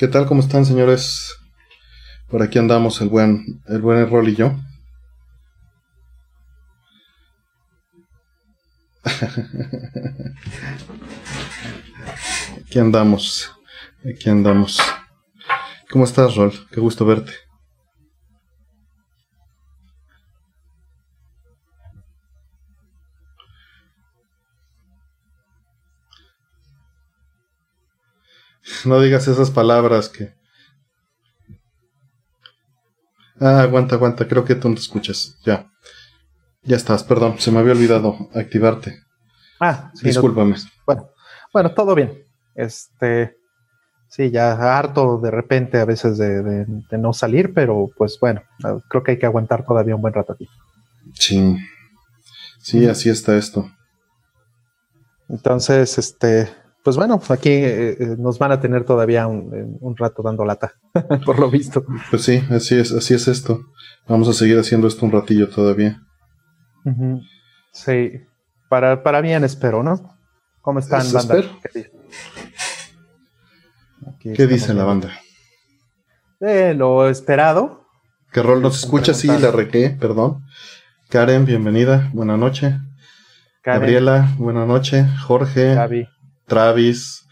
¿Qué tal? ¿Cómo están, señores? Por aquí andamos el buen, el buen Rol y yo. Aquí andamos. Aquí andamos. ¿Cómo estás, Rol? Qué gusto verte. No digas esas palabras que... Ah, aguanta, aguanta, creo que tú no te escuchas. Ya. Ya estás, perdón, se me había olvidado activarte. Ah, sí, Discúlpame. bueno, bueno, todo bien. Este, sí, ya harto de repente a veces de, no salir, pero pues bueno, creo que hay que aguantar todavía un buen rato aquí. Sí, sí, así está esto. Entonces, este, pues bueno, aquí eh, eh, nos van a tener todavía un, rato dando lata, por lo visto. Pues sí, así es, así es esto. Vamos a seguir haciendo esto un ratillo todavía. Sí, para, para bien espero, ¿no? ¿Cómo están, banda? ¿Qué, dice la banda? De lo esperado. ¿Qué rol nos escucha? Sí, la requé, perdón. Karen, bienvenida, buena noche. Gabriela, buena noche. Jorge. Gaby. Travis.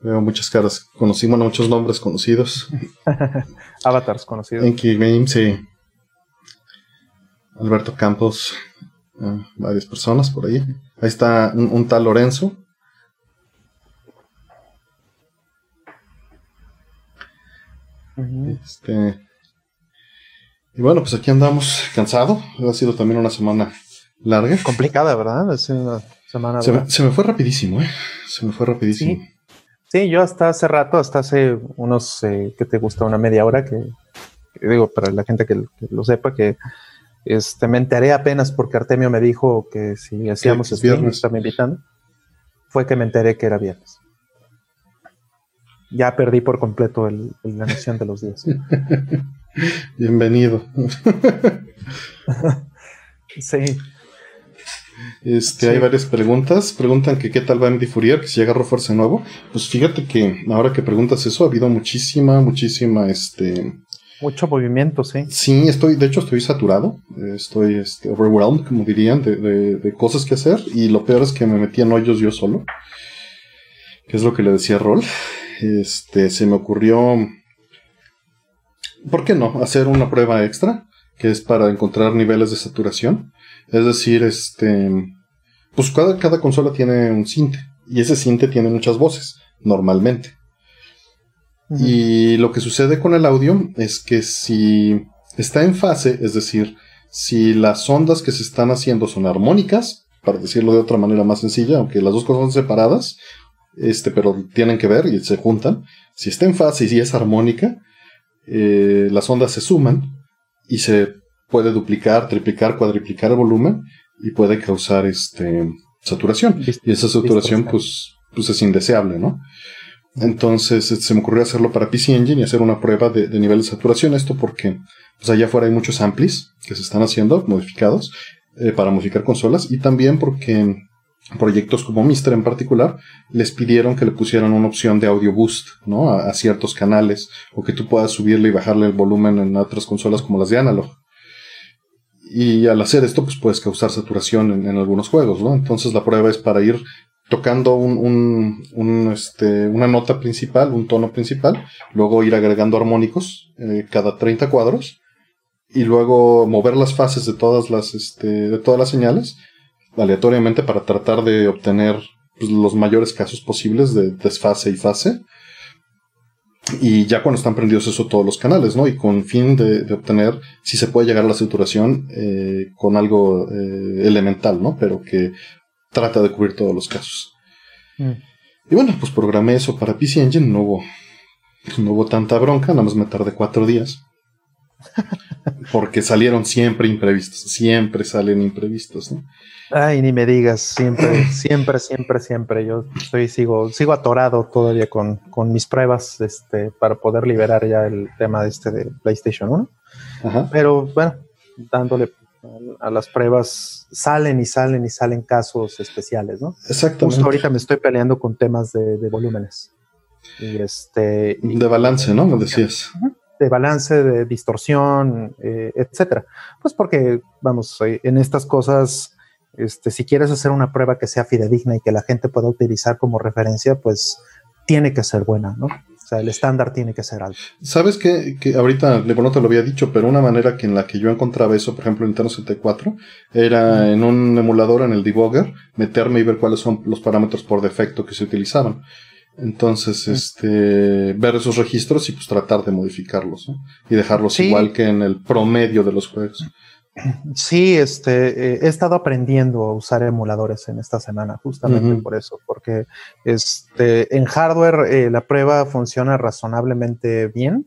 Veo muchas caras. Conocimos muchos nombres conocidos. Avatars conocidos. Enki Game, sí. Alberto Campos. Eh, varias personas por ahí. Ahí está un, tal Lorenzo. Este. Y bueno, pues aquí andamos cansado. Ha sido también una semana larga. Complicada, ¿verdad? Es una se me, fue rapidísimo, ¿eh? Se me fue rapidísimo. Sí, yo hasta hace rato, hasta hace unos, eh, ¿qué te gusta? Una media hora, que, digo, para la gente que, lo sepa, que este, me enteré apenas porque Artemio me dijo que si hacíamos stream, estaba invitando, fue que me enteré que era viernes. Ya perdí por completo la noción de los días. Bienvenido. sí. Este, Hay varias preguntas. Preguntan que qué tal va Andy Fourier, que si llega refuerzo nuevo. Pues fíjate que ahora que preguntas eso, ha habido muchísima, muchísima, este... Mucho movimiento, sí. Sí, estoy, de hecho estoy saturado, estoy este, overwhelmed, como dirían, de, de, cosas que hacer. Y lo peor es que me metí en hoyos yo solo. Que es lo que le decía Rol. Este, se me ocurrió... ¿Por qué no? Hacer una prueba extra, que es para encontrar niveles de saturación. Es decir, este, pues cada, cada consola tiene un cinte y ese cinte tiene muchas voces, normalmente. Y lo que sucede con el audio es que si está en fase, es decir, si las ondas que se están haciendo son armónicas, para decirlo de otra manera más sencilla, aunque las dos cosas son separadas, este, pero tienen que ver y se juntan. Si está en fase y si es armónica, eh, las ondas se suman y se puede duplicar, triplicar, cuadriplicar el volumen y puede causar este saturación. Y esa saturación pues, pues es indeseable, ¿no? Entonces se me ocurrió hacerlo para PC Engine y hacer una prueba de, nivel de saturación. Esto porque pues allá afuera hay muchos amplis que se están haciendo, modificados, eh, para modificar consolas. Y también porque proyectos como Mister en particular les pidieron que le pusieran una opción de audio boost, ¿no? A, a ciertos canales. O que tú puedas subirle y bajarle el volumen en otras consolas como las de analog. Y al hacer esto, pues puedes causar saturación en, algunos juegos, ¿no? Entonces la prueba es para ir tocando un, un, este, una nota principal, un tono principal, luego ir agregando armónicos eh, cada 30 cuadros y luego mover las fases de todas las, este, de todas las señales aleatoriamente para tratar de obtener pues, los mayores casos posibles de desfase y fase y ya cuando están prendidos eso todos los canales, ¿no? Y con fin de, obtener si se puede llegar a la saturación eh, con algo eh, elemental, ¿no? Pero que trata de cubrir todos los casos. Mm. Y bueno, pues programé eso para PC Engine, no hubo, no hubo tanta bronca, nada más me tardé cuatro días. Porque salieron siempre imprevistos, siempre salen imprevistos, ¿no? Ay, ni me digas, siempre, siempre, siempre, siempre. Yo estoy, sigo, sigo atorado todavía con, con mis pruebas, este, para poder liberar ya el tema de este de PlayStation 1. Pero bueno, dándole a las pruebas, salen y salen y salen casos especiales, ¿no? Exactamente. ahorita me estoy peleando con temas de, volúmenes. Y este, de balance, ¿no? Me decías. De balance, de distorsión, eh, etcétera. Pues porque, vamos, eh, en estas cosas, este, si quieres hacer una prueba que sea fidedigna y que la gente pueda utilizar como referencia, pues tiene que ser buena, ¿no? O sea, el estándar tiene que ser alto. ¿Sabes qué? Que ahorita, no te lo había dicho, pero una manera que en la que yo encontraba eso, por ejemplo, en Nintendo 74, era en un emulador, en el debugger, meterme y ver cuáles son los parámetros por defecto que se utilizaban. Entonces, este, ver esos registros y pues tratar de modificarlos, ¿no? Y dejarlos igual que en el promedio de los juegos. Sí, este, eh, he estado aprendiendo a usar emuladores en esta semana, justamente por eso, porque este, en hardware eh, la prueba funciona razonablemente bien,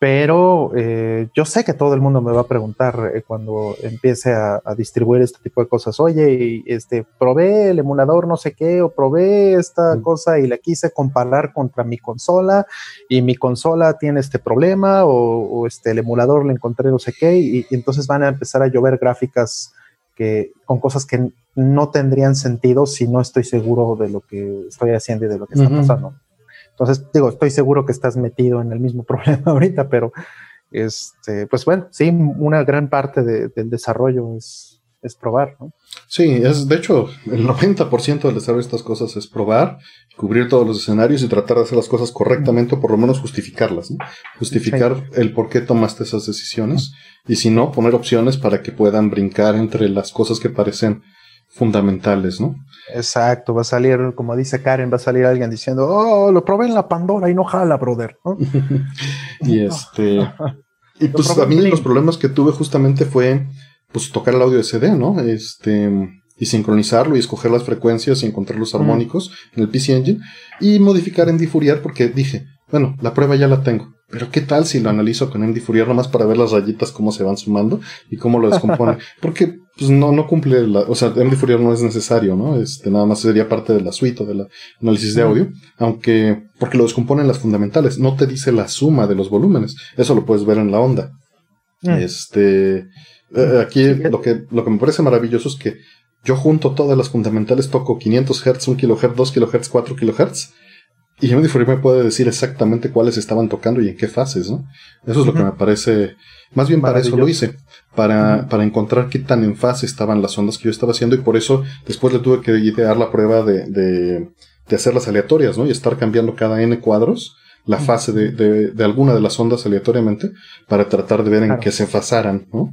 pero eh, yo sé que todo el mundo me va a preguntar eh, cuando empiece a, distribuir este tipo de cosas, oye, este, probé el emulador no sé qué, o probé esta cosa y la quise comparar contra mi consola y mi consola tiene este problema, o, este, el emulador le encontré no sé qué, y, entonces van a empezar a llover gráficas que, con cosas que no tendrían sentido si no estoy seguro de lo que estoy haciendo y de lo que está pasando. Entonces, digo, estoy seguro que estás metido en el mismo problema ahorita, pero este, pues bueno, sí, una gran parte del desarrollo es, es probar, ¿no? Sí, es de hecho el 90% del desarrollo de estas cosas es probar, cubrir todos los escenarios y tratar de hacer las cosas correctamente o por lo menos justificarlas, ¿no? Justificar el por qué tomaste esas decisiones y si no, poner opciones para que puedan brincar entre las cosas que parecen fundamentales, ¿no? Exacto, va a salir, como dice Karen, va a salir alguien diciendo, oh, lo probé en la Pandora y no jala, brother. y este. y pues también los problemas que tuve justamente fue pues tocar el audio de CD, ¿no? Este. Y sincronizarlo y escoger las frecuencias y encontrar los armónicos en el PC Engine. Y modificar en Fourier porque dije, bueno, la prueba ya la tengo. Pero ¿qué tal si lo analizo con MD Fourier nomás para ver las rayitas cómo se van sumando y cómo lo descompone? Porque pues no, no cumple la, o sea, MD Fourier no es necesario, ¿no? Este, nada más sería parte de la suite o del análisis de audio, aunque, porque lo descompone en las fundamentales, no te dice la suma de los volúmenes, eso lo puedes ver en la onda. Mm. Este, eh, aquí lo que, lo que me parece maravilloso es que yo junto todas las fundamentales, toco 500 Hz, 1 kHz, 2 kHz, 4 kHz, y MD Fourier me puede decir exactamente cuáles estaban tocando y en qué fases, ¿no? Eso es lo que me parece, más bien para eso lo hice para, para encontrar qué tan en fase estaban las ondas que yo estaba haciendo y por eso después le tuve que idear la prueba de, de, de hacerlas aleatorias, ¿no? Y estar cambiando cada n cuadros la fase de, de, de, alguna de las ondas aleatoriamente para tratar de ver en qué se enfasaran, ¿no?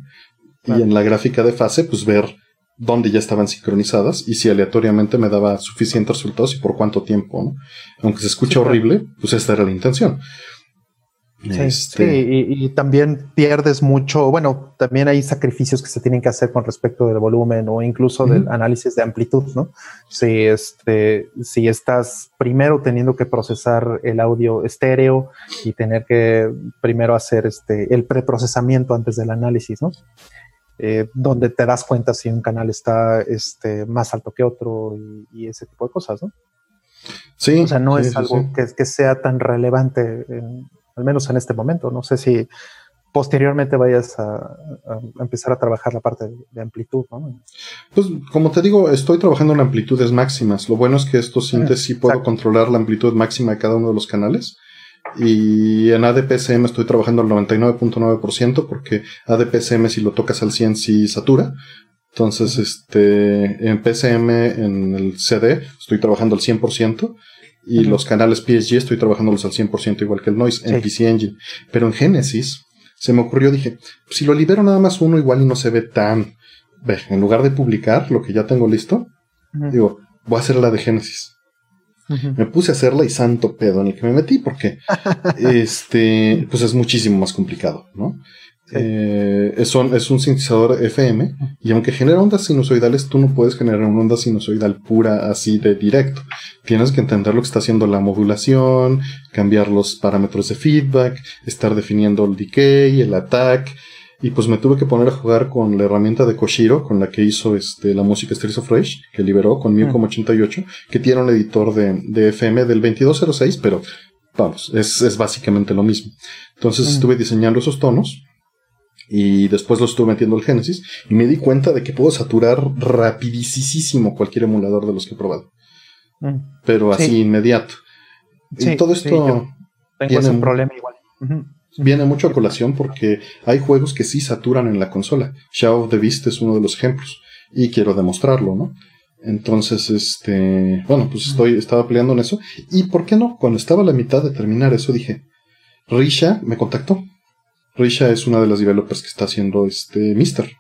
Y en la gráfica de fase, pues ver dónde ya estaban sincronizadas y si aleatoriamente me daba suficientes resultados y por cuánto tiempo, ¿no? Aunque se escucha horrible, pues esta era la intención. Sí, este, y, también pierdes mucho, bueno, también hay sacrificios que se tienen que hacer con respecto del volumen o incluso del análisis de amplitud, ¿no? Si, este, si estás primero teniendo que procesar el audio estéreo y tener que primero hacer este, el preprocesamiento antes del análisis, ¿no? Eh, donde te das cuenta si un canal está este, más alto que otro y, ese tipo de cosas, ¿no? Sí. O sea, no es algo Que, que, sea tan relevante en, al menos en este momento. No sé si posteriormente vayas a, empezar a trabajar la parte de, amplitud. ¿no? Pues como te digo, estoy trabajando en amplitudes máximas. Lo bueno es que estos sintes sí puedo controlar la amplitud máxima de cada uno de los canales. Y en ADPSM estoy trabajando al 99.9% porque ADPSM si lo tocas al 100 sí satura. Entonces, este, en PSM, en el CD, estoy trabajando al 100%. Y los canales PSG estoy trabajándolos al 100% igual que el Noise en PC Engine. Pero en Genesis se me ocurrió, dije, si lo libero nada más uno igual y no se ve tan... Ve, en lugar de publicar lo que ya tengo listo, digo, voy a hacer la de Genesis. Me puse a hacerla y santo pedo en el que me metí porque este, pues es muchísimo más complicado, ¿no? Eh, es, es, un sintetizador FM y aunque genera ondas sinusoidales, tú no puedes generar una onda sinusoidal pura así de directo. Tienes que entender lo que está haciendo la modulación, cambiar los parámetros de feedback, estar definiendo el decay, el attack. Y pues me tuve que poner a jugar con la herramienta de Koshiro, con la que hizo este, la música Streets of Rage, que liberó con Milcom 88, que tiene un editor de, de FM del 2206, pero vamos, es, es básicamente lo mismo. Entonces estuve diseñando esos tonos y después lo estuve metiendo al Genesis y me di cuenta de que puedo saturar rapidísimo cualquier emulador de los que he probado. Mm. Pero así inmediato. y todo esto tengo un problema igual. Viene mucho a colación porque hay juegos que sí saturan en la consola. Shadow of the Beast es uno de los ejemplos y quiero demostrarlo, ¿no? Entonces, este, bueno, pues estoy, estaba peleando en eso. Y por qué no, cuando estaba a la mitad de terminar eso, dije, Risha me contactó. Risha es una de las developers que está haciendo este Mister.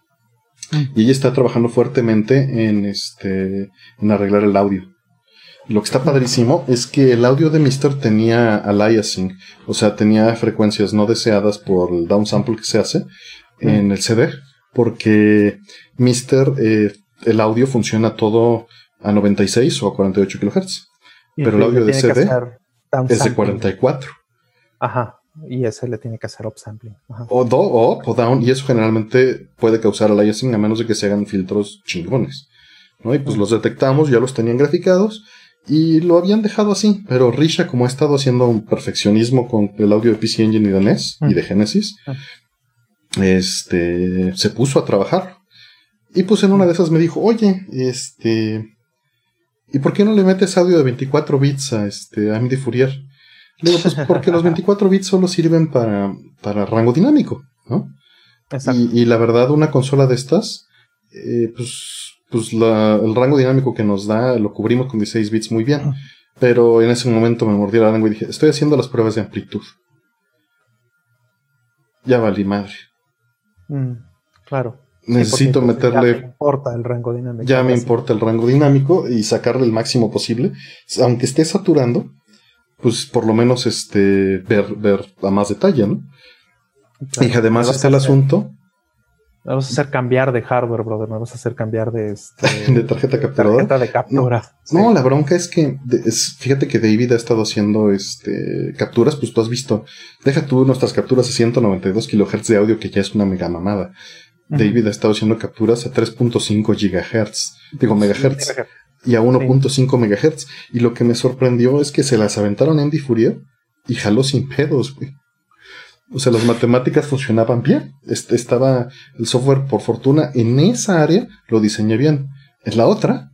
Mm. Y ella está trabajando fuertemente en este, en arreglar el audio. Lo que está padrísimo es que el audio de Mister tenía aliasing, o sea, tenía frecuencias no deseadas por el downsample que se hace mm. en el CD, porque Mister eh, el audio funciona todo a 96 o a 48 kHz. Pero el audio de CD es de 44. Ajá. Y ese le tiene que hacer upsampling. O do, o, o down. Y eso generalmente puede causar aliasing a menos de que se hagan filtros chingones. ¿no? Y pues los detectamos, ya los tenían graficados. Y lo habían dejado así. Pero Risha, como ha estado haciendo un perfeccionismo con el audio de PC Engine y de NES y de Genesis, este, se puso a trabajar. Y pues en una de esas me dijo, oye, este, ¿y por qué no le metes audio de 24 bits a este a Fourier? Le digo, pues porque los 24 bits solo sirven para, para rango dinámico, ¿no? Y, y, la verdad, una consola de estas, eh, pues, pues la, el rango dinámico que nos da lo cubrimos con 16 bits muy bien. Pero en ese momento me mordí la lengua y dije, estoy haciendo las pruebas de amplitud. Ya valí madre. Mm, claro necesito meterle. Ya me importa el rango dinámico. Ya me importa el rango dinámico y sacarle el máximo posible. Aunque esté saturando, pues por lo menos este ver, ver a más detalle, ¿no? y además está el asunto. Me vas a hacer cambiar de hardware, brother. Me vas a hacer cambiar de, este, de tarjeta capturadora. Tarjeta de captura. No, la bronca es que fíjate que David ha estado haciendo este capturas, pues tú has visto. Deja tú nuestras capturas a 192 kHz de audio, que ya es una mega mamada. David ha estado haciendo capturas a 3.5 gigahertz, digo megahertz, y a 1.5 megahertz. Y lo que me sorprendió es que se las aventaron en Fourier y jaló sin pedos, güey. O sea, las matemáticas funcionaban bien. Este, estaba el software, por fortuna, en esa área lo diseñé bien. En la otra,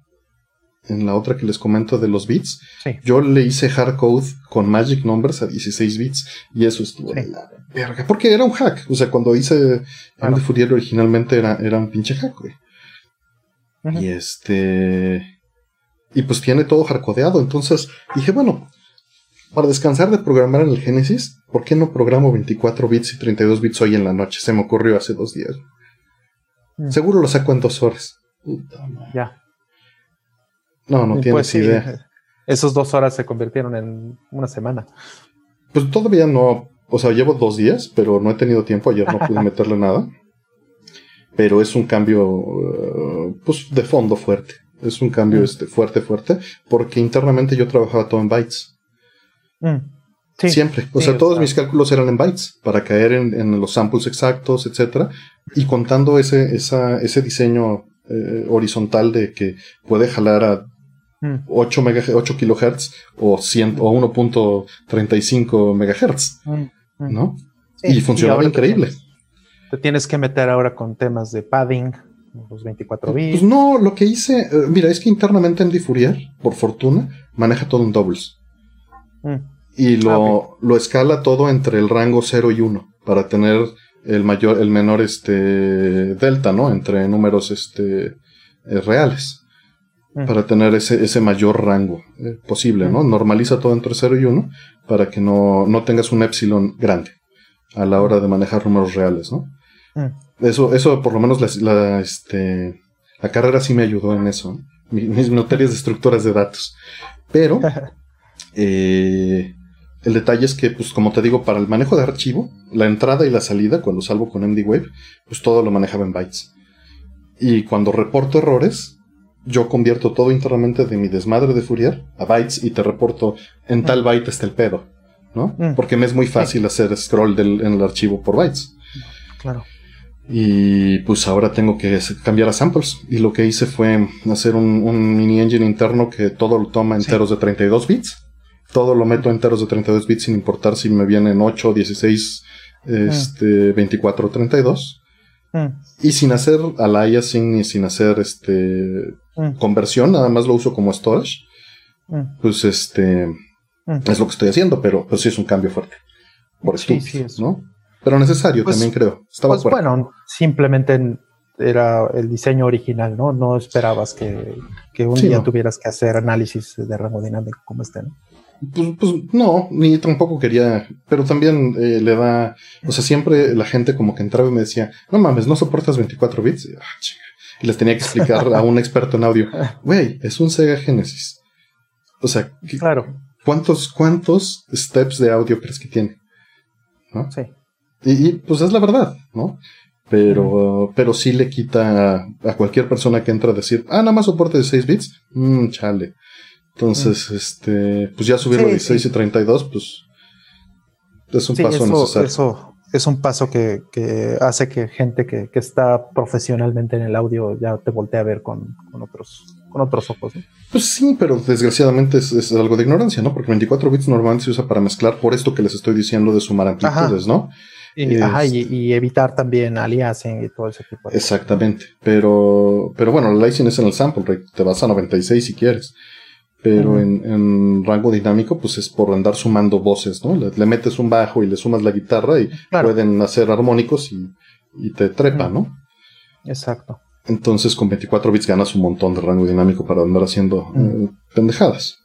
en la otra que les comento de los bits, yo le hice hardcode con magic numbers a 16 bits y eso estuvo la verga, porque era un hack. O sea, cuando hice claro. Fourier originalmente era, era un pinche hack, güey. Y este. Y pues tiene todo hardcodeado. Entonces dije, bueno, para descansar de programar en el Genesis, ¿por qué no programo 24 bits y 32 bits hoy en la noche? Se me ocurrió hace dos días. Mm. Seguro lo saco en dos horas. ya. No, no tienes pues idea. Esos dos horas se convirtieron en una semana. Pues todavía no, o sea, llevo dos días, pero no he tenido tiempo. Ayer no pude meterle nada. Pero es un cambio, uh, pues, de fondo fuerte. Es un cambio mm. este, fuerte, fuerte, porque internamente yo trabajaba todo en bytes. Mm. Siempre. O sea, todos mis cálculos eran en bytes para caer en, los samples exactos, etcétera. Y contando ese, esa, ese diseño eh, horizontal de que puede jalar a 8, mm. MHz, 8 kilohertz o, 100, o 1.35 megahertz, mm, mm. ¿no? y funcionaba increíble. Te tienes que meter ahora con temas de padding, los 24 bits. Pues no, lo que hice, eh, mira, es que internamente en Fourier, por fortuna, maneja todo en doubles. Y lo, ah, lo escala todo entre el rango 0 y 1 para tener el mayor, el menor este delta, ¿no? Entre números este eh, reales para tener ese, ese mayor rango eh, posible, ¿no? Normaliza todo entre 0 y 1 para que no, no, tengas un epsilon grande a la hora de manejar números reales, ¿no? Eso, eso por lo menos la, la, este, la carrera sí me ayudó en eso, mis, notarias de estructuras de datos. Pero eh, el detalle es que, pues como te digo, para el manejo de archivo, la entrada y la salida, cuando salvo con MD-Wave, pues todo lo manejaba en bytes. Y cuando reporto errores, yo convierto todo internamente de mi desmadre de Fourier a bytes y te reporto en tal mm. byte está el pedo, ¿no? Mm. Porque me es muy fácil hacer scroll del, en el archivo por bytes. Claro. Y pues ahora tengo que cambiar a samples. Y lo que hice fue hacer un, mini engine interno que todo lo toma enteros de 32 bits. Todo lo meto enteros de 32 bits sin importar si me vienen 8, 16, este, 24 o 32. Y sin hacer aliasing y sin hacer este Mm. conversión, nada más lo uso como storage, mm. pues este, Es lo que estoy haciendo, pero pues sí es un cambio fuerte. Por sí, sí, ¿no? Pero necesario pues, también creo. Estaba pues bueno, simplemente era el diseño original, ¿no? No esperabas que, un día tuvieras que hacer análisis de rango dinámico como este, ¿no? Pues, pues, no, ni tampoco quería, pero también eh, le da, o sea, siempre la gente como que entraba y me decía, no mames, no soportas 24 bits. Y, ah, les tenía que explicar a un experto en audio, güey, es un Sega Genesis. O sea, claro. ¿cuántos, ¿cuántos steps de audio crees que tiene? ¿No? Sí. Y, pues es la verdad, ¿no? Pero, pero sí le quita a, cualquier persona que entra a decir, ah, nada más soporte de 6 bits. Mmm, chale. Entonces, este, pues ya subirlo a 16 y 32, pues es un paso necesario. Eso es un paso que, hace que gente que, está profesionalmente en el audio ya te voltee a ver con, otros con otros ojos. Pues sí, pero desgraciadamente es, algo de ignorancia, ¿no? Porque 24 bits normalmente se usa para mezclar por esto que les estoy diciendo de sumar amplitudes, ¿no? Y, ajá, y, evitar también aliasing y todo ese tipo de Exactamente. Pero, pero bueno, el aliasing es en el sample rate. Te vas a 96 si quieres pero en, rango dinámico pues es por andar sumando voces, ¿no? Le, metes un bajo y le sumas la guitarra y pueden hacer armónicos y, te trepa, ¿no? Exacto. Entonces con 24 bits ganas un montón de rango dinámico para andar haciendo eh, pendejadas.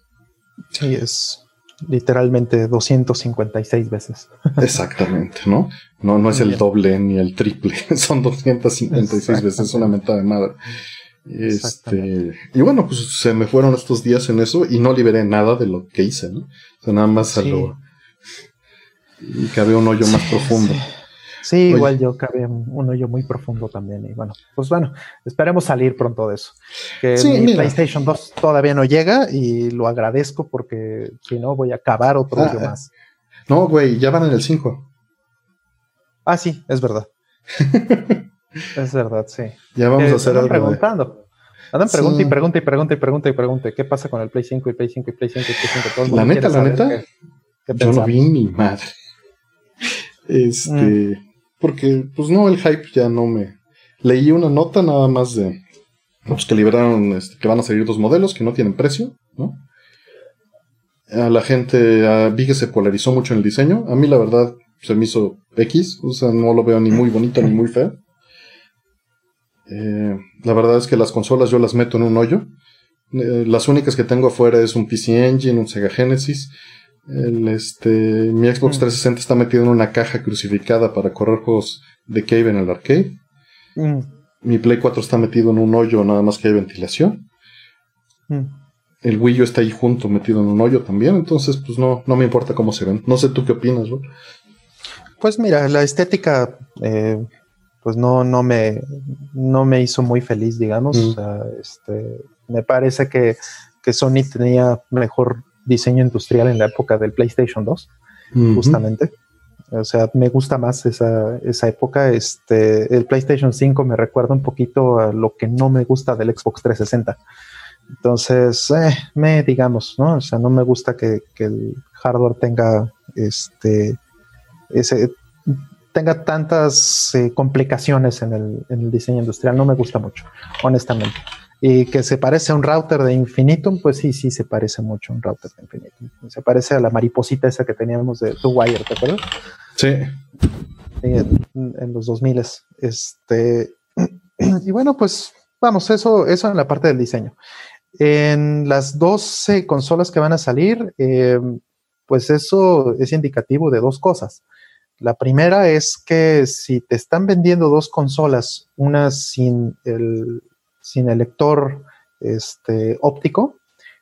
Sí, es literalmente 256 veces. Exactamente, ¿no? No, no es el doble ni el triple, son 256 veces, una mentada de madre. Este, y bueno, pues se me fueron estos días en eso y no liberé nada de lo que hice, ¿no? O sea, nada más sí. Y cabé un hoyo más profundo. Sí, igual yo cabé un hoyo muy profundo también. Y bueno, pues bueno, esperemos salir pronto de eso. Que mi PlayStation 2 todavía no llega y lo agradezco porque si no voy a cavar otro hoyo ah, más. No, güey, ya van en el 5. Ah, sí, es verdad. Es verdad, sí. Ya vamos a hacer algo. preguntando. Andan pregunta y pregunta y pregunta y pregunta y pregunta. ¿Qué pasa con el Play 5 y Play 5 y Play 5 y Play 5? la neta, la neta. yo no vi ni madre. Este. Mm. Porque, pues no, el hype ya no me. Leí una nota nada más de. Pues que liberaron, este, que van a salir dos modelos que no tienen precio, ¿no? A la gente, vi que se polarizó mucho en el diseño. A mí, la verdad, se me hizo X. O sea, no lo veo ni muy bonito ni muy feo. Eh, la verdad es que las consolas yo las meto en un hoyo. Eh, las únicas que tengo afuera es un PC Engine, un Sega Genesis. este, mi Xbox 360 mm. está metido en una caja crucificada para correr juegos de Cave en el arcade. Mm. Mi Play 4 está metido en un hoyo, nada más que hay ventilación. Mm. El Wii U está ahí junto, metido en un hoyo también. Entonces, pues no, no me importa cómo se ven. No sé tú qué opinas, Pues mira, la estética eh, pues no, no, me, no me hizo muy feliz, digamos. este, me parece que, que, Sony tenía mejor diseño industrial en la época del PlayStation 2, justamente. O sea, me gusta más esa, esa época. Este, el PlayStation 5 me recuerda un poquito a lo que no me gusta del Xbox 360. Entonces, eh, me digamos, ¿no? O sea, no me gusta que, que el hardware tenga este ese tenga tantas eh, complicaciones en el, diseño industrial. No me gusta mucho, honestamente. Y que se parece a un router de Infinitum, pues sí, sí se parece mucho a un router de Infinitum. Se parece a la mariposita esa que teníamos de Two Wire, ¿te acuerdas? Sí. En, los 2000. Este, y bueno, pues vamos, eso, eso en la parte del diseño. En las 12 consolas que van a salir, eh, pues eso es indicativo de dos cosas. La primera es que si te están vendiendo dos consolas, una sin el, sin el lector este, óptico,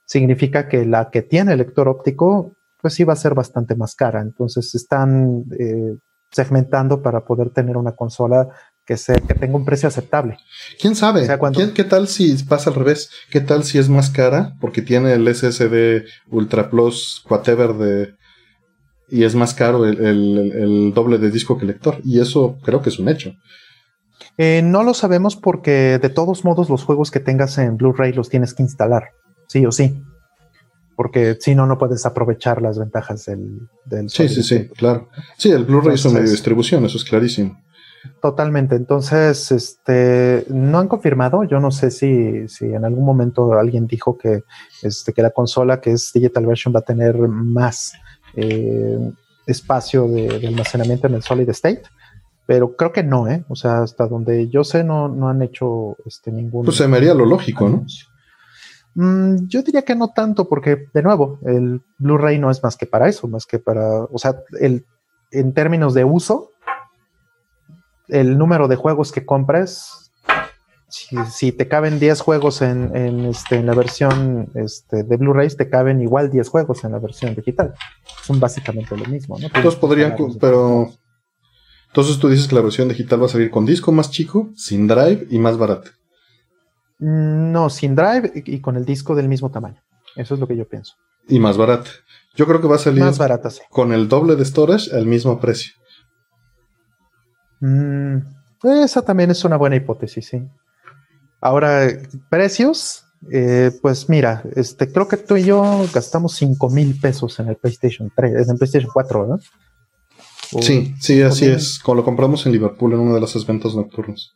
significa que la que tiene el lector óptico, pues sí va a ser bastante más cara. Entonces están eh, segmentando para poder tener una consola que, sea, que tenga un precio aceptable. ¿Quién sabe? ¿Qué tal si pasa al revés? ¿Qué tal si es más cara porque tiene el SSD Ultra Plus whatever de y es más caro el, doble de disco que lector. Y eso creo que es un hecho. Eh, no lo sabemos porque de todos modos los juegos que tengas en Blu-ray los tienes que instalar, sí o sí. Porque si no, no puedes aprovechar las ventajas del... del sí, sí, sí, claro. Sí, el Blu-ray es una medio distribución, eso es clarísimo. Totalmente. Entonces, este, no han confirmado. Yo no sé si, si en algún momento alguien dijo que, este, que la consola que es Digital Version va a tener más eh, espacio de, almacenamiento en el Solid State. Pero creo que no, ¿eh? O sea, hasta donde yo sé, no, no han hecho este, ningún. Pues se me haría lo lógico, ¿no? Mm, yo diría que no tanto, porque, de nuevo, el Blu-ray no es más que para eso, más que para. O sea, el, en términos de uso, el número de juegos que compras, si, te caben 10 juegos en, este, en la versión este, de Blu-ray, te caben igual 10 juegos en la versión digital. Son básicamente lo mismo, ¿no? Entonces podrían, pero... Entonces tú dices que la versión digital va a salir con disco más chico, sin drive y más barato. Mm, no, sin drive y, con el disco del mismo tamaño. Eso es lo que yo pienso. Y más barata. Yo creo que va a salir más barata, sí. con el doble de storage al mismo precio. Mm, esa también es una buena hipótesis, sí. Ahora, precios, eh, pues mira, este, creo que tú y yo gastamos 5 mil pesos en el PlayStation 3, en el PlayStation 4, ¿verdad? sí, sí, así es. Como lo compramos en Liverpool en una de las ventas nocturnas.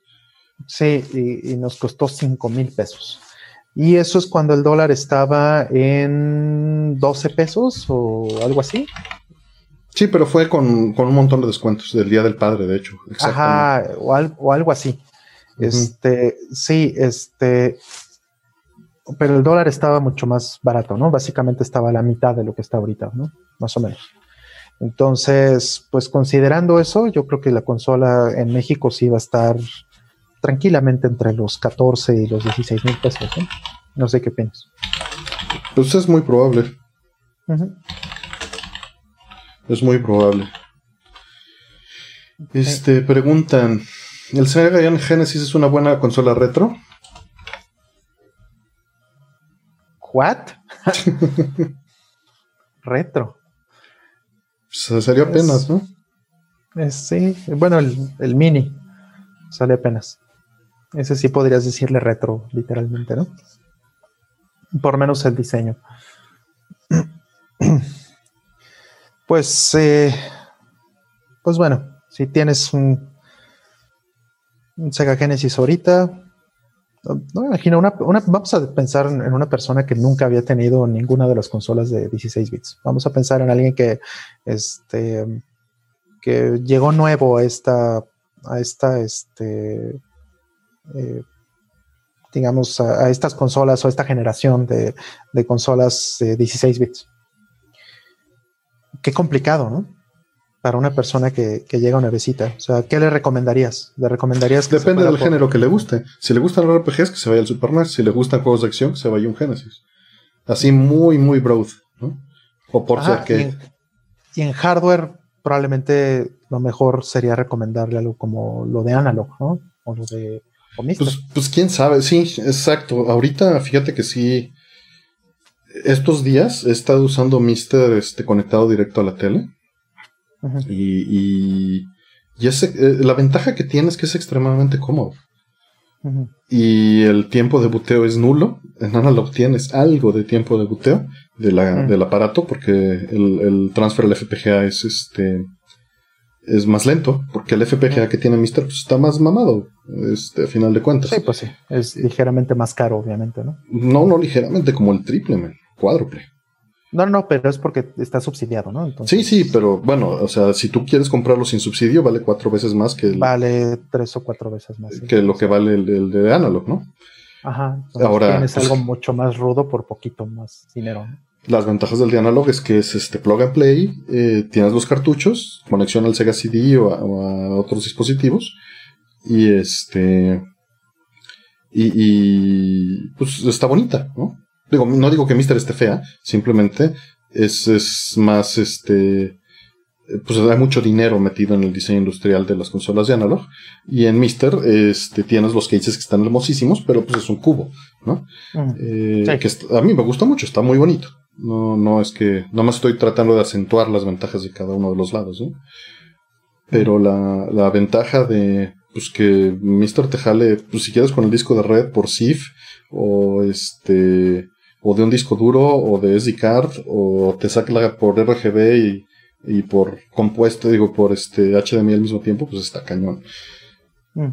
Sí, y, nos costó 5 mil pesos. Y eso es cuando el dólar estaba en 12 pesos o algo así. Sí, pero fue con, un montón de descuentos del Día del Padre, de hecho. Ajá, o, algo así. Este, sí, este, pero el dólar estaba mucho más barato, ¿no? Básicamente estaba a la mitad de lo que está ahorita, ¿no? Más o menos. Entonces, pues considerando eso, yo creo que la consola en México sí va a estar tranquilamente entre los 14 y los 16 mil pesos, ¿no? No sé qué piensas. Pues es muy probable. Es muy probable. Este, preguntan, ¿el Sega Genesis es una buena consola retro? ¿What? retro. Pues salió apenas, ¿no? sí, bueno, el, mini sale apenas. Ese sí podrías decirle retro, literalmente, ¿no? Por menos el diseño. Pues, eh, pues bueno, si tienes un, Sega Genesis ahorita, no, me imagino, una, vamos a pensar en una persona que nunca había tenido ninguna de las consolas de 16 bits. Vamos a pensar en alguien que, este, que llegó nuevo a esta, a esta, este, eh, digamos, a, estas consolas o a esta generación de, de consolas de 16 bits qué complicado, ¿no? Para una persona que, llega a una visita. O sea, ¿qué le recomendarías? ¿Le recomendarías que Depende del género que le guste. Si le gustan los RPGs, que se vaya al Super NES. Si le gustan juegos de acción, que se vaya a un Genesis. Así muy, muy broad, ¿no? O por ser que. Y en, hardware, probablemente lo mejor sería recomendarle algo como lo de Analog, ¿no? O lo de. pues, pues quién sabe, sí, exacto. Ahorita, fíjate que sí estos días he estado usando Mister este, conectado directo a la tele. Y, y, eh, la ventaja que tiene es que es extremadamente cómodo. Y el tiempo de buteo es nulo. En Analog tienes algo de tiempo de buteo de la, del aparato porque el, el transfer al FPGA es este es más lento, porque el FPGA que tiene Mister pues, está más mamado, este, a final de cuentas. Sí, pues sí, es ligeramente más caro, obviamente, ¿no? No, no ligeramente, como el triple, man cuádruple. No, no, pero es porque está subsidiado, ¿no? sí, sí, pero bueno, o sea, si tú quieres comprarlo sin subsidio, vale cuatro veces más que el, Vale tres o cuatro veces más. Que lo que vale el, de Analog, ¿no? Ajá. Ahora tienes pues, algo mucho más rudo por poquito más dinero. Las ventajas del de Analog es que es este plug and play, eh, tienes los cartuchos, conexión al Sega CD o a, otros dispositivos, y este. Y, y pues está bonita, ¿no? Digo, no digo que Mister esté fea, simplemente es, es más este. Pues hay mucho dinero metido en el diseño industrial de las consolas de analog. Y en Mister este, tienes los cases que están hermosísimos, pero pues es un cubo, ¿no? Mm. Eh, que a mí me gusta mucho, está muy bonito. No, no es que. Nada más estoy tratando de acentuar las ventajas de cada uno de los lados, ¿no? Pero la, la ventaja de pues que Mister te jale, pues si quieres con el disco de red por SIF o este o de un disco duro o de SD card o te saca por RGB y, y por compuesto, digo, por este HDMI al mismo tiempo, pues está cañón. Mm.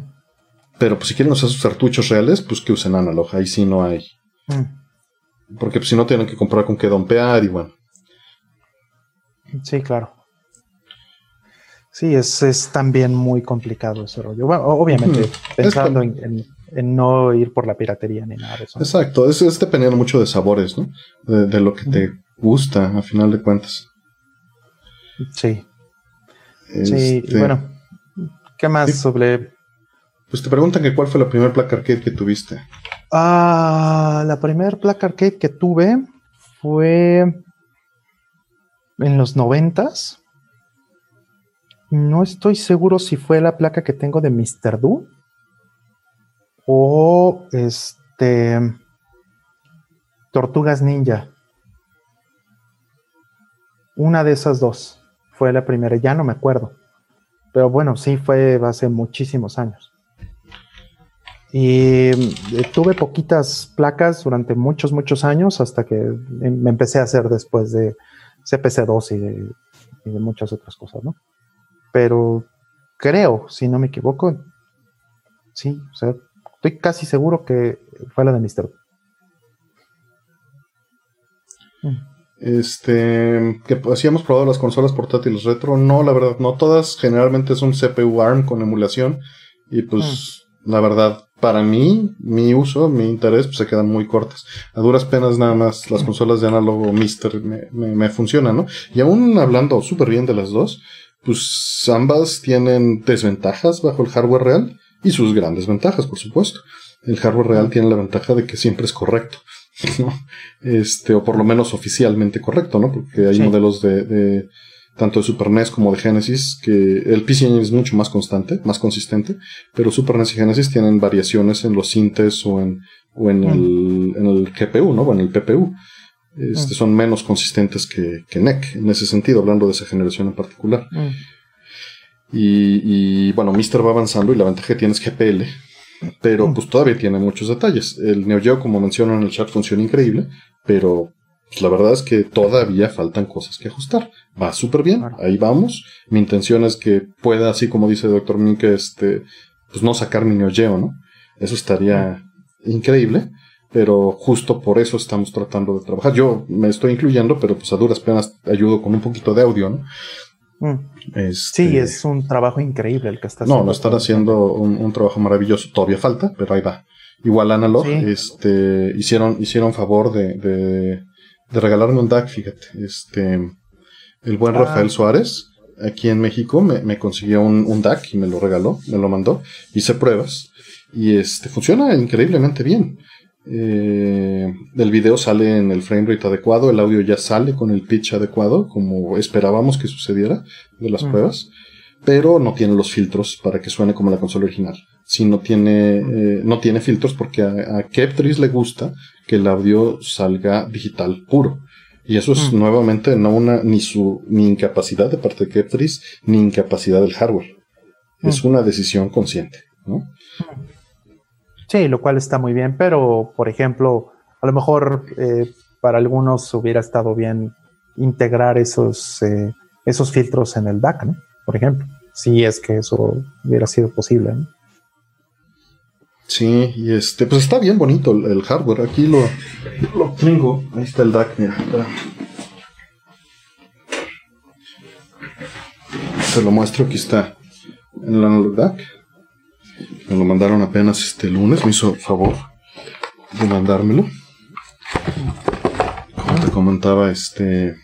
Pero pues si quieren usar sus cartuchos reales, pues que usen analog. Ahí sí no hay. Mm. Porque pues, si no tienen que comprar con qué dompear y bueno. Sí, claro. Sí, es, también muy complicado ese rollo. obviamente, pensando en, no ir por la piratería ni nada de eso. Exacto, es, es dependiendo mucho de sabores, ¿no? De, lo que te gusta, a final de cuentas. Sí. Sí, este, bueno, ¿qué más sobre...? Pues te preguntan que cuál fue la primera placa arcade que tuviste. Ah, la primera placa arcade que tuve fue en los noventas. No estoy seguro si fue la placa que tengo de Mr. Do o este Tortugas Ninja. Una de esas dos fue la primera, ya no me acuerdo. Pero bueno, sí fue hace muchísimos años. Y eh, tuve poquitas placas durante muchos, muchos años hasta que me empecé a hacer después de CPC2 y de, y de muchas otras cosas, ¿no? Pero creo, si no me equivoco, sí, o sea, estoy casi seguro que fue la de Mr. Este, que si hemos probado las consolas portátiles retro, no, la verdad, no todas, generalmente es un CPU ARM con emulación y pues mm. la verdad, para mí, mi uso, mi interés, pues se quedan muy cortas. A duras penas nada más las mm. consolas de análogo Mister me, me, funcionan, ¿no? Y aún hablando súper bien de las dos, pues ambas tienen desventajas bajo el hardware real y sus grandes ventajas, por supuesto. El hardware real tiene la ventaja de que siempre es correcto. Este, o por lo menos oficialmente correcto, ¿no? Porque hay modelos de, tanto de Super NES como de Genesis que el PC Engine es mucho más constante, más consistente, pero Super NES y Genesis tienen variaciones en los sintes o en, o en, el, en el GPU, ¿no? O en el PPU. Este, Son menos consistentes que, que, NEC en ese sentido, hablando de esa generación en particular. Y, y, bueno, Mister va avanzando y la ventaja que tiene es GPL, pero pues todavía tiene muchos detalles. El Neo Geo, como menciono en el chat, funciona increíble, pero pues, la verdad es que todavía faltan cosas que ajustar. Va súper bien, ahí vamos. Mi intención es que pueda, así como dice el doctor Mink, este, pues no sacar mi Neo Geo, ¿no? Eso estaría increíble, pero justo por eso estamos tratando de trabajar. Yo me estoy incluyendo, pero pues a duras penas ayudo con un poquito de audio, ¿no? Mm. Este, sí, es un trabajo increíble el que está haciendo. No, no están haciendo un, trabajo maravilloso. Todavía falta, pero ahí va. Igual Analog, este, hicieron, hicieron favor de, de, regalarme un DAC, fíjate. Este, el buen ah. Rafael Suárez, aquí en México, me, consiguió un, un, DAC y me lo regaló, me lo mandó. Hice pruebas y este, funciona increíblemente bien. Eh, el video sale en el frame rate adecuado, el audio ya sale con el pitch adecuado, como esperábamos que sucediera de las pruebas, pero no tiene los filtros para que suene como la consola original. Si no tiene, eh, no tiene filtros porque a, a Keptris le gusta que el audio salga digital puro. Y eso es nuevamente no una, ni su, ni incapacidad de parte de Keptris, ni incapacidad del hardware. Es una decisión consciente, ¿no? Sí, lo cual está muy bien, pero por ejemplo, a lo mejor eh, para algunos hubiera estado bien integrar esos, eh, esos filtros en el DAC, ¿no? Por ejemplo, si es que eso hubiera sido posible. Sí, y este, pues está bien bonito el, hardware. Aquí lo, lo, tengo. Ahí está el DAC, mira. Se lo muestro, aquí está en el DAC. Me lo mandaron apenas este lunes, me hizo el favor de mandármelo. Como te comentaba, este,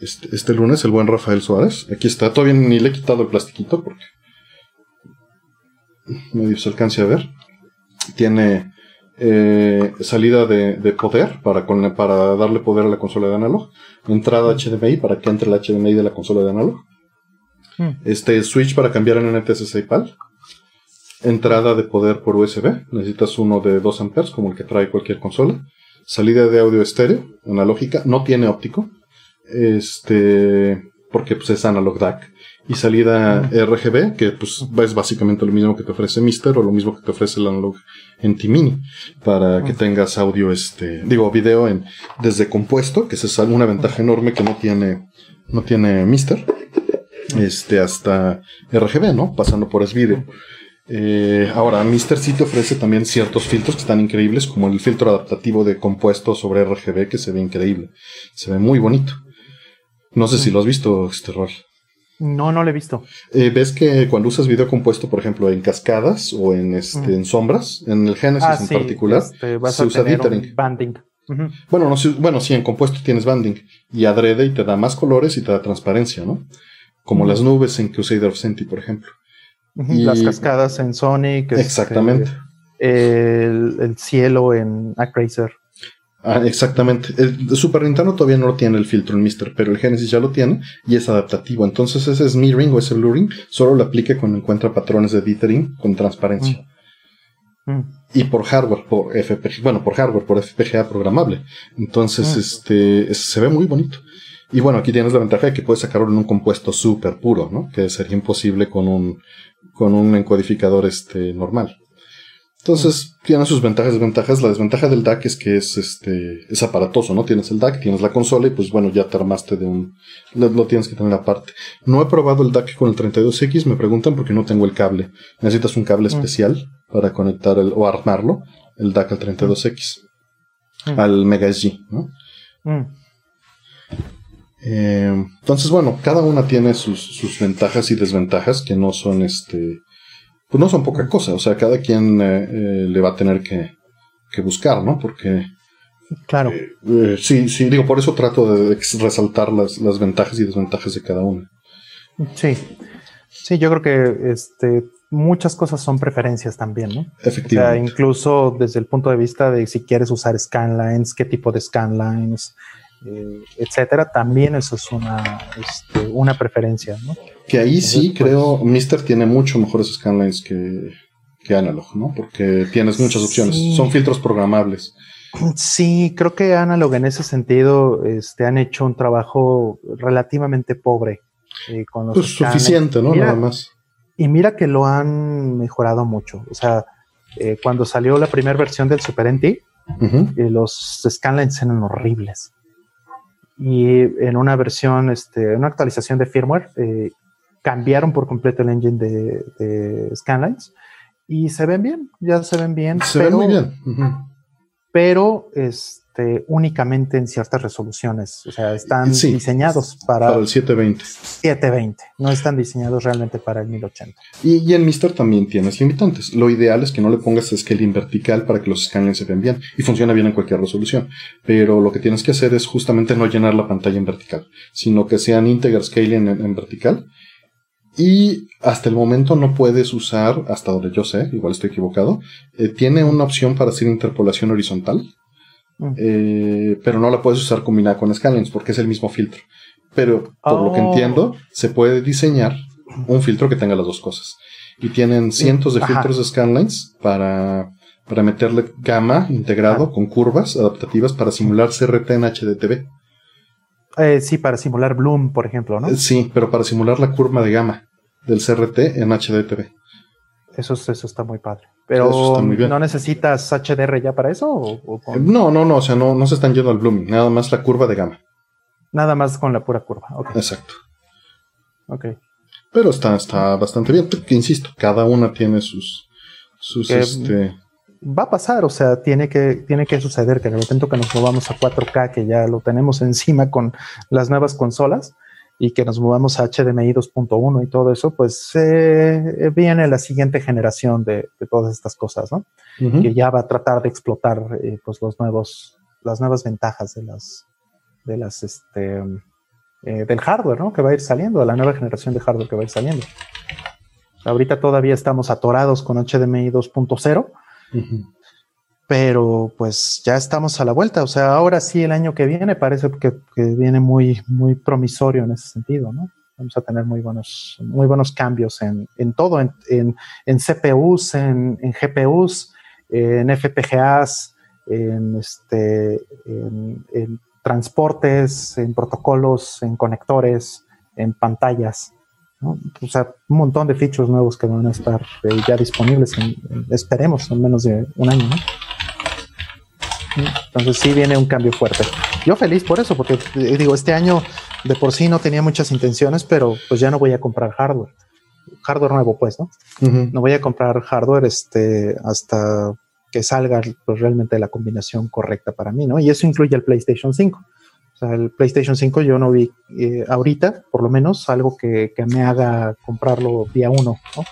este, este, lunes, el buen Rafael Suárez. Aquí está, todavía ni le he quitado el plastiquito porque medio se alcance a ver. Tiene eh, salida de, poder para, para darle poder a la consola de analog. Entrada HDMI para que entre el HDMI de la consola de analog. Hmm. Este switch para cambiar en NTSC PAL entrada de poder por USB, necesitas uno de 2 amperes como el que trae cualquier consola, salida de audio estéreo, analógica, no tiene óptico, este, porque pues es analog DAC, y salida RGB, que pues es básicamente lo mismo que te ofrece Mister o lo mismo que te ofrece el analog en T-Mini, para que tengas audio, este, digo, video en, desde compuesto, que es una ventaja enorme que no tiene, no tiene Mister. este, hasta RGB, ¿no? Pasando por S-Video. Eh, ahora, Mr. sí te ofrece también ciertos filtros que están increíbles, como el filtro adaptativo de compuesto sobre RGB, que se ve increíble. Se ve muy bonito. No sé si lo has visto, este rol. No, no lo he visto. Eh, ¿Ves que cuando usas video compuesto, por ejemplo, en cascadas o en, este, en sombras, en el Genesis ah, en particular, este, se usa dithering. banding. Bueno, no, bueno, sí, en compuesto tienes banding y adrede y te da más colores y te da transparencia, ¿no? Como las nubes en Crusader of Senti, por ejemplo. Las cascadas en Sonic. Este, Exactamente. el, cielo en Acracer. Ah, exactamente. El Super Nintendo todavía no lo tiene el filtro en Mister, pero el Genesis ya lo tiene y es adaptativo. Entonces ese smearing o ese blurring solo lo aplica cuando encuentra patrones de dithering con transparencia. Mm. Mm. Y por hardware, por FPGA, bueno, por hardware, por FPGA programable. Entonces, mm. este, se ve muy bonito. Y bueno, aquí tienes la ventaja de que puedes sacarlo en un compuesto súper puro, ¿no? Que sería imposible con un, con un encodificador este, normal. Entonces, tiene sus ventajas y desventajas. La desventaja del DAC es que es este es aparatoso, ¿no? Tienes el DAC, tienes la consola y pues bueno, ya te armaste de un lo, tienes que tener aparte. No he probado el DAC con el 32X, me preguntan porque no tengo el cable. Necesitas un cable mm. especial para conectar el, o armarlo, el DAC al 32X. Mm. Al Mega SG, ¿no? Eh, entonces, bueno, cada una tiene sus, sus ventajas y desventajas que no son este pues no son poca cosa. O sea, cada quien eh, eh, le va a tener que, buscar, ¿no? Porque. Claro. Sí, sí, digo, por eso trato de resaltar las, las, ventajas y desventajas de cada una. Sí. Sí, yo creo que este, muchas cosas son preferencias también, ¿no? Efectivamente. O sea, incluso desde el punto de vista de si quieres usar scanlines, qué tipo de scanlines, eh, etcétera, también eso es una, este, una preferencia, ¿no? Que ahí sí pues, creo, Mister tiene mucho mejores scanlines que, que Analog, ¿no? Porque tienes muchas opciones, son filtros programables. Sí, creo que Analog en ese sentido este, han hecho un trabajo relativamente pobre eh, con los pues suficiente, ¿no? Nada más. Y mira que lo han mejorado mucho. O sea, eh, cuando salió la primera versión del Super NT, los scanlines eran horribles y en una versión, este, una actualización de firmware, eh, cambiaron por completo el engine de, de, Scanlines y se ven bien, ya se ven bien. Se ven muy bien. Pero es, este, únicamente en ciertas resoluciones. O sea, están diseñados para, el 720. 720. No están diseñados realmente para el 1080. Y, en Mister también tienes limitantes. Lo ideal es que no le pongas scaling vertical para que los scanlines se vean bien y funciona bien en cualquier resolución. Pero lo que tienes que hacer es justamente no llenar la pantalla en vertical, sino que sean integer scaling en, vertical. Y hasta el momento no puedes usar, hasta donde yo sé, igual estoy equivocado, eh, tiene una opción para hacer interpolación horizontal eh, pero no la puedes usar combinada con Scanlines porque es el mismo filtro. Pero por lo que oh. entiendo, se puede diseñar un filtro que tenga las dos cosas. Y tienen cientos de filtros de Scanlines para, para meterle gamma integrado con curvas adaptativas para simular CRT en HDTV. Eh, sí, para simular Bloom, por ejemplo, ¿no? sí, pero para simular la curva de gamma del CRT en HDTV. Eso, eso está muy padre. Pero ¿no necesitas HDR ya para eso? No, no, no, o sea, no, no se están yendo al blooming, nada más la curva de gama. Nada más con la pura curva, Exacto. Ok. Pero está, está bastante bien, que insisto, cada una tiene sus, sus este... Va a pasar, o sea, tiene que, tiene que suceder que de repente que nos movamos a 4K, que ya lo tenemos encima con las nuevas consolas, y que nos movamos a HDMI 2.1 y todo eso, pues eh, viene la siguiente generación de, todas estas cosas, ¿no? Que ya va a tratar de explotar eh, pues los nuevos, las nuevas ventajas de las, de las, este, eh, del hardware, ¿no? Que va a ir saliendo, de la nueva generación de hardware que va a ir saliendo. Ahorita todavía estamos atorados con HDMI 2.0, pero pues ya estamos a la vuelta. O sea, ahora sí el año que viene parece que, viene muy, muy promisorio en ese sentido, ¿no? Vamos a tener muy buenos, muy buenos cambios en, todo, en, CPUs, en, GPUs, en FPGAs, en, este, en, transportes, en protocolos, en conectores, en pantallas. O sea, un montón de features nuevos que van a estar eh, ya disponibles, esperemos, en menos de un año. ¿no? Entonces sí viene un cambio fuerte. Yo feliz por eso, porque eh, digo, este año de por sí no tenía muchas intenciones, pero pues ya no voy a comprar hardware. Hardware nuevo, pues, ¿no? No voy a comprar hardware este, hasta que salga pues, realmente la combinación correcta para mí, ¿no? Y eso incluye el PlayStation 5. O sea, el PlayStation 5 yo no vi eh, ahorita, por lo menos, algo que, me haga comprarlo día uno, ¿no?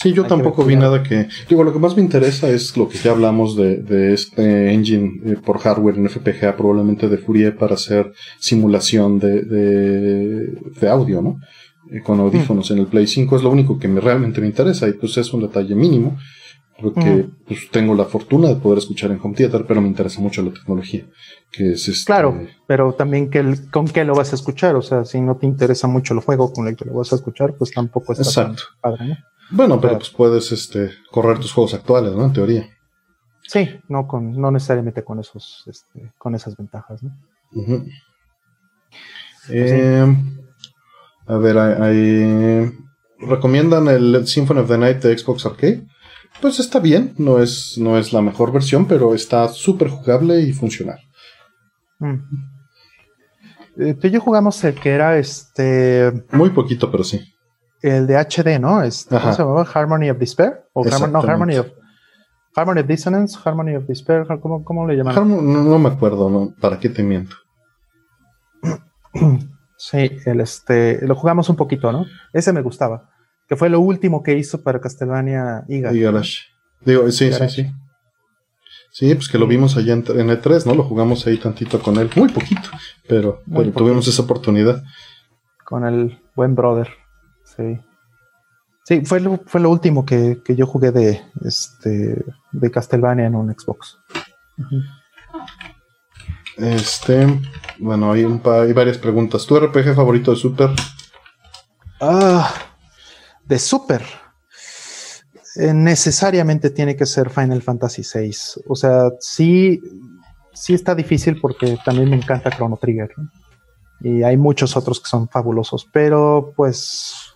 Sí, yo tampoco vi nada que... Digo, lo que más me interesa es lo que ya hablamos de, este engine eh, por hardware en FPGA, probablemente de Fourier para hacer simulación de, de, audio, ¿no? Eh, con audífonos en el Play 5 es lo único que me, realmente me interesa y pues es un detalle mínimo porque pues, tengo la fortuna de poder escuchar en home theater, pero me interesa mucho la tecnología. Que es este Claro, pero también que con qué lo vas a escuchar, o sea, si no te interesa mucho el juego con el que lo vas a escuchar, pues tampoco está Exacto. padre, ¿no? Bueno, pero pues puedes este, correr tus juegos actuales, ¿no? En teoría. Sí, no, con, no necesariamente con esos, este, con esas ventajas, ¿no? Eh, a ver, hay, ¿recomiendan el Symphony of the Night de Xbox Arcade? Pues está bien, no es, no es la mejor versión, pero está súper jugable y funcional. Mm. Eh, tú y yo jugamos el que era este. Muy poquito, pero sí el de HD, ¿no? Es, ¿Cómo se llamaba? Harmony of Despair. O no, Harmony of, Harmony of Dissonance, Harmony of Despair, ¿cómo, cómo le llaman? No, me acuerdo, ¿no? ¿Para qué te miento? Sí, el este, lo jugamos un poquito, ¿no? Ese me gustaba. Que fue lo último que hizo para Castlevania Garage. Digo, sí, sí, sí. Sí, pues que lo vimos allá en, E3, ¿no? Lo jugamos ahí tantito con él. Muy poquito, pero, pero tuvimos esa oportunidad. Con el buen brother. Sí. Sí, fue lo, fue lo último que, yo jugué de, este, de Castlevania en un Xbox. Este, bueno, hay, un hay varias preguntas. ¿Tu RPG favorito de Super? Ah, de Super. Eh, necesariamente tiene que ser Final Fantasy VI. O sea, sí, sí está difícil porque también me encanta Chrono Trigger. Y hay muchos otros que son fabulosos, pero pues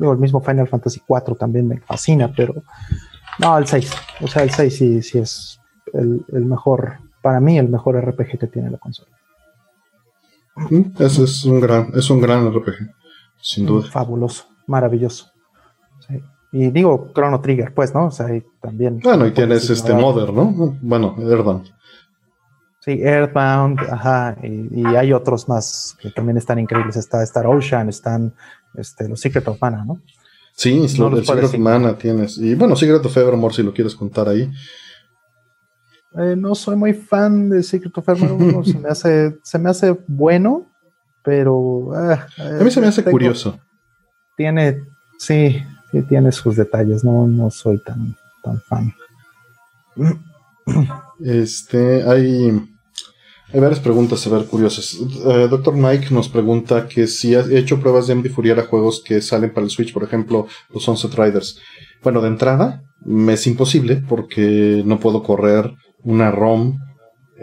el mismo Final Fantasy IV también me fascina, pero no, el 6. O sea, el 6 sí, sí es el, mejor, para mí, el mejor RPG que tiene la consola. Ese es un gran, es un gran RPG, sin duda. Fabuloso, maravilloso. Y digo Chrono Trigger, pues, ¿no? O sea, también. Bueno, y tienes este Mother, ¿no? Bueno, Earthbound. Sí, Earthbound, ajá, y, y, hay otros más que también están increíbles. Está Star Ocean, están este, los Secret of Mana, ¿no? Sí, el Secret of Mana tienes. Y bueno, Secret of Evermore, si lo quieres contar ahí. Eh, no soy muy fan de Secret of Evermore, se, me hace, se me hace bueno, pero... Ah, a mí se me hace curioso. Tiene, sí, sí, tiene sus detalles, no, no soy tan, tan fan. Este, hay hay varias preguntas, a ver, curiosas. Eh, Doctor Mike nos pregunta que si ha hecho pruebas de MD Fourier a juegos que salen para el Switch, por ejemplo, los Sunset Riders. Bueno, de entrada, me es imposible porque no puedo correr una ROM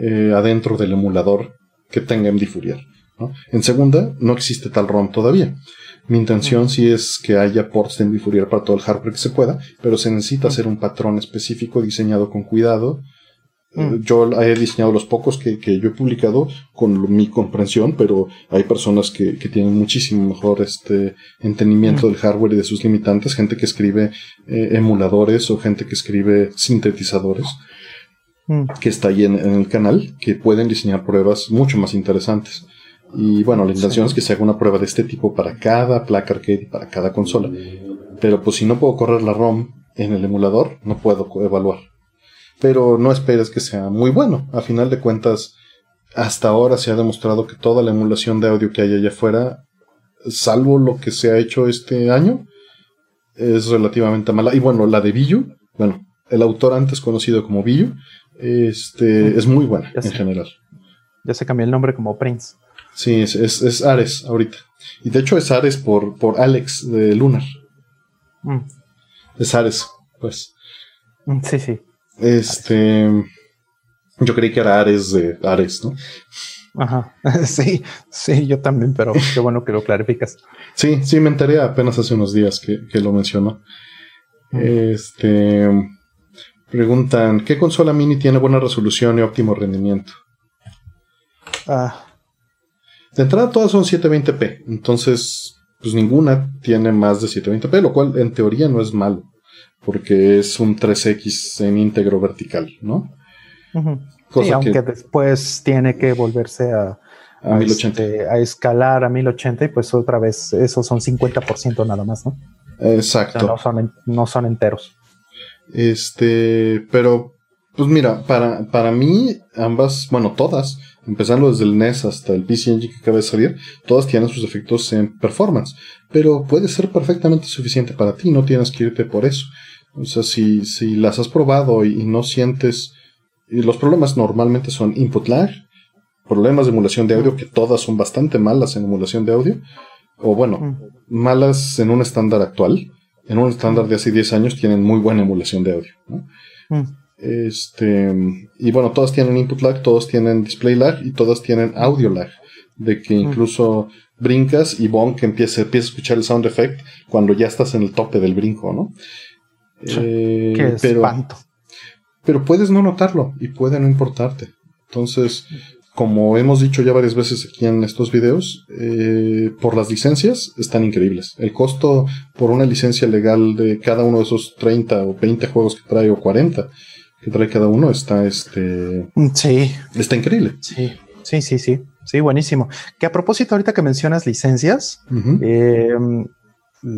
eh, adentro del emulador que tenga MD Fourier. En segunda, no existe tal ROM todavía. Mi intención sí es que haya ports de MD Fourier para todo el hardware que se pueda, pero se necesita hacer un patrón específico diseñado con cuidado Mm. Yo he diseñado los pocos que, yo he publicado con mi comprensión, pero hay personas que, tienen muchísimo mejor este entendimiento mm. del hardware y de sus limitantes, gente que escribe eh, emuladores o gente que escribe sintetizadores, mm. que está ahí en, el canal, que pueden diseñar pruebas mucho más interesantes. Y bueno, la intención es que se haga una prueba de este tipo para cada placa arcade y para cada consola. Pero pues si no puedo correr la ROM en el emulador, no puedo evaluar pero no esperes que sea muy bueno. A final de cuentas, hasta ahora se ha demostrado que toda la emulación de audio que hay allá afuera, salvo lo que se ha hecho este año, es relativamente mala. Y bueno, la de Billu, bueno, el autor antes conocido como Billu, este, es muy buena en general. Ya se cambió el nombre como Prince. Sí, es, Ares ahorita. Y de hecho es Ares por, por Alex de Lunar. Mm. Es Ares, pues. Mm, sí, sí. Este. Yo creí que era Ares de Ares, ¿no? Ajá. Sí, sí, yo también, pero qué bueno que lo clarificas. Sí, sí, me enteré apenas hace unos días que, lo mencionó. Este. Preguntan: ¿Qué consola mini tiene buena resolución y óptimo rendimiento? Ah. De entrada todas son 720p, entonces pues ninguna tiene más de 720p, lo cual en teoría no es malo, porque es un 3x en íntegro vertical, ¿no? sí, aunque después tiene que volverse a, a, este, a, escalar a 1080 y pues otra vez, esos son 50% nada más, ¿no? Exacto. no, son, no son enteros. Este, pero, pues mira, para, para mí, ambas, bueno, todas, empezando desde el NES hasta el PC Engine que acaba de salir, todas tienen sus efectos en performance, pero puede ser perfectamente suficiente para ti, no tienes que irte por eso. O sea, si, si las has probado y, no sientes, y los problemas normalmente son input lag, problemas de emulación de audio, que todas son bastante malas en emulación de audio, o bueno, malas en un estándar actual. En un estándar de hace 10 años tienen muy buena emulación de audio. Este, y bueno, todas tienen input lag, todos tienen display lag y todas tienen audio lag. De que incluso brincas y bonk empieza, empieza a escuchar el sound effect cuando ya estás en el tope del brinco, ¿no? Eh, Qué espanto. pero puedes no notarlo y puede no importarte. Entonces, como hemos dicho ya varias veces aquí en estos videos, eh, por las licencias están increíbles. El costo por una licencia legal de cada uno de esos 30 o 20 juegos que trae o 40 que trae cada uno está este sí. está increíble. Sí sí sí sí. Sí buenísimo. Que a propósito ahorita que mencionas licencias em,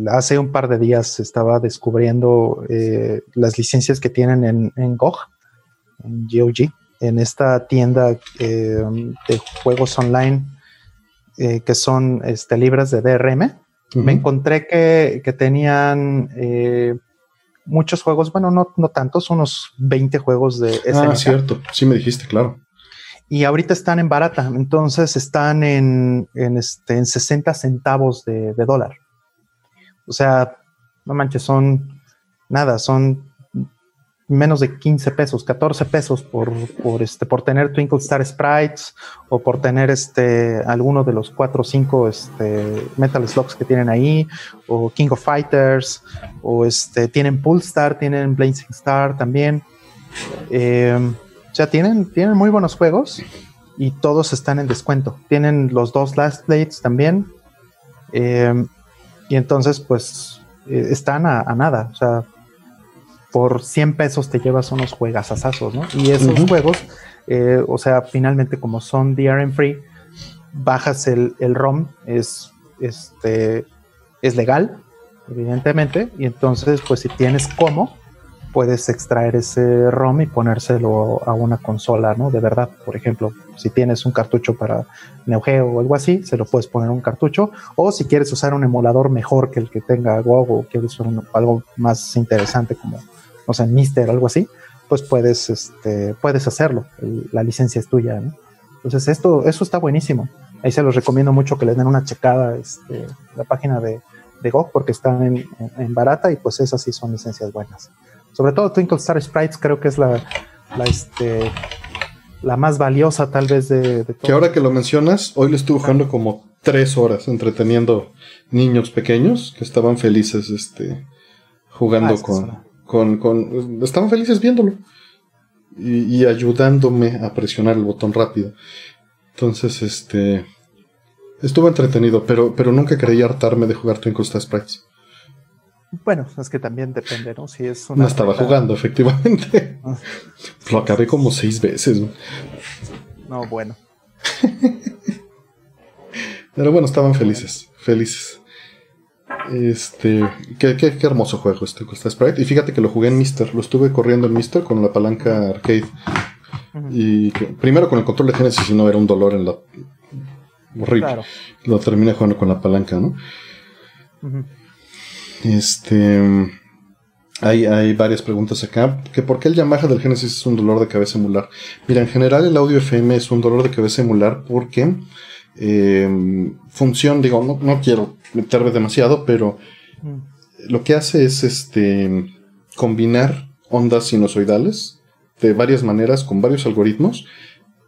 hace un par de días estaba descubriendo eh, las licencias que tienen en, en GOG en GOG en esta tienda eh, de juegos online eh, que son este, libres de DRM, me encontré que, tenían eh, muchos juegos, bueno, no, no tantos, unos 20 juegos de SNK. Ah, cierto, sí me dijiste, claro. Y ahorita están en barata, entonces están en, en, este, en 60 centavos de, de dólar. O sea, no manches, son nada, son menos de 15 pesos, 14 pesos por, por, este, por tener Twinkle Star Sprites o por tener este, alguno de los 4 o 5 este, Metal Slugs que tienen ahí, o King of Fighters, o este, tienen Star, tienen Blazing Star también. Eh, o sea, tienen, tienen muy buenos juegos y todos están en descuento. Tienen los dos Last Blades también. Eh, y entonces, pues, eh, están a, a nada. O sea, por 100 pesos te llevas unos juegasazos, ¿no? Y esos juegos, eh, o sea, finalmente como son DRM free, bajas el, el ROM, es, este, es legal, evidentemente, y entonces, pues si tienes cómo, puedes extraer ese ROM y ponérselo a una consola, ¿no? De verdad, por ejemplo, si tienes un cartucho para Neo Geo o algo así, se lo puedes poner un cartucho, o si quieres usar un emulador mejor que el que tenga GOG o quieres usar algo más interesante como o sea, Mister o algo así, pues puedes, este, puedes hacerlo. la licencia es tuya, ¿no? Entonces, esto, eso está buenísimo. Ahí se los recomiendo mucho que les den una checada este, la página de, de GOG porque están en, barata y pues esas sí son licencias buenas. Sobre todo Twinkle Star Sprites creo que es la, la, este, la más valiosa tal vez de, de Que ahora que lo mencionas, hoy le estuve jugando como tres horas entreteniendo niños pequeños que estaban felices este, jugando ah, con, con, con, estaban felices viéndolo y, ayudándome a presionar el botón rápido. Entonces, este, estuvo entretenido, pero, pero nunca creí hartarme de jugar Twinkle Star Sprites. Bueno, es que también depende, ¿no? Si es una. No estaba jugando, efectivamente. Ah. Lo acabé como seis veces. No, bueno. Pero bueno, estaban felices, felices. Este, qué, qué, hermoso juego este Costa Sprite. Y fíjate que lo jugué en Mister, lo estuve corriendo en Mister con la palanca arcade. Y primero con el control de Genesis, si no era un dolor en la. Horrible. Lo terminé jugando con la palanca, ¿no? Este. Hay, hay, varias preguntas acá. Que ¿Por qué el Yamaha del Genesis es un dolor de cabeza emular? Mira, en general el audio FM es un dolor de cabeza emular porque eh, función, digo, no, no, quiero meterme demasiado, pero lo que hace es este combinar ondas sinusoidales de varias maneras con varios algoritmos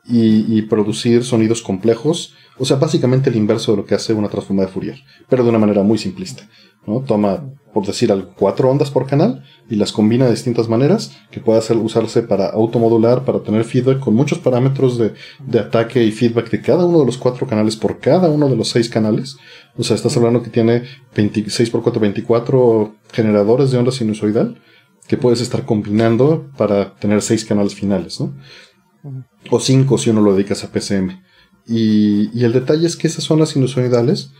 y, producir sonidos complejos O sea, básicamente el inverso de lo que hace una transforma de Fourier, pero de una manera muy simplista. ¿no? Toma, por decir algo, cuatro ondas por canal y las combina de distintas maneras, que puede hacer, usarse para automodular, para tener feedback con muchos parámetros de, de, ataque y feedback de cada uno de los cuatro canales por cada uno de los seis canales. O sea, estás hablando que tiene 26 por 4, 24 generadores de onda sinusoidal que puedes estar combinando para tener seis canales finales, ¿no? O cinco si uno lo dedicas a PCM. Y, y, el detalle es que esas ondas sinusoidales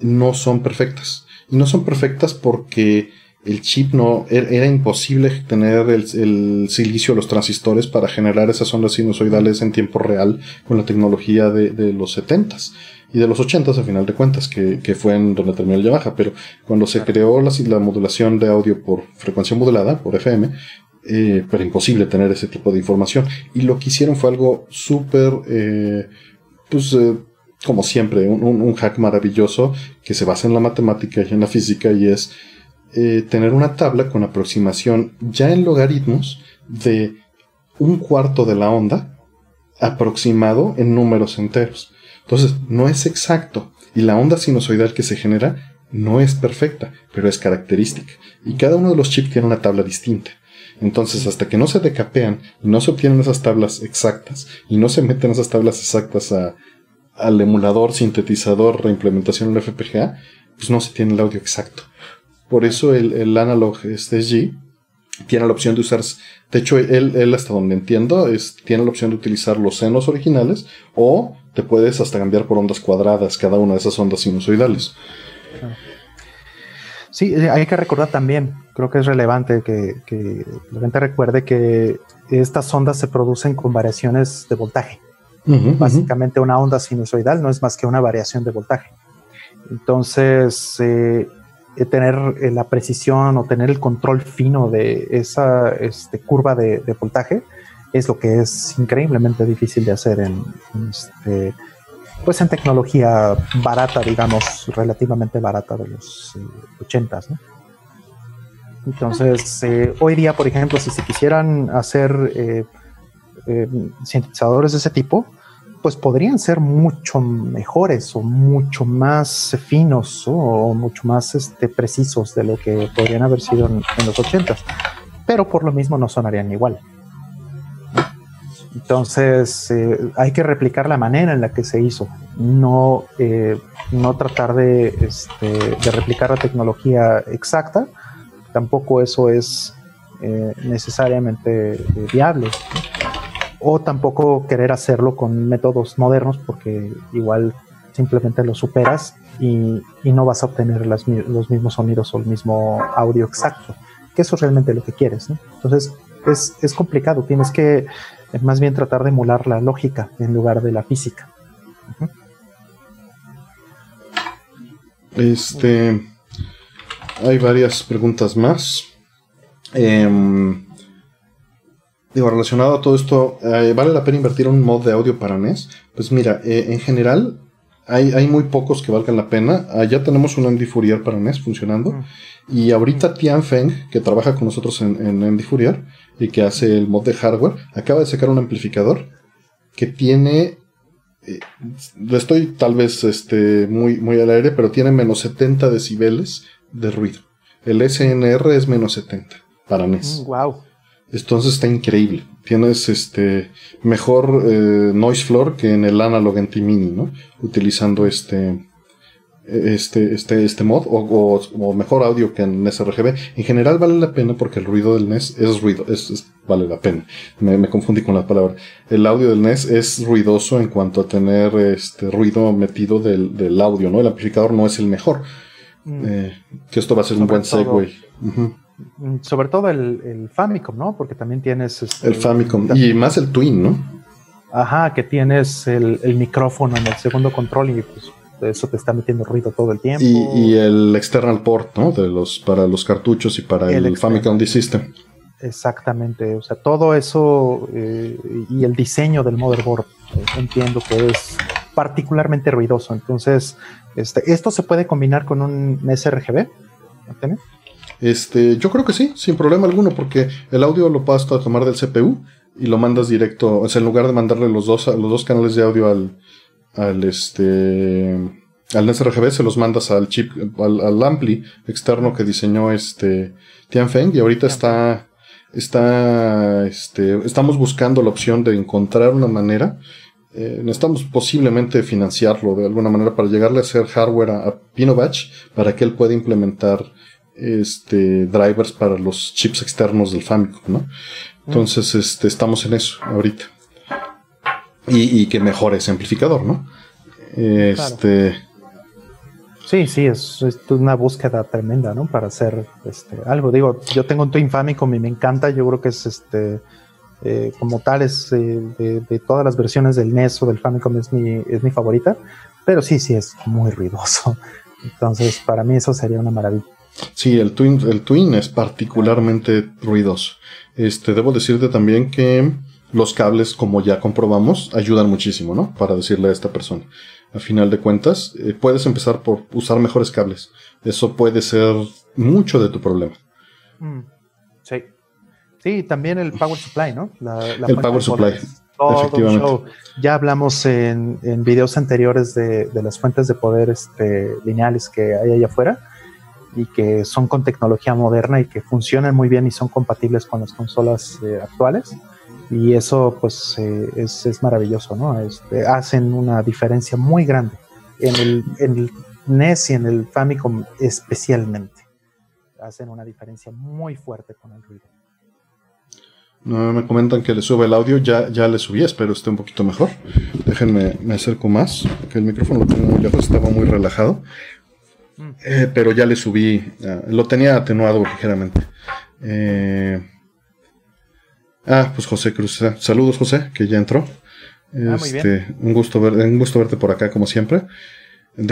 no son perfectas. Y no son perfectas porque el chip no er, era, imposible tener el, el, silicio, los transistores para generar esas ondas sinusoidales en tiempo real con la tecnología de, de los 70s y de los 80s a final de cuentas, que, que fue en donde terminó el Yamaha, pero cuando se creó la, la modulación de audio por frecuencia modulada, por FM, eh, pero imposible tener ese tipo de información. Y lo que hicieron fue algo súper, eh, pues, eh, como siempre, un, un, hack maravilloso que se basa en la matemática y en la física y es tener una tabla con aproximación ya en logaritmos de un cuarto de la onda aproximado en números enteros. Entonces, no es exacto. Y la onda sinusoidal que se genera no es perfecta, pero es característica. Y cada uno de los chips tiene una tabla distinta. Entonces, hasta que no se decapean y no se obtienen esas tablas exactas y no se meten esas tablas exactas a, al emulador, sintetizador, reimplementación en el FPGA, pues no se tiene el audio exacto. Por eso el, el analog SSG tiene la opción de usar, de hecho él, él hasta donde entiendo, es, tiene la opción de utilizar los senos originales o te puedes hasta cambiar por ondas cuadradas cada una de esas ondas sinusoidales. Sí, eh, hay que recordar también, creo que es relevante que, que la gente recuerde que estas ondas se producen con variaciones de voltaje. Uh -huh, Básicamente uh -huh. una onda sinusoidal no es más que una variación de voltaje. Entonces, eh, tener eh, la precisión o tener el control fino de esa este, curva de, de, voltaje es lo que es increíblemente difícil de hacer en, en este, pues en tecnología barata, digamos, relativamente barata de los eh, 80 ¿no? Entonces, eh, hoy día, por ejemplo, si se quisieran hacer eh, eh, sintetizadores de ese tipo, pues podrían ser mucho mejores o mucho más finos ¿no? o mucho más este, precisos de lo que podrían haber sido en, en los 80 pero por lo mismo no sonarían igual. Entonces eh, hay que replicar la manera en la que se hizo, no, eh, no tratar de, este, de, replicar la tecnología exacta, tampoco eso es eh, necesariamente viable, o tampoco querer hacerlo con métodos modernos porque igual simplemente lo superas y, y no vas a obtener las, los mismos sonidos o el mismo audio exacto, que eso es realmente lo que quieres. Entonces es, es complicado, tienes que es más bien tratar de emular la lógica en lugar de la física. Uh -huh. Este. Hay varias preguntas más. Eh, digo, relacionado a todo esto, eh, ¿vale la pena invertir un mod de audio para NES? Pues mira, eh, en general, hay, hay, muy pocos que valgan la pena. Ah, ya tenemos un MD Fourier para NES funcionando. Y ahorita Tian Feng, que trabaja con nosotros en, en MD Fourier y que hace el mod de hardware, acaba de sacar un amplificador que tiene. Eh, estoy tal vez este, muy, muy al aire, pero tiene menos 70 decibeles de ruido. El SNR es menos 70 para NES. Mm, wow. Entonces está increíble. Tienes este mejor eh, noise floor que en el Analog NT Mini, ¿no? Utilizando este este, este, este mod o, o, o, mejor audio que en NES RGB. En general vale la pena porque el ruido del NES es ruido, es, es vale la pena. Me, me, confundí con la palabra. El audio del NES es ruidoso en cuanto a tener este ruido metido del, del audio, ¿no? El amplificador no es el mejor. Mm. Eh, que esto va a ser Sobre un buen segue. Uh -huh. Sobre todo el, el, Famicom, ¿no? Porque también tienes... Este, el Famicom. Y más el Twin, ¿no? Ajá, que tienes el, el micrófono en el segundo control y pues eso te está metiendo ruido todo el tiempo. Y, y, el external port, ¿no? De los, para los cartuchos y para el, el Famicom D-System. Exactamente, o sea, todo eso eh, y el diseño del motherboard eh, entiendo que es particularmente ruidoso. Entonces, este, ¿esto se puede combinar con un sRGB? ¿Entiendes? Este, yo creo que sí, sin problema alguno, porque el audio lo vas a tomar del CPU y lo mandas directo, o sea, en lugar de mandarle los dos, los dos canales de audio al, al este al NES se los mandas al chip, al, ampli externo que diseñó este Tianfeng y ahorita está, está, este, estamos buscando la opción de encontrar una manera. Eh, necesitamos posiblemente financiarlo de alguna manera para llegarle a hacer hardware a, a Pinobatch para que él pueda implementar este drivers para los chips externos del Famicom, ¿no? Entonces, este, estamos en eso ahorita. Y, y que mejore ese amplificador, ¿no? Este. Sí, sí, es, una búsqueda tremenda, ¿no? Para hacer este, algo. Digo, yo tengo un Twin Famicom y me encanta. Yo creo que es este. Eh, como tal, es eh, de, todas las versiones del NES o del Famicom es mi, es mi favorita. Pero sí, sí, es muy ruidoso. Entonces, para mí eso sería una maravilla. Sí, el Twin, el Twin es particularmente ruidoso. Este, debo decirte también que los cables, como ya comprobamos, ayudan muchísimo, ¿no? Para decirle a esta persona. A final de cuentas, eh, puedes empezar por usar mejores cables. Eso puede ser mucho de tu problema. Mm, sí. Sí, también el power supply, ¿no? el power supply. efectivamente. Ya hablamos en, en videos anteriores de, de, las fuentes de poder este, lineales que hay allá afuera y que son con tecnología moderna y que funcionan muy bien y son compatibles con las consolas eh, actuales y eso pues eh, es, maravilloso, ¿no? Este, hacen una diferencia muy grande en el, en el NES y en el Famicom especialmente. Hacen una diferencia muy fuerte con el ruido. No, me comentan que le sube el audio, ya, ya le subí, espero esté un poquito mejor. Déjenme, me acerco más, que el micrófono lo tengo muy lejos, estaba muy relajado. Mm. Eh, pero ya le subí, lo tenía atenuado ligeramente. Eh, Ah, pues José Cruz. Saludos, José, que ya entró. Ah, este, Un, gusto ver, un gusto verte por acá, como siempre.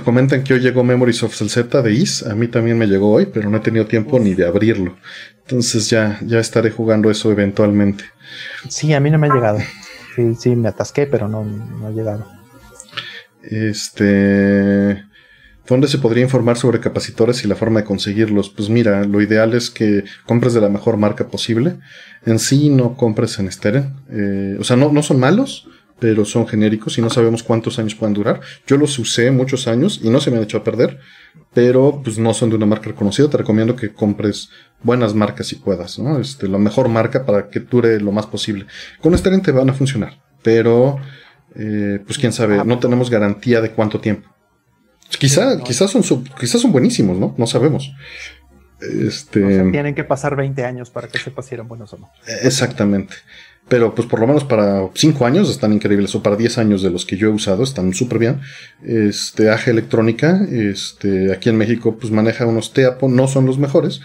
Comentan que hoy llegó Memories of Z de Is. A mí también me llegó hoy, pero no he tenido tiempo ni de abrirlo. Entonces ya, ya estaré jugando eso eventualmente. Sí, a mí no me ha llegado. Sí, sí, me atasqué, pero no, no ha llegado. Este. ¿Dónde se podría informar sobre capacitores y la forma de conseguirlos? Pues mira, lo ideal es que compres de la mejor marca posible. En sí no compres en Steren. Eh, o sea, no, no son malos, pero son genéricos y no sabemos cuántos años pueden durar. Yo los usé muchos años y no se me han hecho a perder, pero pues no son de una marca reconocida. Te recomiendo que compres buenas marcas si puedas, ¿no? Este, la mejor marca para que dure lo más posible. Con Steren te van a funcionar, pero eh, pues quién sabe, no tenemos garantía de cuánto tiempo. Quizá, quizás son, quizás son buenísimos, ¿no? No sabemos. Este, tienen que pasar 20 años para que sepas si eran buenos o no. Exactamente. Pero pues por lo menos para 5 años están increíbles, o para 10 años de los que yo he usado están súper bien. Este, AG Electrónica, este, aquí en México pues maneja unos Teapo, no son los mejores,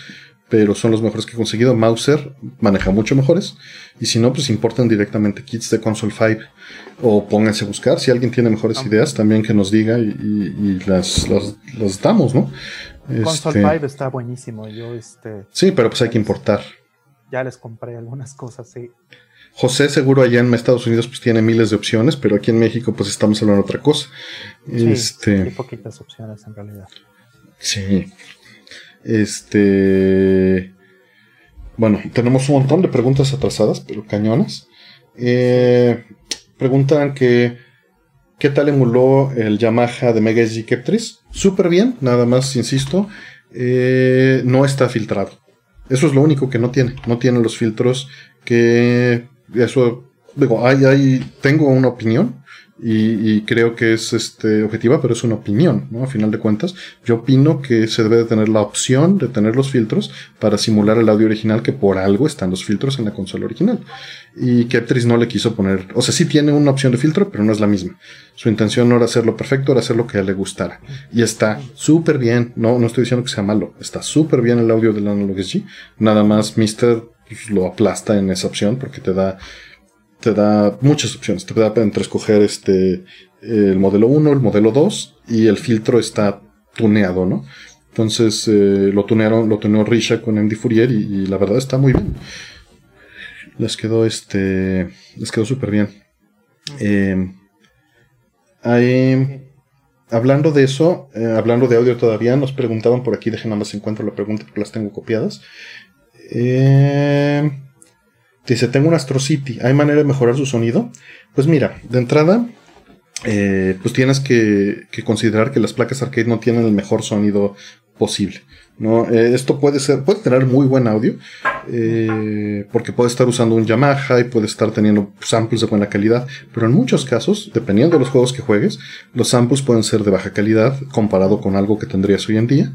pero son los mejores que he conseguido. Mauser maneja mucho mejores. Y si no, pues importan directamente kits de Console 5 o pónganse a buscar. Si alguien tiene mejores ideas, también que nos diga y, las, las, damos, ¿no? Console 5 este, está buenísimo. Yo, este, sí, pero pues hay que importar. Ya les compré algunas cosas, sí. José seguro allá en Estados Unidos pues tiene miles de opciones, pero aquí en México pues estamos hablando de otra cosa. Sí, este, hay poquitas opciones en realidad. Sí. Este. Bueno, tenemos un montón de preguntas atrasadas, pero cañonas. Eh, preguntan que qué tal emuló el Yamaha de Mega SG Keptris. Súper bien, nada más, insisto, eh, no está filtrado. Eso es lo único que no tiene. No tiene los filtros que eso digo, hay, tengo una opinión y, creo que es este, objetiva, pero es una opinión, ¿no? A final de cuentas, yo opino que se debe de tener la opción de tener los filtros para simular el audio original, que por algo están los filtros en la consola original. Y Keptris no le quiso poner, o sea, sí tiene una opción de filtro, pero no es la misma. Su intención no era hacerlo perfecto, era hacer lo que a él le gustara. Y está súper bien, no, no estoy diciendo que sea malo, está súper bien el audio del Analog SG, nada más Mister pues, lo aplasta en esa opción porque te da te da muchas opciones. Te da entre escoger este, el modelo 1, el modelo 2 y el filtro está tuneado, ¿no? Entonces eh, lo tunearon, lo tuneó Risha con MD Fourier y, la verdad está muy bien. Les quedó este, les quedó súper bien. Eh, hablando de eso, eh, hablando de audio todavía, nos preguntaban por aquí, dejen nada más encuentro la pregunta porque las tengo copiadas. Eh, Dice, tengo un Astro City, ¿hay manera de mejorar su sonido? Pues mira, de entrada, eh, pues tienes que, considerar que las placas arcade no tienen el mejor sonido posible. ¿no? Eh, esto puede ser, puede tener muy buen audio, eh, porque puede estar usando un Yamaha y puede estar teniendo samples de buena calidad, pero en muchos casos, dependiendo de los juegos que juegues, los samples pueden ser de baja calidad comparado con algo que tendrías hoy en día.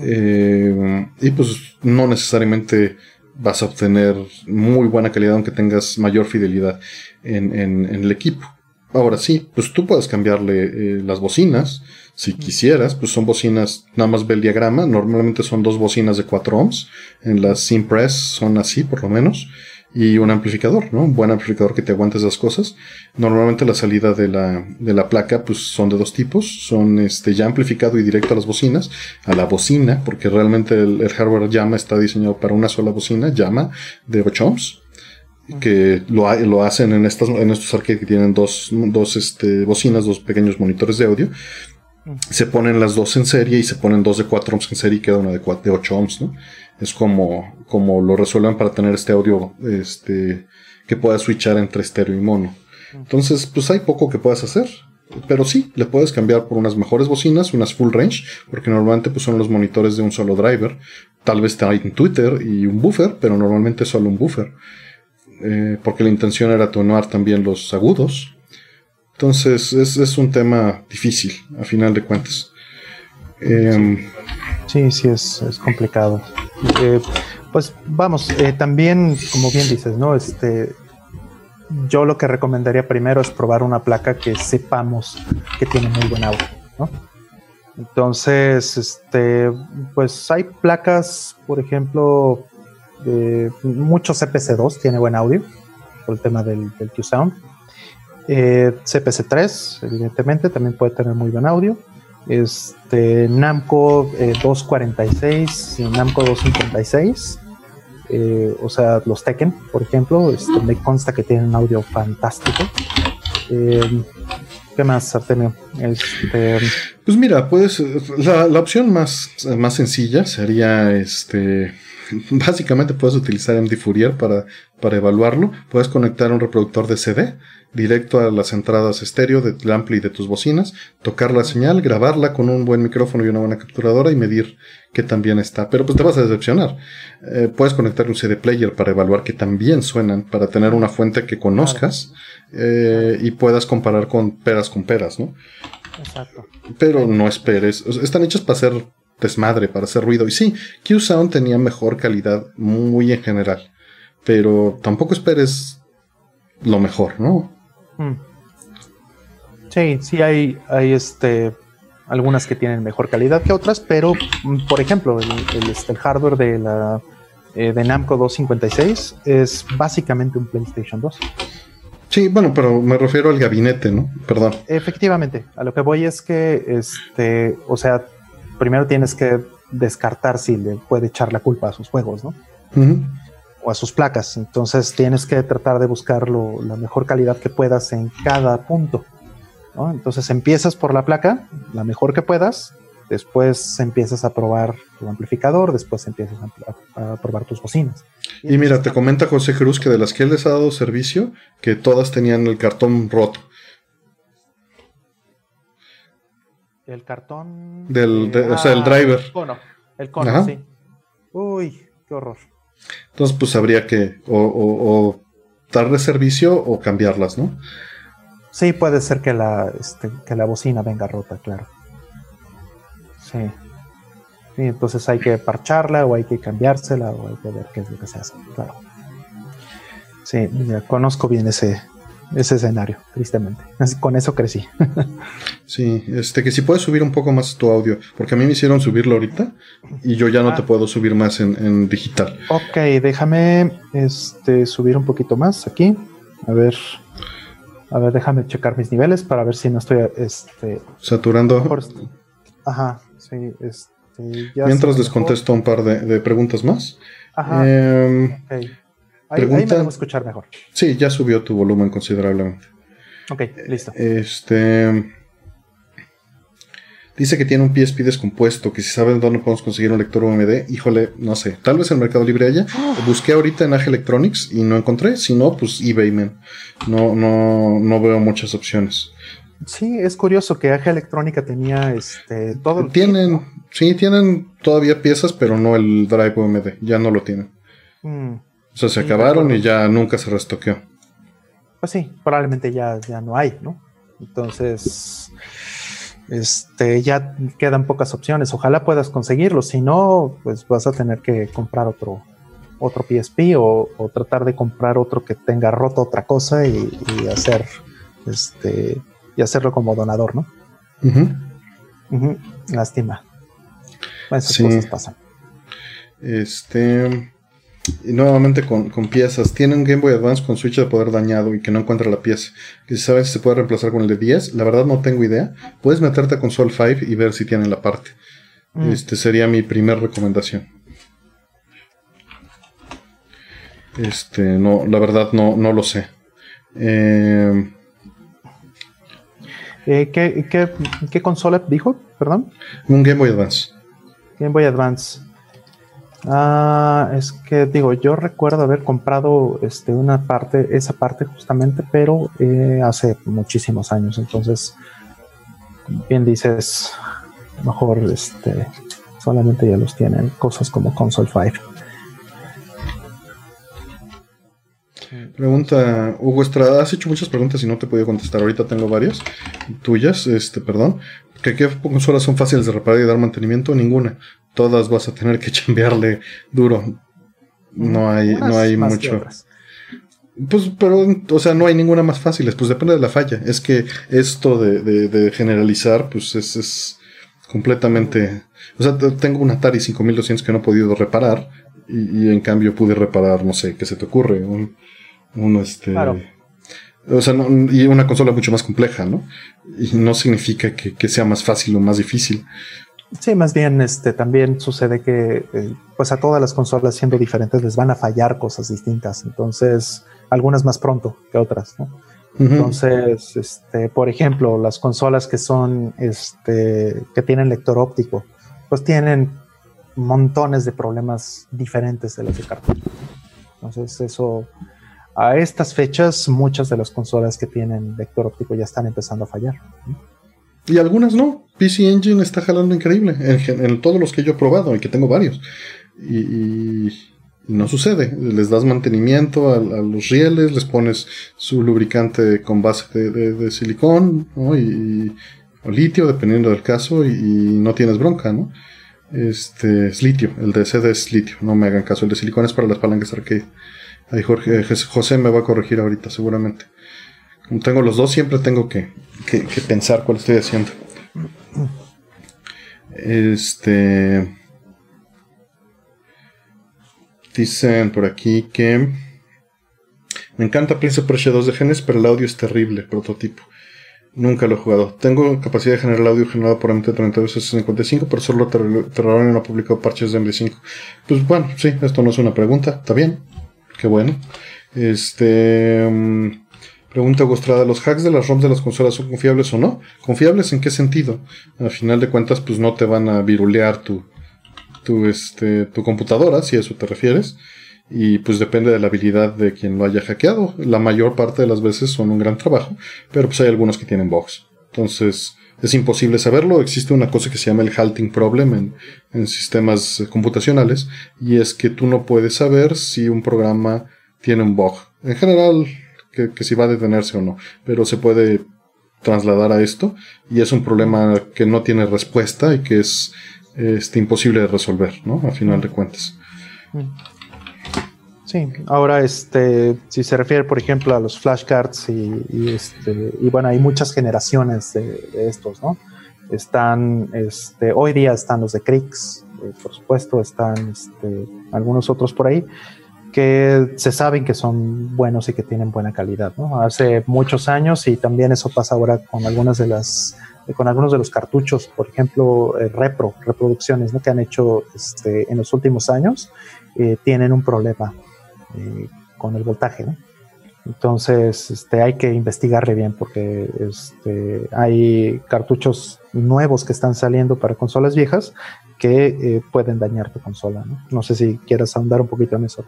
y pues no necesariamente vas a obtener muy buena calidad aunque tengas mayor fidelidad en el equipo. Ahora sí, pues tú puedes cambiarle eh, las bocinas. Si quisieras, pues son bocinas, nada más ve el diagrama. Normalmente son dos bocinas de 4 ohms. En las Simpress son así, por lo menos. Y un amplificador, ¿no? Un buen amplificador que te aguante esas cosas. Normalmente la salida de la, de la placa, pues son de dos tipos. Son este, ya amplificado y directo a las bocinas. A la bocina, porque realmente el, el hardware llama está diseñado para una sola bocina, llama de 8 ohms que lo, lo, hacen en, estas, en estos arcades que tienen dos, dos este, bocinas, dos pequeños monitores de audio. Se ponen las dos en serie y se ponen dos de 4 ohms en serie y queda una de, 4, de 8 ohms, ¿no? Es como, como lo resuelven para tener este audio este, que pueda switchar entre estéreo y mono. Entonces, pues hay poco que puedas hacer. Pero sí, le puedes cambiar por unas mejores bocinas, unas full range, porque normalmente pues, son los monitores de un solo driver. Tal vez un Twitter y un buffer, pero normalmente solo un buffer. Eh, porque la intención era atenuar también los agudos. Entonces es, un tema difícil, a final de cuentas. Em, sí, sí, es, complicado. Eh, pues vamos, eh, también, como bien dices, ¿no? Este, yo lo que recomendaría primero es probar una placa que sepamos que tiene muy buen audio, ¿no? Entonces, este, pues hay placas, por ejemplo, mucho CPC2 tiene buen audio por el tema del, Q-Sound. Eh, CPC3, evidentemente, también puede tener muy buen audio. Este, Namco 246 y Namco 256. Eh, o sea, los Tekken, por ejemplo, este, me consta que tienen un audio fantástico. Eh, ¿Qué más, Artemio? Este... Pues mira, puedes. La, la, opción más, más sencilla sería este básicamente puedes utilizar MD Fourier para, para evaluarlo. Puedes conectar un reproductor de CD directo a las entradas estéreo del ampli de tus bocinas, tocar la señal, grabarla con un buen micrófono y una buena capturadora y medir qué tan bien está. Pero pues te vas a decepcionar. Eh, puedes conectar un CD player para evaluar que también suenan, para tener una fuente que conozcas eh, y puedas comparar con peras con peras, ¿no? Exacto. Pero no esperes. están hechos para ser desmadre, para hacer ruido. Y sí, Q-Sound tenía mejor calidad muy en general. Pero tampoco esperes lo mejor, ¿no? Hmm. Sí, sí hay, hay este algunas que tienen mejor calidad que otras, pero mm, por ejemplo, el, este, hardware de la eh, de Namco 256 es básicamente un PlayStation 2. Sí, bueno, pero me refiero al gabinete, ¿no? Perdón. Efectivamente, a lo que voy es que, este, o sea, primero tienes que descartar si le puede echar la culpa a sus juegos, ¿no? O a sus placas. Entonces tienes que tratar de buscar la mejor calidad que puedas en cada punto. ¿no? Entonces empiezas por la placa, la mejor que puedas, después empiezas a probar tu amplificador, después empiezas a, probar tus bocinas. Y, mira, te comenta José Cruz que de las que él les ha dado servicio, que todas tenían el cartón roto. El cartón. Del, o sea, el driver. El cono. El cono, sí. Uy, qué horror. Entonces, pues habría que o, darle servicio o cambiarlas, ¿no? Sí, puede ser que la, este, que la bocina venga rota, claro. Sí. sí. Entonces hay que parcharla o hay que cambiársela o hay que ver qué es lo que se hace, claro. Sí, mira, conozco bien ese, ese escenario, tristemente. Con eso crecí. sí, este que si puedes subir un poco más tu audio, porque a mí me hicieron subirlo ahorita y yo ya no te ah. puedo subir más en, digital. Ok, déjame este, subir un poquito más aquí. A ver. A ver, déjame checar mis niveles para ver si no estoy este, saturando. Ajá, sí, este, Mientras les contesto un par de, preguntas más. Ajá. Eh, Ahí, me debo escuchar mejor. Sí, ya subió tu volumen considerablemente. Ok, listo. Este. Dice que tiene un PSP descompuesto, que si saben dónde podemos conseguir un lector UMD, híjole, no sé, tal vez en Mercado Libre haya. Busqué ahorita en AG Electronics y no encontré, si no, pues eBay, man. No, no, no veo muchas opciones. Sí, es curioso que Aja Electrónica tenía este todo. Tienen, sí, tienen todavía piezas, pero no el drive UMD, ya no lo tienen. Mm. O sea, se acabaron y ya nunca se restoqueó. Pues sí, probablemente ya, ya no hay, ¿no? Entonces, este, ya quedan pocas opciones. Ojalá puedas conseguirlo. Si no, pues vas a tener que comprar otro, otro PSP o, tratar de comprar otro que tenga roto otra cosa y, hacer este y hacerlo como donador, ¿no? Lástima. Esas cosas pasan. Este. Y nuevamente con, piezas. Tiene un Game Boy Advance con switch de poder dañado y que no encuentra la pieza. Que si sabes si se puede reemplazar con el de 10. La verdad no tengo idea. Puedes meterte a Console 5 y ver si tienen la parte. Mm. Este sería mi primera recomendación. Este, no, la verdad no, no lo sé. Eh, eh, ¿qué, qué, qué consola dijo? Perdón. Un Game Boy Advance. Game Boy Advance. Ah, es que digo, yo recuerdo haber comprado este, una parte, esa parte justamente, pero eh, hace muchísimos años. Entonces, bien dices, mejor este, solamente ya los tienen cosas como Console 5. Pregunta Hugo Estrada, has hecho muchas preguntas y no te he podido contestar. Ahorita tengo varias tuyas, este, perdón. ¿Qué, ¿Qué consolas son fáciles de reparar y dar mantenimiento? Ninguna todas vas a tener que chambearle duro. No hay, no hay mucho. Pues, pero, o sea, no hay ninguna más fácil. Pues depende de la falla. Es que esto de, generalizar, pues es, es, completamente. O sea, tengo un Atari 5200 que no he podido reparar. Y, en cambio pude reparar, no sé, ¿qué se te ocurre? Un, este. O sea, y una consola mucho más compleja, ¿no? Y no significa que, que sea más fácil o más difícil. Sí, más bien este, también sucede que eh, pues a todas las consolas siendo diferentes les van a fallar cosas distintas, entonces algunas más pronto que otras, ¿no? Entonces, este, por ejemplo, las consolas que son, este, que tienen lector óptico, pues tienen montones de problemas diferentes de las de cartucho. Entonces, eso, a estas fechas, muchas de las consolas que tienen lector óptico ya están empezando a fallar. Y algunas no. PC Engine está jalando increíble en, todos los que yo he probado y que tengo varios. Y, no sucede. Les das mantenimiento a, los rieles, les pones su lubricante con base de, silicón y, o litio, dependiendo del caso, y, no tienes bronca, ¿no? Este es litio, el de CD es litio, no me hagan caso. El de silicón es para las palancas arcade. Ahí Jorge, José me va a corregir ahorita, seguramente. Como tengo los dos, siempre tengo que, pensar cuál estoy haciendo. Este. Dicen por aquí que. Me encanta Prince of Persia 2 de Genes, pero el audio es terrible, prototipo. Nunca lo he jugado. Tengo capacidad de generar el audio generado por MT3255, pero solo Terraria no ha publicado parches de MD5. Pues bueno, sí, esto no es una pregunta. Está bien. Qué bueno. Este. Mm, Pregunta Gostrada, ¿los hacks de las ROMs de las consolas son confiables o no? ¿Confiables en qué sentido? Al final de cuentas, pues no te van a virulear tu, tu, este, tu computadora, si a eso te refieres. Y pues depende de la habilidad de quien lo haya hackeado. La mayor parte de las veces son un gran trabajo, pero pues hay algunos que tienen bugs. Entonces, es imposible saberlo. Existe una cosa que se llama el halting problem en, en sistemas computacionales, y es que tú no puedes saber si un programa tiene un bug. En general, que, si va a detenerse o no, pero se puede trasladar a esto y es un problema que no tiene respuesta y que es este, imposible de resolver, ¿no? A final de cuentas. Sí, ahora este, si se refiere, por ejemplo, a los flashcards y, y este, y bueno, hay muchas generaciones de, estos, ¿no? Están, este, hoy día están los de Crix, eh, por supuesto, están este, algunos otros por ahí, que se saben que son buenos y que tienen buena calidad, ¿no? Hace muchos años y también eso pasa ahora con algunas de las con algunos de los cartuchos, por ejemplo, eh, repro, reproducciones que han hecho este, en los últimos años, eh, tienen un problema eh, con el voltaje. Entonces, este, hay que investigarle bien porque este, hay cartuchos nuevos que están saliendo para consolas viejas que pueden dañar tu consola. ¿no? no sé si quieras ahondar un poquito en eso.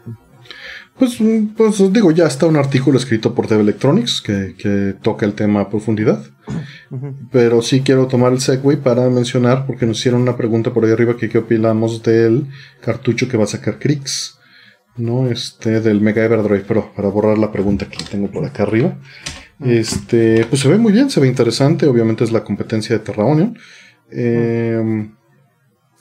Pues, pues digo, ya está un artículo escrito por Dev Electronics que, toca el tema a profundidad. Pero sí quiero tomar el segue para mencionar, porque nos hicieron una pregunta por ahí arriba que qué opinamos del cartucho que va a sacar Crix. ¿no? Este, del Mega Everdrive Pro, para borrar la pregunta que tengo por acá arriba. Este, pues se ve muy bien, se ve interesante. Obviamente es la competencia de Terra Eh,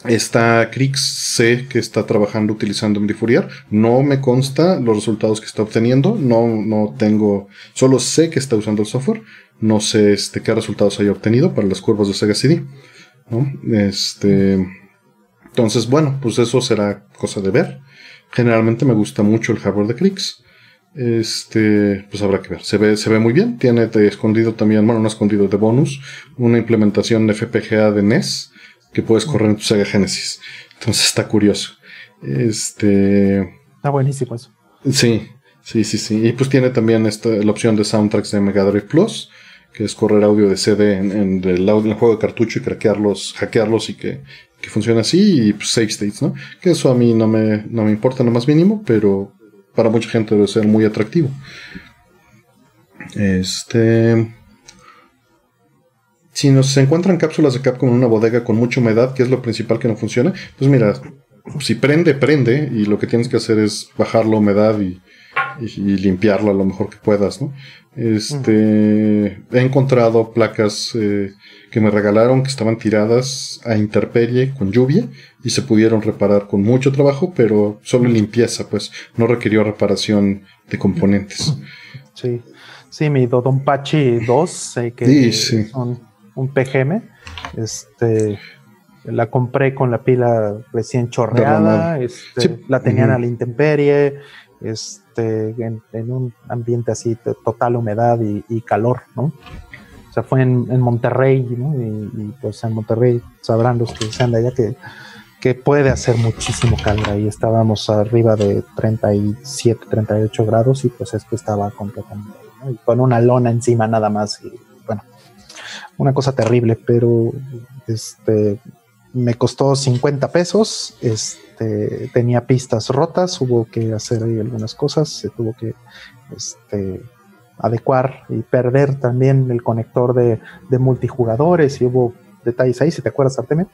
Está Crix C que está trabajando utilizando Fourier. No me consta los resultados que está obteniendo. No, no tengo. Solo sé que está usando el software. No sé este, qué resultados haya obtenido para las curvas de Sega CD. Este. Entonces, bueno, pues eso será cosa de ver. Generalmente me gusta mucho el hardware de Crix. Este, pues habrá que ver. Se ve, se ve muy bien. Tiene de escondido también, bueno, no escondido de bonus, una implementación FPGA de NES que puedes correr en tu Sega Genesis. Entonces está curioso. Este. Está buenísimo eso. Sí, sí, sí, sí. Y pues tiene también esta, la opción de soundtracks de Mega Drive Plus, que es correr audio de CD en, el, audio, juego de cartucho y craquearlos, hackearlos y que, que funcione así. Y pues save states, ¿no? Que eso a mí no me, no me importa lo más mínimo, pero para mucha gente debe ser muy atractivo. Este. Si nos encuentran cápsulas de Capcom en una bodega con mucha humedad, que es lo principal que no funciona, pues mira, si prende, prende, y lo que tienes que hacer es bajar la humedad y, limpiarla lo mejor que puedas, ¿no? Este, he encontrado placas eh, que me regalaron que estaban tiradas a interperie con lluvia y se pudieron reparar con mucho trabajo, pero solo limpieza, pues no requirió reparación de componentes. Sí, sí, mi Dodonpachi 2, eh, que sí, sí. son un PGM. Este, la compré con la pila recién chorreada, este, la tenían a la intemperie, este, en, un ambiente así de total humedad y, calor, ¿no? O sea, fue en, Monterrey, ¿no? Y, pues en Monterrey sabrán los que sean de allá que, que puede hacer muchísimo calor ahí. Estábamos arriba de 37, 38 grados y pues esto estaba completamente, y con una lona encima nada más y una cosa terrible, pero este me costó 50 pesos, este, tenía pistas rotas, hubo que hacer ahí algunas cosas, se tuvo que este, adecuar y perder también el conector de, multijugadores y hubo detalles ahí, si te acuerdas, Artemio.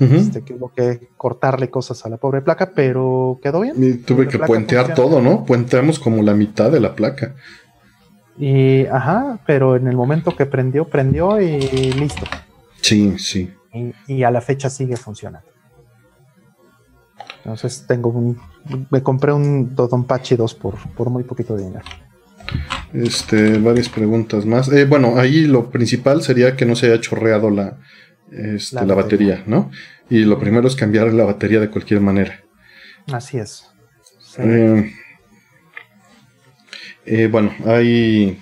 este, que hubo que cortarle cosas a la pobre placa, pero quedó bien. Y tuve que puentear todo, ¿no? Puenteamos como la mitad de la placa. Y, ajá, pero en el momento que prendió, prendió y listo. Sí, sí. Y, a la fecha sigue funcionando. Entonces tengo un, me compré un Dodonpachi 2 por, por muy poquito dinero. Este, varias preguntas más. Eh, bueno, ahí lo principal sería que no se haya chorreado la, este, la, batería. ¿no? Y lo primero es cambiar la batería de cualquier manera. Así es. Eh, eh, bueno, hay,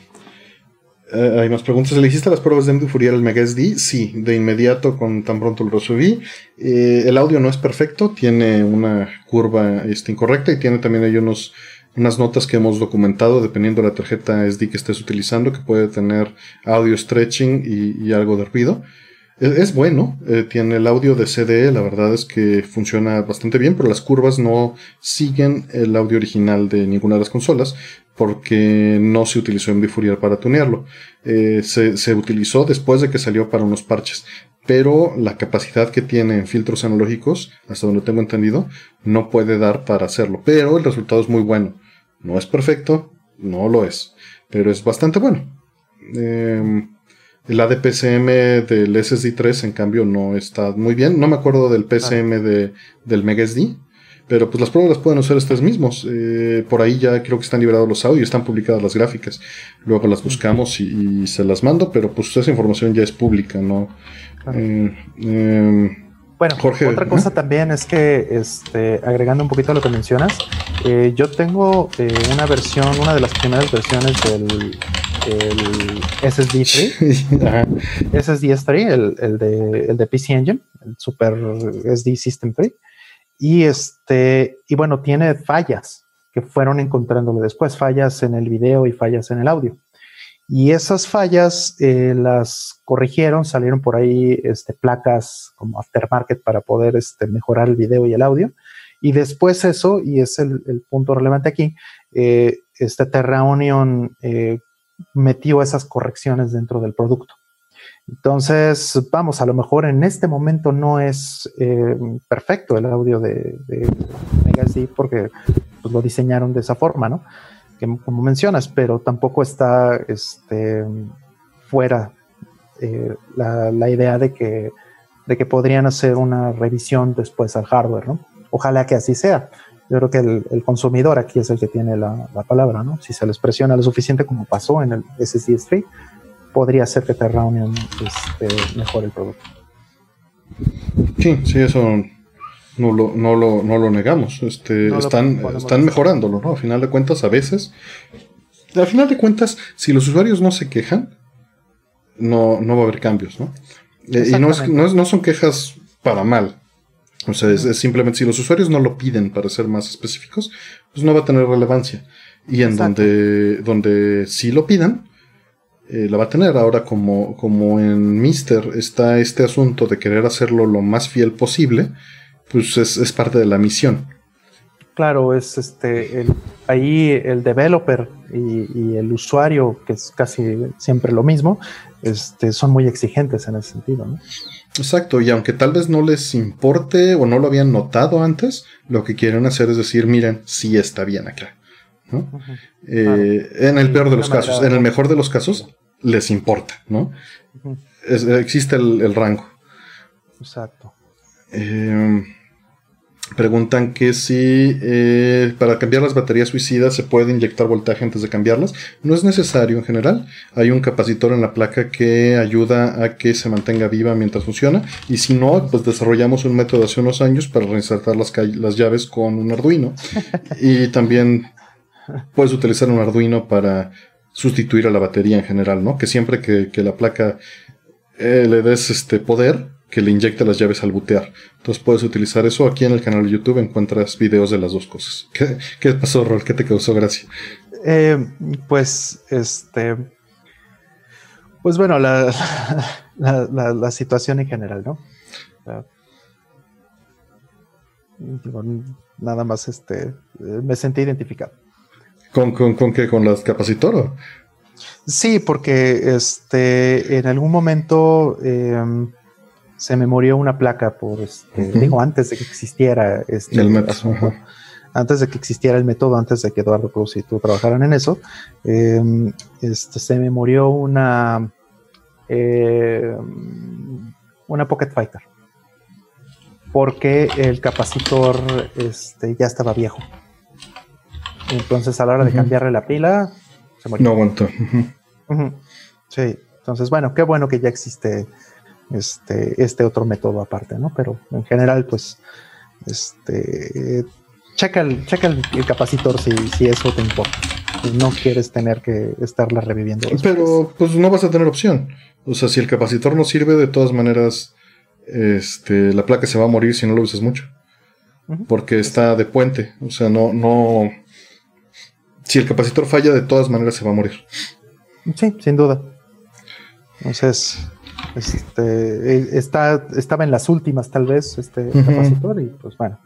eh, hay más preguntas. ¿Le hiciste las pruebas de Fourier al Mega SD? Sí, de inmediato con tan pronto lo subí. Eh, el audio no es perfecto, tiene una curva este, incorrecta y tiene también ahí unas notas que hemos documentado dependiendo de la tarjeta SD que estés utilizando, que puede tener audio stretching y, y algo de ruido. Es, bueno, eh, tiene el audio de CDE, la verdad es que funciona bastante bien, pero las curvas no siguen el audio original de ninguna de las consolas porque no se utilizó en Fourier para tunearlo. Eh, se, utilizó después de que salió para unos parches, pero la capacidad que tiene en filtros analógicos, hasta donde tengo entendido, no puede dar para hacerlo. Pero el resultado es muy bueno. No es perfecto, no lo es, pero es bastante bueno. Eh, el ADPCM del SSD3, en cambio, no está muy bien. No me acuerdo del PCM de, del MegaSD, pero pues las pruebas las pueden usar ustedes mismos. Eh, por ahí ya creo que están liberados los audios, están publicadas las gráficas. Luego las buscamos y, se las mando, pero pues esa información ya es pública, ¿no? Eh, em, bueno, Jorge, otra cosa también es que, este, agregando un poquito a lo que mencionas, eh, yo tengo una versión, una de las primeras versiones del el SSD Free. SSD 3, el, el, de, el de PC Engine, el Super SD System Free. Y este, y bueno, tiene fallas que fueron encontrándole después, fallas en el video y fallas en el audio. Y esas fallas eh, las corrigieron, salieron por ahí este, placas como aftermarket para poder este, mejorar el video y el audio. Y después eso, y es el, punto relevante aquí, eh, este Terra Union eh, metió esas correcciones dentro del producto. Entonces, vamos, a lo mejor en este momento no es eh, perfecto el audio de, de MegaSD porque pues, lo diseñaron de esa forma, ¿no? Como mencionas, pero tampoco está este, fuera eh, la, idea de que, de que podrían hacer una revisión después al hardware, ¿no? Ojalá que así sea. Yo creo que el, consumidor aquí es el que tiene la, la, palabra, ¿no? Si se les presiona lo suficiente como pasó en el SSD Street, podría ser que Terra Union este, mejore el producto. Sí, sí, eso no lo, no lo, no lo negamos. Este, están, están mejorándolo, ¿no? A final de cuentas, a veces. Al final de cuentas, si los usuarios no se quejan, no, no va a haber cambios, ¿no? Eh, y no, es, no, son quejas para mal. O sea, es, simplemente si los usuarios no lo piden para ser más específicos, pues no va a tener relevancia. Y en donde, donde sí lo pidan, eh, la va a tener. Ahora, como, como en Mister está este asunto de querer hacerlo lo más fiel posible, pues es, parte de la misión. Claro, es este el, ahí el developer y, el usuario, que es casi siempre lo mismo, este, son muy exigentes en ese sentido. Exacto, y aunque tal vez no les importe o no lo habían notado antes, lo que quieren hacer es decir, miren, sí está bien acá. Eh, en el peor de los casos, en el mejor de los casos, les importa, ¿no? existe el, rango. Exacto. Eh, preguntan que si eh, para cambiar las baterías suicidas se puede inyectar voltaje antes de cambiarlas. No es necesario en general. Hay un capacitor en la placa que ayuda a que se mantenga viva mientras funciona. Y si no, pues desarrollamos un método hace unos años para reinsertar las, las llaves con un Arduino. y también puedes utilizar un Arduino para sustituir a la batería en general, ¿no? Que siempre que, la placa eh, le des este poder, que le inyecte las llaves al bootear. Entonces puedes utilizar eso. Aquí en el canal de YouTube encuentras videos de las dos cosas. ¿Qué, pasó, Rol? ¿Qué te causó gracia? Eh, pues, este. Pues bueno, la, la, situación en general, ¿no? nada más, este, me sentí identificado. ¿Con, con, qué? ¿Con las capacitoras? Sí, porque este, en algún momento em, se me murió una placa por, este, digo, antes de que existiera este el método. Antes de que existiera el método, antes de que Eduardo Cruz y tú trabajaran en eso, este, se me murió una, em, una Pocket Fighter. Porque el capacitor este, ya estaba viejo. Entonces a la hora de cambiarle la pila, se murió. No aguantó. Sí, entonces bueno, qué bueno que ya existe este, este otro método aparte, ¿no? Pero en general, pues, este, checa el, checa el, capacitor si, si, eso te importa. No quieres tener que estarla reviviendo. Pero pues no vas a tener opción. O sea, si el capacitor no sirve, de todas maneras, este, la placa se va a morir si no lo usas mucho. Porque está de puente. O sea, no, no, si el capacitor falla, de todas maneras se va a morir. Sí, sin duda. Entonces, este, está, estaba en las últimas tal vez este capacitor y pues bueno,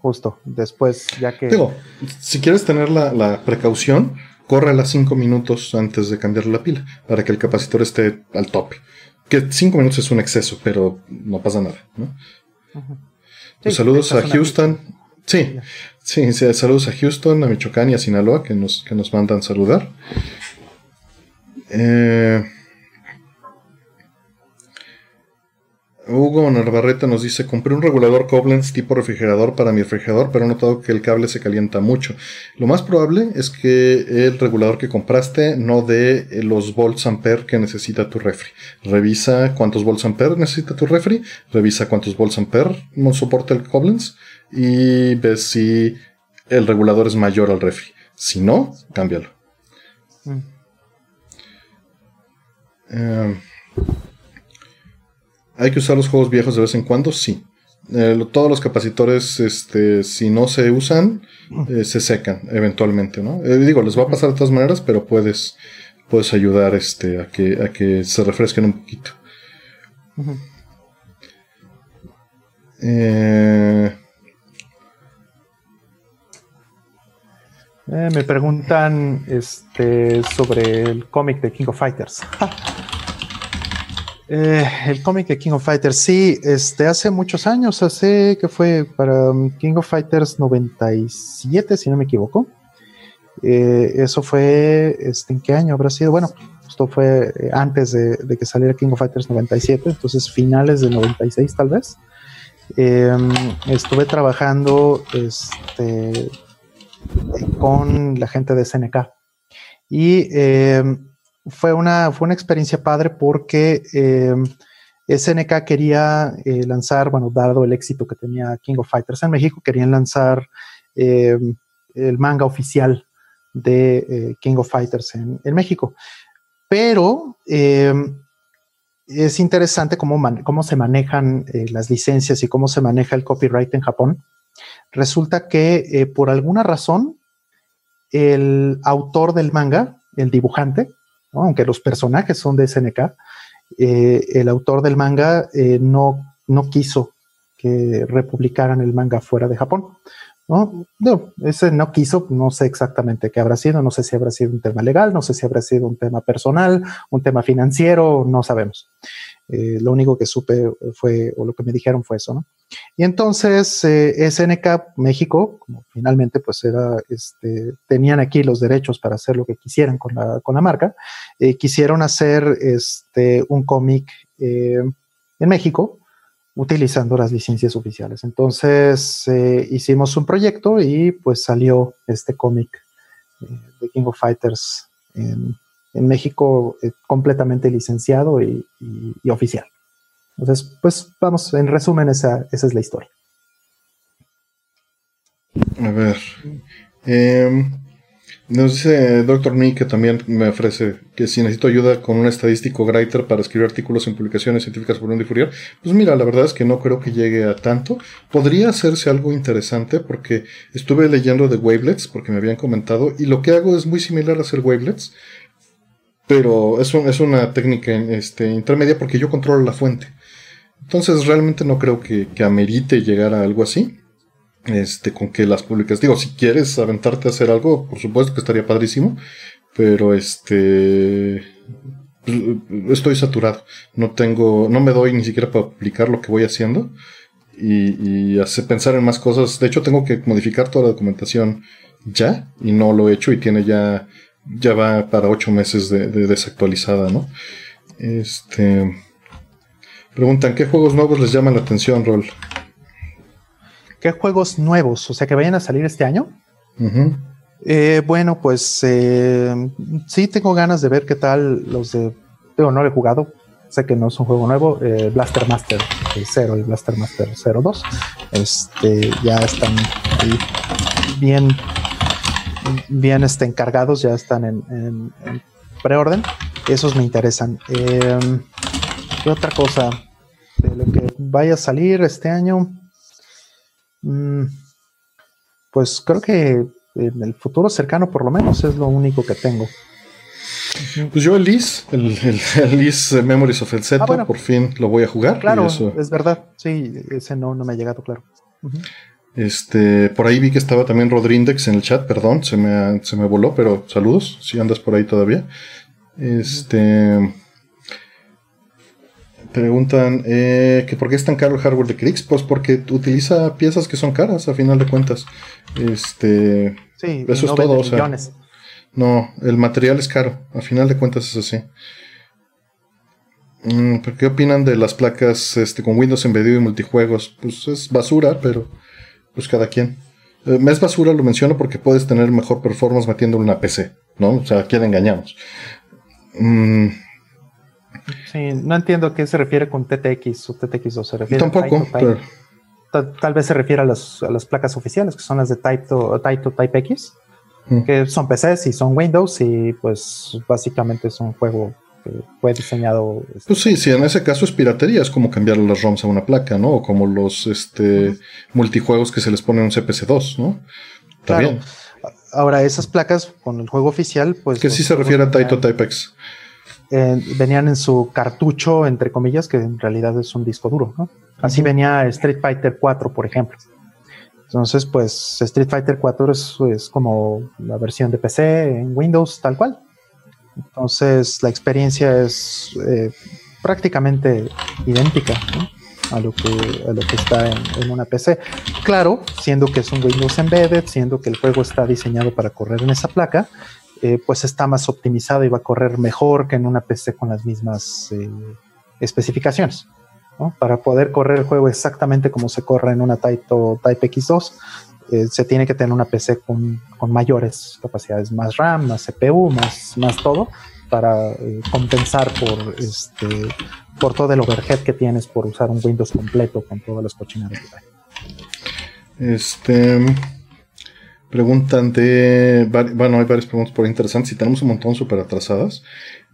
justo después ya que... Digo, si quieres tener la, precaución, corre las 5 minutos antes de cambiar la pila para que el capacitor esté al tope. Que 5 minutos es un exceso, pero no pasa nada. Pues saludos a Houston. Sí, sí, saludos a Houston, a Michoacán y a Sinaloa que nos, que nos mandan saludar. Eh, Hugo Narvarreta nos dice, compré un regulador Koblenz tipo refrigerador para mi refrigerador, pero he notado que el cable se calienta mucho. Lo más probable es que el regulador que compraste no dé los volts ampere que necesita tu refri. Revisa cuántos volts ampere necesita tu refri, revisa cuántos volts ampere no soporta el Koblenz y ves si el regulador es mayor al refri. Si no, cámbialo. Mm. Eh, ¿Hay que usar los juegos viejos de vez en cuando? Sí. Eh, todos los capacitores, este, si no se usan, eh, se secan eventualmente, ¿no? digo, les va a pasar de todas maneras, pero puedes, puedes ayudar este, a, que, a que se refresquen un poquito. Eh, me preguntan este, sobre el cómic de King of Fighters. Eh, el cómic de King of Fighters, sí, este, hace muchos años, hace que fue para um, King of Fighters 97, si no me equivoco. Eh, eso fue, este, ¿en qué año habrá sido? Bueno, esto fue antes de, que saliera King of Fighters 97, entonces finales de 96 tal vez. Estuve trabajando este, con la gente de SNK y em, fue, una, fue una experiencia padre porque em, SNK quería eh, lanzar, bueno, dado el éxito que tenía King of Fighters en México, querían lanzar el manga oficial de eh, King of Fighters en, México. Pero es interesante cómo, cómo se manejan eh, las licencias y cómo se maneja el copyright en Japón. Resulta que eh, por alguna razón el autor del manga, el dibujante, aunque los personajes son de SNK, eh, el autor del manga no, no quiso que republicaran el manga fuera de Japón. ¿no? Ese no quiso, no sé exactamente qué habrá sido, no sé si habrá sido un tema legal, no sé si habrá sido un tema personal, un tema financiero, no sabemos. Eh, lo único que supe fue, o lo que me dijeron fue eso, ¿no? Y entonces eh, SNK México, como finalmente pues era, este, tenían aquí los derechos para hacer lo que quisieran con la, con la marca, eh, quisieron hacer este, un cómic en México, utilizando las licencias oficiales. Entonces eh, hicimos un proyecto y pues salió este cómic eh, de King of Fighters en, México eh, completamente licenciado y, oficial. Entonces, pues vamos, en resumen, esa, esa es la historia. A ver. Em, nos dice Dr. Nick que también me ofrece que si necesito ayuda con un estadístico writer para escribir artículos en publicaciones científicas por un difurier, pues mira, la verdad es que no creo que llegue a tanto. Podría hacerse algo interesante porque estuve leyendo de wavelets, porque me habían comentado, y lo que hago es muy similar a hacer wavelets, pero es, es una técnica este, intermedia porque yo controlo la fuente. Entonces realmente no creo que, que amerite llegar a algo así. Este, con que las públicas, digo, si quieres aventarte a hacer algo, por supuesto que estaría padrísimo, pero este, estoy saturado, no tengo, no me doy ni siquiera para publicar lo que voy haciendo y, y pensar en más cosas, de hecho tengo que modificar toda la documentación ya y no lo he hecho y tiene ya, ya va para ocho meses de, de desactualizada, ¿no? Este, preguntan, ¿qué juegos nuevos les llaman la atención, Rol? ¿Qué juegos nuevos? O sea, que vayan a salir este año. Eh, bueno, pues eh, sí tengo ganas de ver qué tal los de... Digo, no lo he jugado. Sé que no es un juego nuevo. Eh, Blaster Master 0 y Blaster Master 02. Este, ya están ahí bien, bien este, encargados, ya están en, preorden. Esos me interesan. ¿Qué otra cosa? De lo que vaya a salir este año. Mm, pues creo que en el futuro cercano por lo menos es lo único que tengo. Pues yo el Liz, el, el, Memories of el Set, ah, por fin lo voy a jugar. Claro, es verdad, sí, ese no, no me ha llegado, claro. Este, por ahí vi que estaba también Rodrindex en el chat, perdón, se me, se me voló, pero saludos, si andas por ahí todavía. Este, Preguntan eh, que por qué es tan caro el hardware de Krix. Pues porque utiliza piezas que son caras a final de cuentas. Este, sí, eso es todo. O sea, no, el material es caro. A final de cuentas es así. Mm, ¿Qué opinan de las placas este, con Windows embedido y multijuegos? Pues es basura, pero pues cada quien. Eh, es basura, lo menciono porque puedes tener mejor performance metiendo una PC, ¿no? O sea, ¿a quién engañamos? Mm, Sí, no entiendo a qué se refiere con TTX o TTX2. Se refiere Tampoco, tal, vez se refiere a las, placas oficiales, que son las de Type to Type, X, mm. que son PCs y son Windows y pues básicamente es un juego que fue diseñado. Este, pues sí, sí, en ese caso es piratería, es como cambiar las ROMs a una placa, ¿no? O como los este, multijuegos que se les pone un CPC2, ¿no? Está Ahora, esas placas con el juego oficial, pues. Que sí se refiere a Taito Type X. Eh, venían en su cartucho, entre comillas, que en realidad es un disco duro. ¿no? Así venía Street Fighter 4, por ejemplo. Entonces, pues Street Fighter 4 es, como la versión de PC en Windows tal cual. Entonces, la experiencia es eh, prácticamente idéntica a, lo que, lo que está en, una PC. Claro, siendo que es un Windows Embedded, siendo que el juego está diseñado para correr en esa placa, eh, pues está más optimizado y va a correr mejor que en una PC con las mismas eh, especificaciones. Para poder correr el juego exactamente como se corre en una Type, Type X2, eh, se tiene que tener una PC con, mayores capacidades, más RAM, más CPU, más, todo, para compensar por, este, por todo el overhead que tienes por usar un Windows completo con todas las cochinadas que trae. Este. Preguntan de. Bueno, hay varias preguntas por interesantes y tenemos un montón súper atrasadas.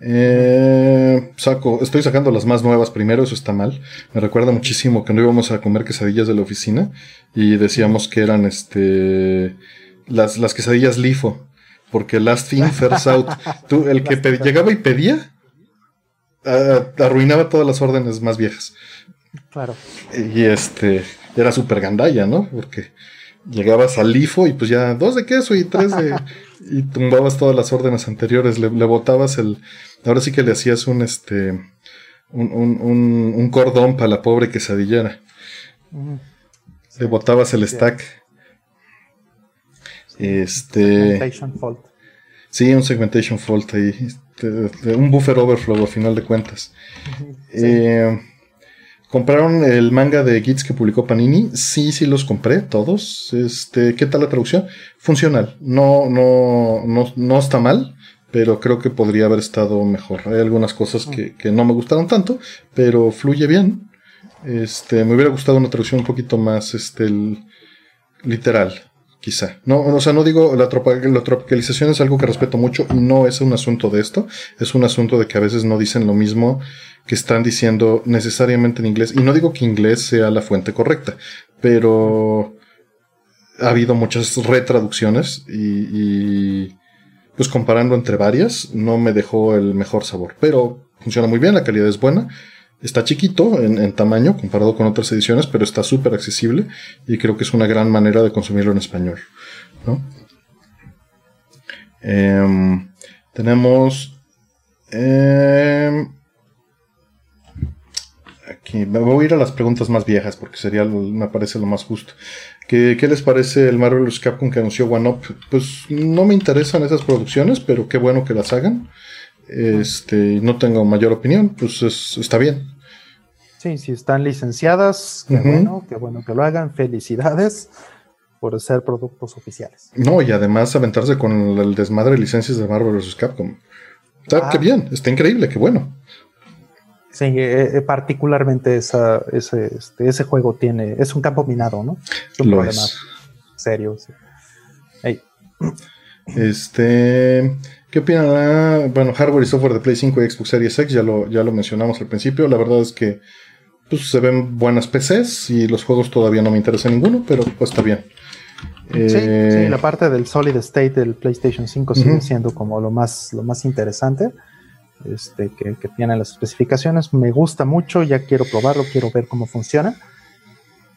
Eh, saco, estoy sacando las más nuevas primero, eso está mal. Me recuerda muchísimo que no íbamos a comer quesadillas de la oficina y decíamos que eran este las, las quesadillas LIFO. Porque last in, first out. Tú, el que llegaba y pedía, arruinaba todas las órdenes más viejas. Claro. Y este, era súper gandalla, ¿no? Porque llegabas al LIFO y pues ya dos de queso y tres de... y tumbabas todas las órdenes anteriores, le, botabas el... Ahora sí que le hacías un, este... Un, un, un, cordón para la pobre quesadillera. le botabas el stack. Este... Segmentation fault. Sí, un segmentation fault ahí. Este, un buffer overflow a final de cuentas. Eh, ¿Compraron el manga de Gits que publicó Panini? Sí, sí los compré, todos. Este, ¿qué tal la traducción? Funcional. No, no, no, no está mal, pero creo que podría haber estado mejor. Hay algunas cosas que, que, no me gustaron tanto, pero fluye bien. Este, me hubiera gustado una traducción un poquito más, este, literal quizá. No, o sea, no digo, la, la, tropicalización es algo que respeto mucho y no es un asunto de esto, es un asunto de que a veces no dicen lo mismo que están diciendo necesariamente en inglés. Y no digo que inglés sea la fuente correcta, pero ha habido muchas retraducciones y, pues comparando entre varias no me dejó el mejor sabor, pero funciona muy bien, la calidad es buena. Está chiquito en, tamaño comparado con otras ediciones, pero está súper accesible y creo que es una gran manera de consumirlo en español. Em, tenemos... Em, me voy a ir a las preguntas más viejas porque sería me parece lo más justo. ¿Qué, ¿Qué, les parece el Marvelous Capcom que anunció One Up? Pues no me interesan esas producciones, pero qué bueno que las hagan este, no tengo mayor opinión, pues está bien. Sí, si están licenciadas, qué bueno, qué bueno que lo hagan, felicidades por ser productos oficiales. No, y además aventarse con el desmadre de licencias de Marvel vs. Capcom. Está ah. bien, está increíble, qué bueno. Sí, eh, eh, particularmente esa, ese, este, ese juego tiene, es un campo minado, ¿no? Es un problema serio. Este, ¿Qué opinan? Ah, bueno, hardware y software de Play 5 y Xbox Series X, ya lo, ya lo mencionamos al principio. La verdad es que pues, se ven buenas PCs y los juegos todavía no me interesa ninguno, pero pues está bien. Sí, eh, sí, la parte del solid state del PlayStation 5 sigue siendo como lo más, lo más interesante este, que, que tiene las especificaciones. Me gusta mucho, ya quiero probarlo, quiero ver cómo funciona.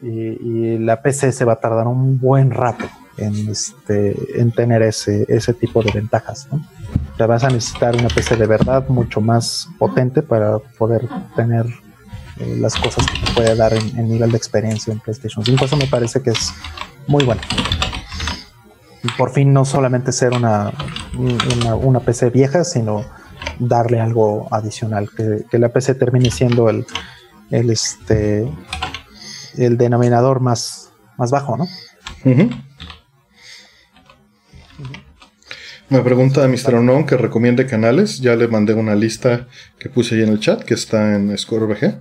Y, la PC se va a tardar un buen rato en, este, en tener ese, ese tipo de ventajas. ¿no? Vas a necesitar una PC de verdad mucho más potente para poder tener eh, las cosas que te puede dar en, nivel de experiencia en PlayStation 5. Eso me parece que es muy bueno. Y por fin no solamente ser una, una, PC vieja, sino darle algo adicional, que, la PC termine siendo el, el, este, el denominador más, más bajo, ¿no? Me pregunta Mr. Unknown que recomiende canales. Ya le mandé una lista que puse ahí en el chat, que está en ScoreBG.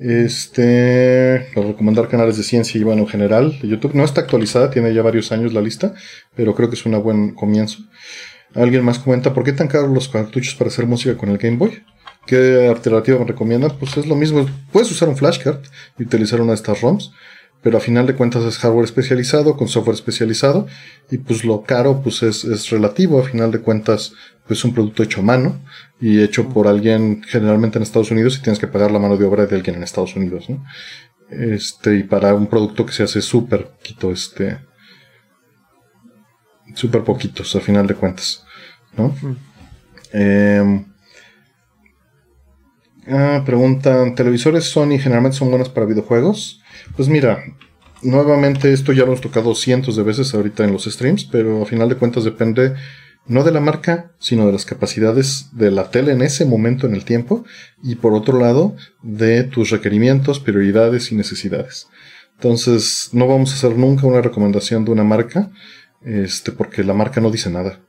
Este, para recomendar canales de ciencia y bueno, en general, YouTube no está actualizada, tiene ya varios años la lista, pero creo que es un buen comienzo. Alguien más comenta, ¿por qué tan caros los cartuchos para hacer música con el Game Boy? ¿Qué alternativa me recomiendan? Pues es lo mismo, puedes usar un flashcard y utilizar una de estas ROMs, pero a final de cuentas es hardware especializado con software especializado y pues lo caro pues es, es relativo, a final de cuentas pues es un producto hecho a mano y hecho por alguien generalmente en Estados Unidos y tienes que pagar la mano de obra de alguien en Estados Unidos, ¿no? Este, y para un producto que se hace súper poquito, este. Súper poquitos, a final de cuentas. ¿No? Em, ah, preguntan: ¿televisores Sony generalmente son buenos para videojuegos? Pues mira, nuevamente esto ya lo hemos tocado cientos de veces ahorita en los streams, pero a final de cuentas depende no de la marca, sino de las capacidades de la tele en ese momento en el tiempo y por otro lado de tus requerimientos, prioridades y necesidades. Entonces, no vamos a hacer nunca una recomendación de una marca, este, porque la marca no dice nada.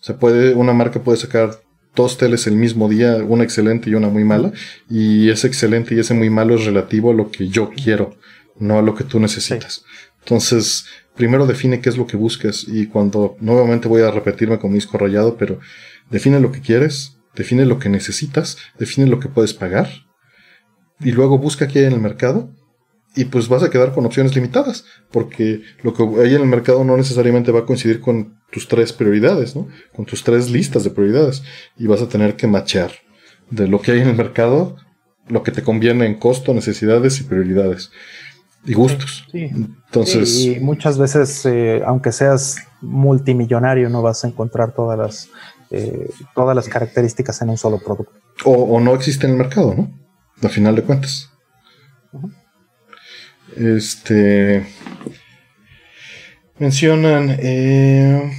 Se puede, una marca puede sacar dos teles el mismo día, una excelente y una muy mala, y ese excelente y ese muy malo es relativo a lo que yo quiero, no a lo que tú necesitas. Entonces, primero define qué es lo que buscas y cuando nuevamente voy a repetirme con mi disco rayado, pero define lo que quieres, define lo que necesitas, define lo que puedes pagar y luego busca qué hay en el mercado y pues vas a quedar con opciones limitadas porque lo que hay en el mercado no necesariamente va a coincidir con tus tres prioridades, ¿no? Con tus tres listas de prioridades y vas a tener que machear de lo que hay en el mercado, lo que te conviene en costo, necesidades y prioridades y gustos. Entonces. y muchas veces, eh, aunque seas multimillonario, no vas a encontrar todas las, eh, todas las características en un solo producto. O, no existe en el mercado, ¿no? A final de cuentas. Este. Mencionan. Eh,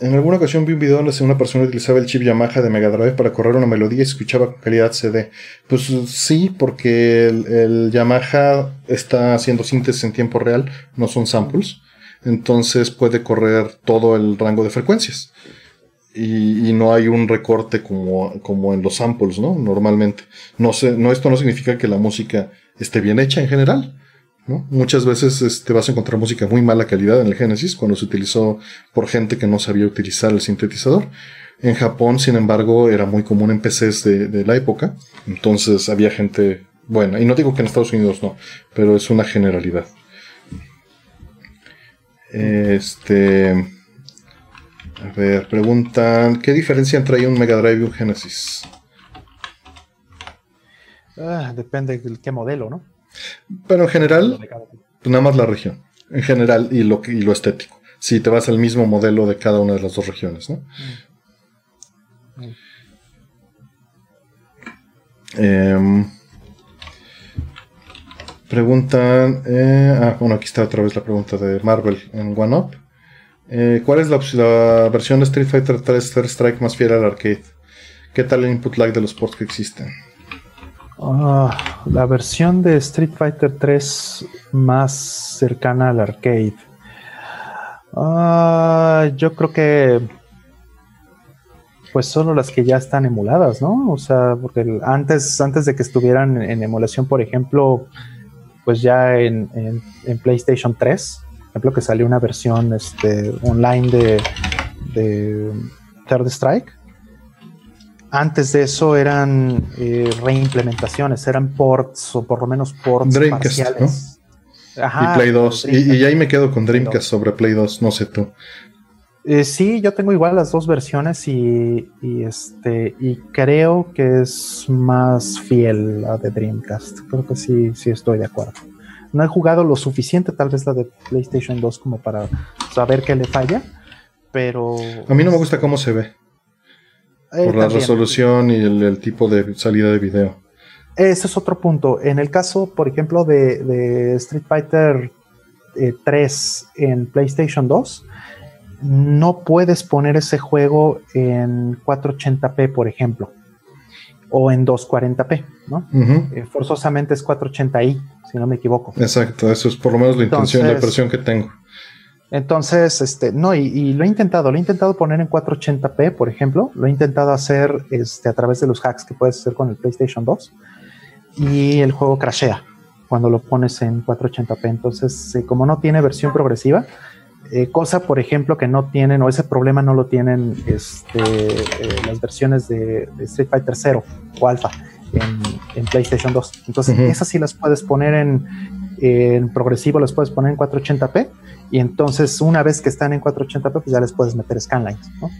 en alguna ocasión vi un video donde una persona utilizaba el chip Yamaha de Mega Drive para correr una melodía y escuchaba con calidad CD. Pues sí, porque el, Yamaha está haciendo síntesis en tiempo real, no son samples. Entonces puede correr todo el rango de frecuencias. Y, no hay un recorte como, como en los samples, ¿no? Normalmente. No, sé, no, esto no significa que la música esté bien hecha en general Muchas veces te este, vas a encontrar música muy mala calidad en el Genesis cuando se utilizó por gente que no sabía utilizar el sintetizador. En Japón, sin embargo, era muy común en PCs de, la época. Entonces había gente buena. Y no digo que en Estados Unidos no, pero es una generalidad. Este. A ver, preguntan: ¿Qué diferencia entre un Mega Drive y un Genesis? Ah, depende de qué modelo, ¿no? Pero en general, pues nada más la región. En general y lo, y lo estético. Si te vas al mismo modelo de cada una de las dos regiones, ¿no? Em, preguntan. Eh, ah, bueno, aquí está otra vez la pregunta de Marvel en One Up. Eh, ¿Cuál es la, la, versión de Street Fighter 3 Third Strike más fiel al arcade? ¿Qué tal el input lag de los ports que existen? Ah, la versión de Street Fighter 3 más cercana al arcade. Ah, yo creo que pues solo las que ya están emuladas, ¿no? O sea, porque antes, antes de que estuvieran en, emulación, por ejemplo, pues ya en, PlayStation 3, por ejemplo, que salió una versión este, online de, de Third Strike, antes de eso eran eh, reimplementaciones, eran ports o por lo menos ports parciales. y Play 2. Y, ahí me quedo con Dreamcast sobre Play 2, no sé tú. Eh, sí, yo tengo igual las dos versiones y, este y creo que es más fiel la de Dreamcast. Creo que sí, sí estoy de acuerdo. No he jugado lo suficiente, tal vez la de PlayStation 2 como para saber qué le falla, pero... A mí no me gusta cómo se ve. Eh, por la resolución y el, tipo de salida de video. Ese es otro punto. En el caso, por ejemplo, de, Street Fighter 3 eh, en PlayStation 2, no puedes poner ese juego en 480p, por ejemplo, o en 240p, ¿no? Eh, forzosamente es 480i, si no me equivoco. Exacto, eso es por lo menos la intención, la impresión que tengo. Entonces, este, no, y, lo he intentado, lo he intentado poner en 480p, por ejemplo, lo he intentado hacer este, a través de los hacks que puedes hacer con el PlayStation 2 y el juego crashea cuando lo pones en 480p. Entonces, eh, como no tiene versión progresiva, eh, cosa, por ejemplo, que no tienen, o ese problema no lo tienen este, eh, las versiones de, Street Fighter 0 o Alpha en, PlayStation 2. Entonces, esas sí las puedes poner en, en progresivo, las puedes poner en 480p y entonces, una vez que están en 480p, pues ya les puedes meter scanlines, ¿no?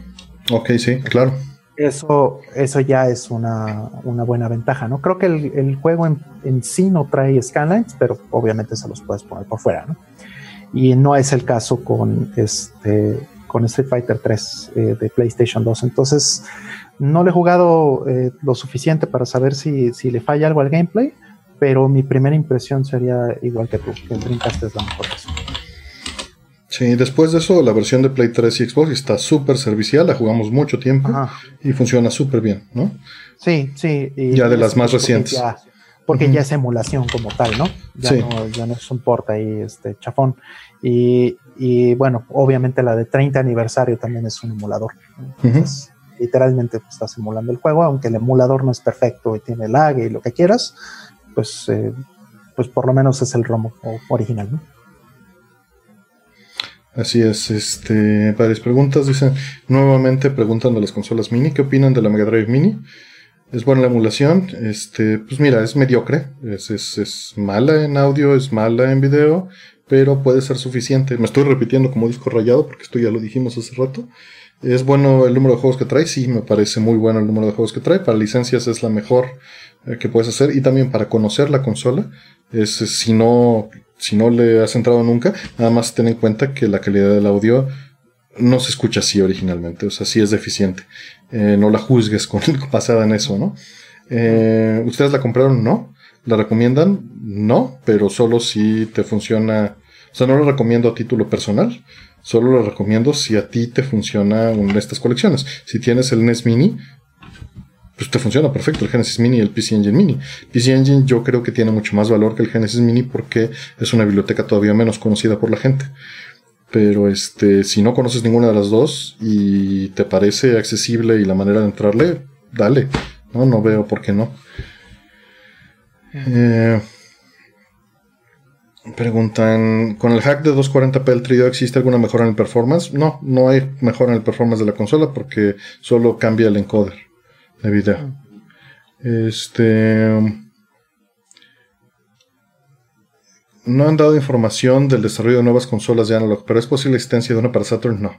Ok, sí, claro. Eso, eso ya es una, buena ventaja, ¿no? Creo que el, juego en, sí no trae scanlines, pero obviamente se los puedes poner por fuera, ¿no? Y no es el caso con este con Street Fighter 3 eh, de PlayStation 2. Entonces, no le he jugado eh, lo suficiente para saber si, si, le falla algo al gameplay, pero mi primera impresión sería igual que tú, que el Dreamcast es la mejor versión. Sí, después de eso, la versión de Play 3 y Xbox está súper servicial, la jugamos mucho tiempo y funciona súper bien, ¿no? Sí, sí. ya de las más recientes. porque ya es emulación como tal, ¿no? Ya, no, ya no es un port ahí este, chafón. Y, y, bueno, obviamente la de 30 aniversario también es un emulador. Entonces, literalmente pues, estás emulando el juego, aunque el emulador no es perfecto y tiene lag y lo que quieras, pues, eh, pues por lo menos es el ROM original, ¿no? Así es, este, varias preguntas. Dicen, nuevamente preguntan de las consolas mini, ¿qué opinan de la Mega Drive Mini? Es buena la emulación, este, pues mira, es mediocre, es, es, es mala en audio, es mala en video, pero puede ser suficiente. Me estoy repitiendo como disco rayado, porque esto ya lo dijimos hace rato. ¿Es bueno el número de juegos que trae? Sí, me parece muy bueno el número de juegos que trae. Para licencias es la mejor eh, que puedes hacer. Y también para conocer la consola, es si no si no le has entrado nunca, nada más ten en cuenta que la calidad del audio no se escucha así originalmente, o sea, sí es deficiente. Eh, no la juzgues con basada en eso, ¿no? Eh, ¿Ustedes la compraron? No. ¿La recomiendan? No, pero solo si te funciona. O sea, no lo recomiendo a título personal, solo lo recomiendo si a ti te funciona una de estas colecciones. Si tienes el NES Mini, pues te funciona perfecto el Genesis Mini y el PC Engine Mini. PC Engine yo creo que tiene mucho más valor que el Genesis Mini porque es una biblioteca todavía menos conocida por la gente. Pero este, si no conoces ninguna de las dos y te parece accesible y la manera de entrarle, dale. No, no veo por qué no. Eh, preguntan, ¿con el hack de 240p el trío existe alguna mejora en el performance? No, no hay mejora en el performance de la consola porque solo cambia el encoder de video. Este. No han dado información del desarrollo de nuevas consolas de analog, pero es posible la existencia de una para Saturn, no.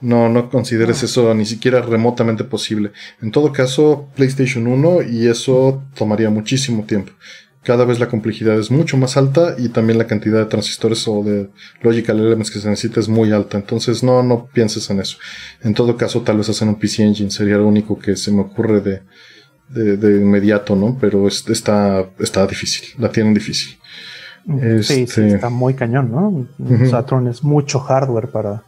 No, no consideres eso ni siquiera remotamente posible. En todo caso, PlayStation 1 y eso tomaría muchísimo tiempo. Cada vez la complejidad es mucho más alta y también la cantidad de transistores o de logical elements que se necesita es muy alta. Entonces no, no pienses en eso. En todo caso, tal vez hacen un PC Engine sería lo único que se me ocurre de, de, inmediato, ¿no? Pero está, está difícil, la tienen difícil. Sí, sí, este, está muy cañón, ¿no? Saturn es mucho hardware para,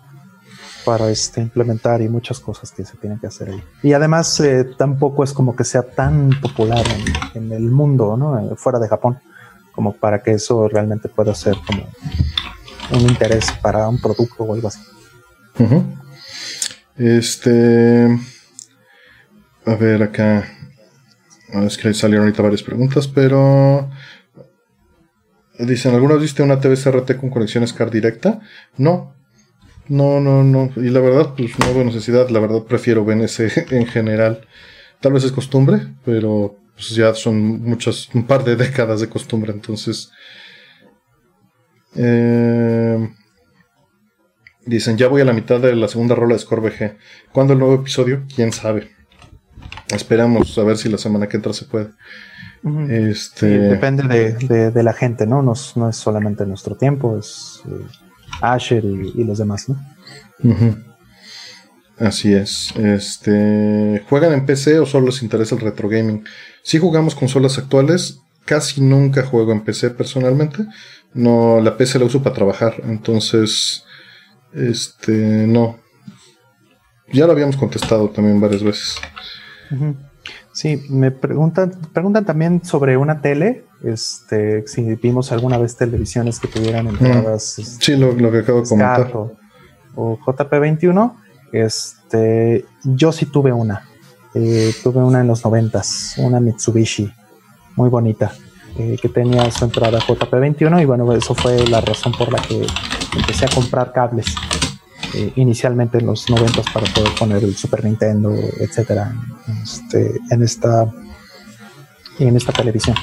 para este, implementar y muchas cosas que se tienen que hacer ahí. Y además eh, tampoco es como que sea tan popular en, el mundo, ¿no? Eh, fuera de Japón, como para que eso realmente pueda ser como un interés para un producto o algo así. Este... A ver, acá... Es que salieron ahorita varias preguntas, pero... Dicen, ¿alguna viste una TV CRT con conexión SCAR directa? No, no, no, no. Y la verdad, pues no veo necesidad. La verdad, prefiero BNC en general. Tal vez es costumbre, pero pues ya son muchas, un par de décadas de costumbre. Entonces, eh, dicen, ya voy a la mitad de la segunda rola de Score VG. ¿Cuándo el nuevo episodio? ¿Quién sabe? Esperamos a ver si la semana que entra se puede. este... depende de, de, la gente, ¿no? ¿no? No es solamente nuestro tiempo, es... Eh, Asher y, los demás, ¿no? Así es. Este, ¿Juegan en PC o solo les interesa el retro gaming? Si jugamos consolas actuales, casi nunca juego en PC personalmente. No, la PC la uso para trabajar, entonces, este, no. Ya lo habíamos contestado también varias veces. Sí, me preguntan, preguntan también sobre una tele este, si vimos alguna vez televisiones que tuvieran mm. entradas. Este, sí, lo, que acabo de comentar. O, JP21. Este, yo sí tuve una. Eh, tuve una en los noventas, una Mitsubishi, muy bonita, eh, que tenía su entrada JP21 y bueno, eso fue la razón por la que empecé a comprar cables. Eh, inicialmente en los noventas para poder poner el Super Nintendo, etcétera, este, en esta en esta televisión.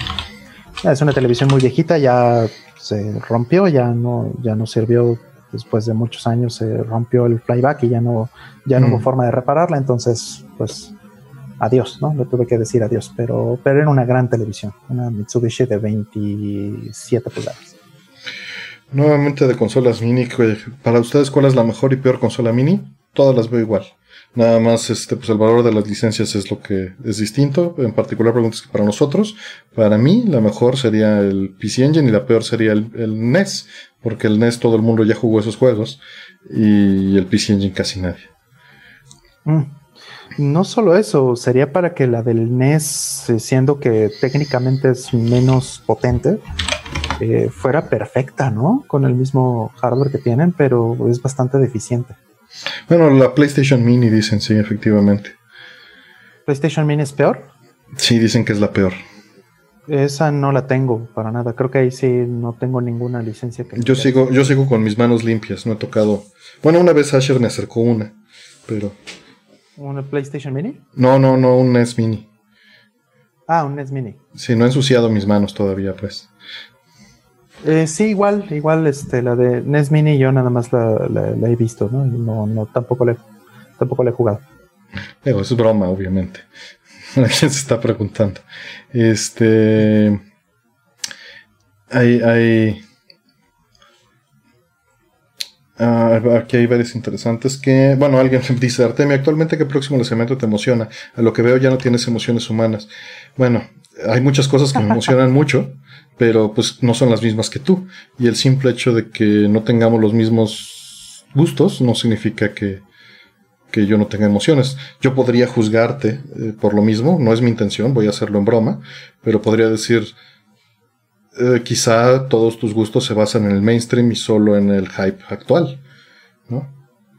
Es una televisión muy viejita, ya se rompió, ya no, ya no sirvió después de muchos años, se rompió el playback y ya no, ya no hubo mm. forma de repararla, entonces pues adiós, ¿no? Le tuve que decir adiós, pero, pero era una gran televisión, una Mitsubishi de 27 pulgadas. Nuevamente de consolas mini, para ustedes, ¿cuál es la mejor y peor consola mini? Todas las veo igual. Nada más, este, pues el valor de las licencias es lo que es distinto. En particular, preguntas para nosotros, para mí, la mejor sería el PC Engine y la peor sería el, NES, porque el NES todo el mundo ya jugó esos juegos y el PC Engine casi nadie. Mm. No solo eso, sería para que la del NES, eh, siendo que técnicamente es menos potente, eh, fuera perfecta, ¿no? Con el mismo hardware que tienen, pero es bastante deficiente. Bueno, la PlayStation Mini dicen, sí, efectivamente. ¿PlayStation Mini es peor? Sí, dicen que es la peor. Esa no la tengo para nada. Creo que ahí sí no tengo ninguna licencia. Que yo sigo, yo sigo con mis manos limpias. No he tocado. Bueno, una vez Asher me acercó una, pero. ¿Una PlayStation Mini? No, no, no, un NES Mini. Ah, un NES Mini. Sí, no he ensuciado mis manos todavía, pues. Eh, sí, igual, igual, este, la de NES Mini yo nada más la, he visto, ¿no? No, no, tampoco le, tampoco la he jugado. es broma, obviamente. ¿A quién se está preguntando? Este. Hay, hay. Ah, aquí hay varios interesantes que, bueno, alguien dice, Artemia, actualmente qué próximo lanzamiento te emociona. A lo que veo ya no tienes emociones humanas. Bueno, hay muchas cosas que me emocionan mucho pero pues no son las mismas que tú. Y el simple hecho de que no tengamos los mismos gustos no significa que, que yo no tenga emociones. Yo podría juzgarte eh, por lo mismo, no es mi intención, voy a hacerlo en broma, pero podría decir, eh, quizá todos tus gustos se basan en el mainstream y solo en el hype actual, ¿no?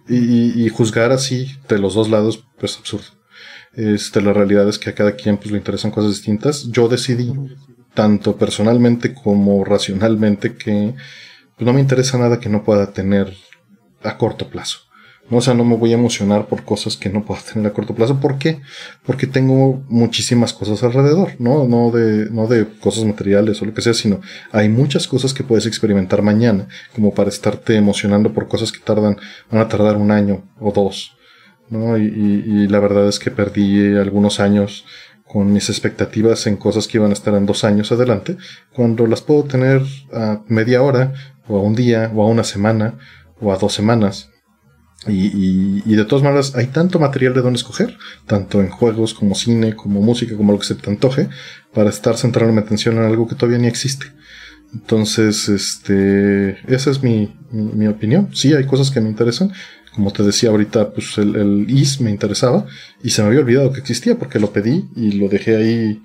Y, y, juzgar así de los dos lados, pues absurdo. Este, la realidad es que a cada quien pues, le interesan cosas distintas. Yo decidí tanto personalmente como racionalmente, que pues, no me interesa nada que no pueda tener a corto plazo. ¿no? O sea, no me voy a emocionar por cosas que no pueda tener a corto plazo. ¿Por qué? Porque tengo muchísimas cosas alrededor, ¿no? No de, no de cosas materiales o lo que sea, sino hay muchas cosas que puedes experimentar mañana, como para estarte emocionando por cosas que tardan, van a tardar un año o dos, ¿no? Y, y la verdad es que perdí algunos años con mis expectativas en cosas que iban a estar en dos años adelante, cuando las puedo tener a media hora, o a un día, o a una semana, o a dos semanas. Y, de todas maneras, hay tanto material de donde escoger, tanto en juegos como cine, como música, como lo que se te antoje, para estar centrando mi atención en algo que todavía ni existe. Entonces, este, esa es mi, mi opinión. Sí, hay cosas que me interesan, como te decía ahorita, pues el, IS me interesaba y se me había olvidado que existía porque lo pedí y lo dejé ahí.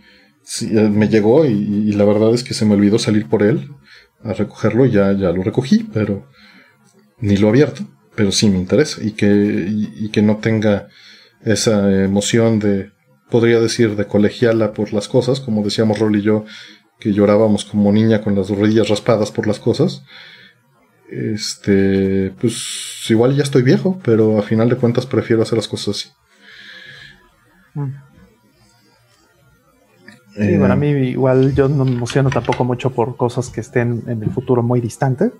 Eh, me llegó y, la verdad es que se me olvidó salir por él a recogerlo y ya, ya lo recogí, pero ni lo abierto, pero sí me interesa y que, y, que no tenga esa emoción de, podría decir, de colegiala por las cosas, como decíamos Rol y yo, que llorábamos como niña con las rodillas raspadas por las cosas este, pues igual ya estoy viejo, pero a final de cuentas prefiero hacer las cosas así. Sí, bueno, a mí igual yo no me emociono tampoco mucho por cosas que estén en el futuro muy distante.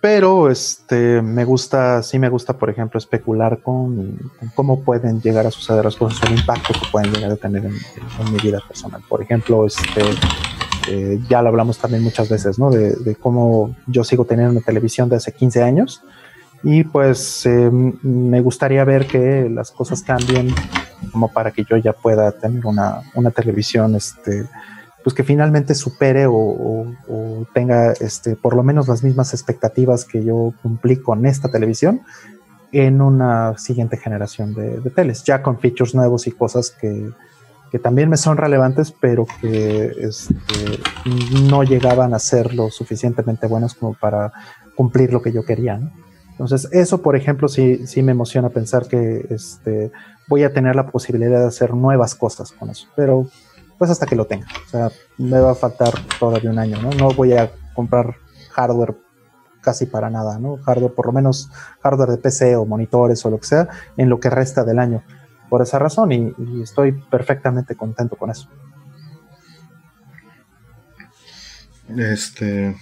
Pero este me gusta, sí me gusta, por ejemplo, especular con, cómo pueden llegar a suceder las cosas, el impacto que pueden llegar a tener en, en mi vida personal. Por ejemplo, este eh, ya lo hablamos también muchas veces, ¿no? De, cómo yo sigo teniendo una televisión de hace 15 años y pues eh, me gustaría ver que las cosas cambien como para que yo ya pueda tener una, televisión, este, pues que finalmente supere o, tenga este, por lo menos las mismas expectativas que yo cumplí con esta televisión en una siguiente generación de, de teles, ya con features nuevos y cosas que, que también me son relevantes, pero que este, no llegaban a ser lo suficientemente buenos como para cumplir lo que yo quería. Entonces, eso, por ejemplo, sí, sí me emociona pensar que este, voy a tener la posibilidad de hacer nuevas cosas con eso, pero pues hasta que lo tenga. O sea, me va a faltar todavía un año, ¿no? No voy a comprar hardware casi para nada, ¿no? Hardware, por lo menos hardware de PC o monitores o lo que sea, en lo que resta del año por esa razón y, estoy perfectamente contento con eso. Este.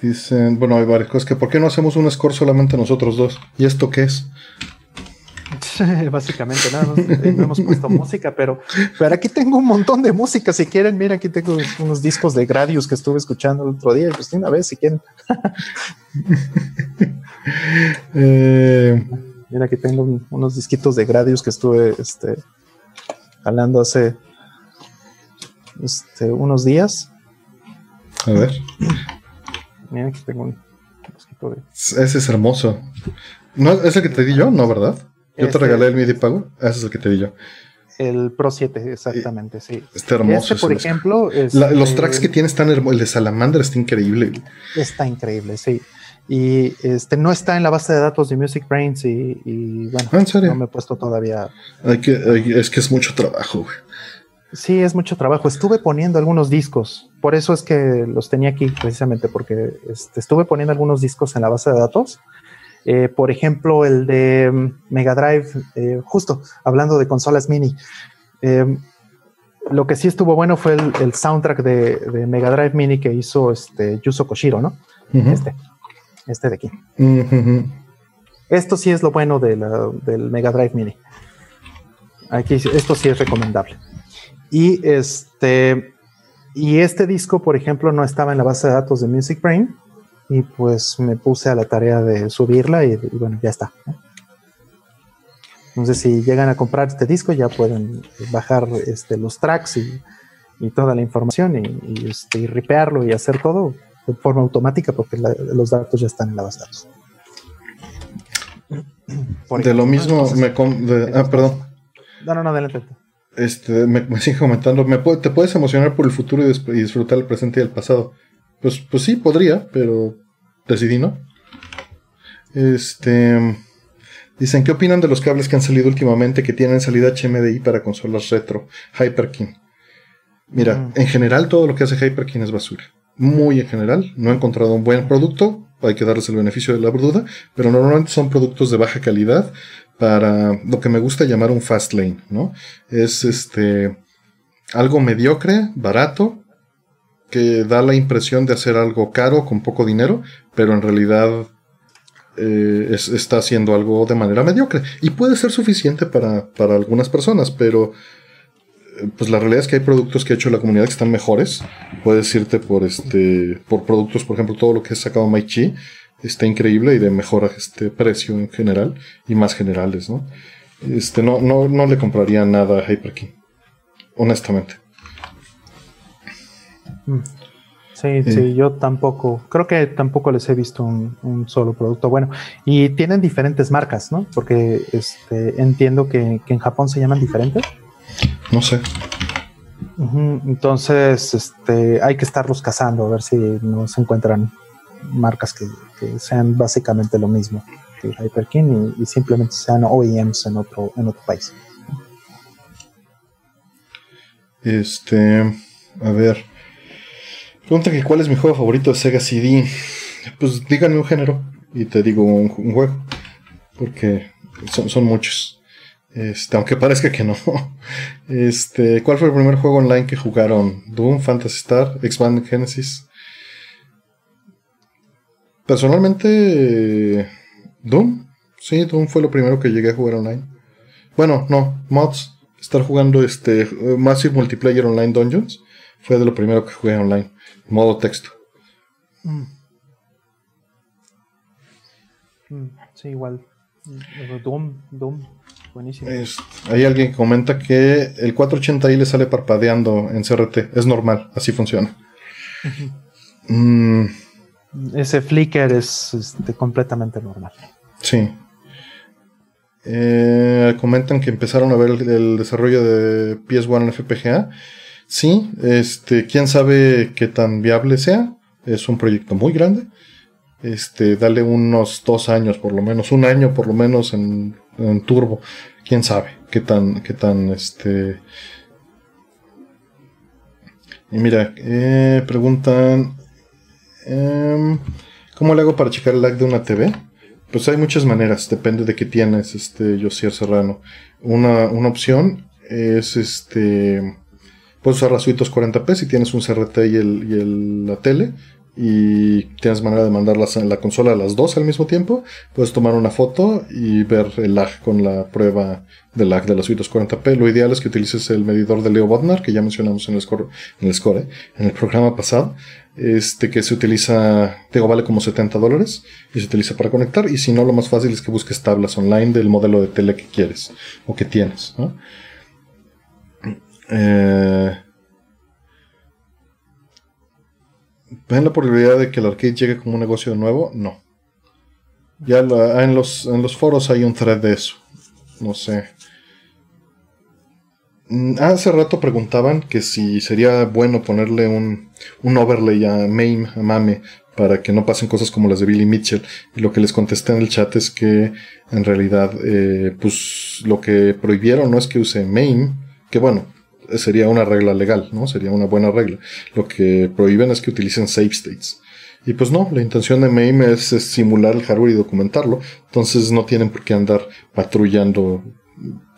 Dicen, bueno, hay varias cosas que ¿por qué no hacemos un score solamente nosotros dos? ¿Y esto qué es? Básicamente, nada eh, no hemos puesto música, pero, pero aquí tengo un montón de música. Si quieren, mira, aquí tengo unos discos de Gradius que estuve escuchando el otro día. Pues una vez, si quieren. Eh, mira, aquí tengo unos disquitos de Gradius que estuve este, hablando hace este, unos días. A ver. Mira, aquí tengo un disquito de. Ese es hermoso. ¿No, ¿Es el que te di yo? No, ¿verdad? Yo te regalé el MIDI pago. Ese es el que te di yo. El Pro 7, exactamente, sí. Está hermoso. Este, por ejemplo. los tracks que tiene están hermosos. El de Salamander está increíble. Está increíble, sí. Y este no está en la base de datos de Music Brains y, bueno, ah, no me he puesto todavía. Hay que, es que es mucho trabajo, güey. Sí, es mucho trabajo. Estuve poniendo algunos discos, por eso es que los tenía aquí precisamente, porque este, estuve poniendo algunos discos en la base de datos eh, por ejemplo, el de mm, Mega Drive, eh, justo hablando de consolas mini. Eh, lo que sí estuvo bueno fue el, soundtrack de, Mega Drive Mini que hizo este Yuzo Koshiro, ¿no? Este, este de aquí. Esto sí es lo bueno del Mega Drive Mini. Aquí, esto sí es recomendable. Y este, y este disco, por ejemplo, no estaba en la base de datos de Music Brain y pues me puse a la tarea de subirla y, bueno, ya está. Entonces, si llegan a comprar este disco, ya pueden bajar este, los tracks y, toda la información y, este, y, ripearlo y hacer todo de forma automática porque los datos ya están en la base de datos. de lo mismo, me ah, perdón. No, no, no, adelante. Este, me, me sigue comentando, me te puedes emocionar por el futuro y, y disfrutar el presente y el pasado. Pues, pues sí, podría, pero decidí no. Este. Dicen, ¿qué opinan de los cables que han salido últimamente que tienen salida HMDI para consolas retro? Hyperkin. Mira, mm. en general todo lo que hace Hyperkin es basura. Muy en general. No he encontrado un buen producto. Hay que darles el beneficio de la duda. Pero normalmente son productos de baja calidad para lo que me gusta llamar un fast lane, ¿no? Es este algo mediocre, barato, que da la impresión de hacer algo caro con poco dinero, pero en realidad eh, está haciendo algo de manera mediocre. Y puede ser suficiente para, algunas personas, pero pues la realidad es que hay productos que ha hecho la comunidad que están mejores. Puedes irte por este por productos, por ejemplo, todo lo que ha sacado Maichi está increíble y de mejor este precio en general y más generales, ¿no? Este no no no le compraría nada a HyperKey. Honestamente. Mm. Sí, sí, yo tampoco, creo que tampoco les he visto un, solo producto bueno. Y tienen diferentes marcas, ¿no? Porque este, entiendo que, en Japón se llaman diferentes. No sé. Entonces, este, hay que estarlos cazando, a ver si no se encuentran marcas que, sean básicamente lo mismo que Hyperkin y, y, simplemente sean OEMs en otro, en otro país. Este, a ver. Pregunta que cuál es mi juego favorito de Sega CD. Pues díganme un género y te digo un, juego. Porque son, muchos. Este, aunque parezca que no. Este, ¿cuál fue el primer juego online que jugaron? Doom, Fantasy Star, Expand Genesis. Personalmente, Doom. Sí, Doom fue lo primero que llegué a jugar online. Bueno, no, mods. Estar jugando este Massive Multiplayer Online Dungeons fue de lo primero que jugué online modo texto. Mm. Mm, sí, igual. Doom, Doom, buenísimo. hay alguien que comenta que el 480i le sale parpadeando en CRT. Es normal, así funciona. Mm. Ese flicker es este, completamente normal. Sí. Eh, comentan que empezaron a ver el, desarrollo de PS1 en FPGA. Sí, este, quién sabe qué tan viable sea. Es un proyecto muy grande. Este, dale unos dos años por lo menos, un año por lo menos en, turbo. Quién sabe qué tan, qué tan, este. Y mira, eh, preguntan, em, ¿cómo le hago para checar el lag de una TV? Pues hay muchas maneras, depende de qué tienes, este, Josier Serrano. Una, una opción es este Puedes usar la suite 240p si tienes un CRT y, el, la tele y tienes manera de mandarlas en la consola a las dos al mismo tiempo, puedes tomar una foto y ver el lag con la prueba de lag de las 40p. Lo ideal es que utilices el medidor de Leo Bodnar, que ya mencionamos en el score, en el, score, ¿eh? en el programa pasado, este que se utiliza, digo, vale como 70 dólares y se utiliza para conectar. Y si no, lo más fácil es que busques tablas online del modelo de tele que quieres o que tienes. Eh, ¿Ven la probabilidad de que el arcade llegue como un negocio nuevo? No. Ya en, los, en los foros hay un thread de eso. No sé. Mm, hace rato preguntaban que si sería bueno ponerle un, un overlay a MAME, a MAME, para que no pasen cosas como las de Billy Mitchell. Y lo que les contesté en el chat es que en realidad, eh, pues lo que prohibieron no es que use MAME, que bueno, sería una regla legal, ¿no? Sería una buena regla. Lo que prohíben es que utilicen save states. Y pues no, la intención de MAME es, simular el hardware y documentarlo. Entonces no tienen por qué andar patrullando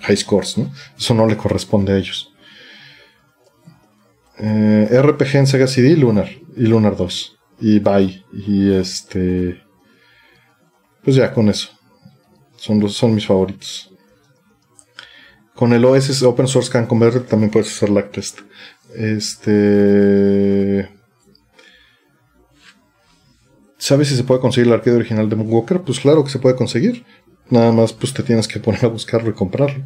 high scores, ¿no? Eso no le corresponde a ellos. Eh, RPG en Sega CD, Lunar. Y Lunar 2. Y Bye. Y este. Pues ya, con eso. Son, son mis favoritos. Con el OS Open Source Can Converter también puedes usar Lactest. Este. ¿Sabes si se puede conseguir el arcade original de Moonwalker? Pues claro que se puede conseguir. Nada más pues te tienes que poner a buscarlo y comprarlo.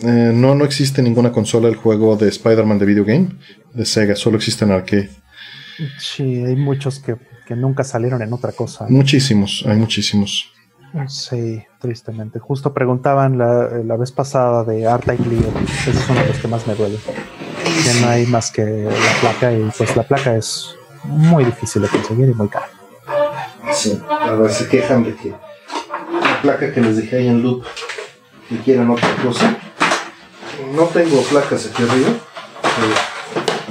Eh, no, no existe ninguna consola del juego de Spider-Man de video game de Sega, solo existe en arcade. Sí, hay muchos que, que nunca salieron en otra cosa. Muchísimos, hay muchísimos. Sí, tristemente. Justo preguntaban la, vez pasada de Art Like Leo. Ese es uno de los que más me duele. Que no hay más que la placa y pues la placa es muy difícil de conseguir y muy cara. Sí, a ver, se quejan de que la placa que les dejé ahí en loop y quieren otra cosa. No tengo placas aquí arriba.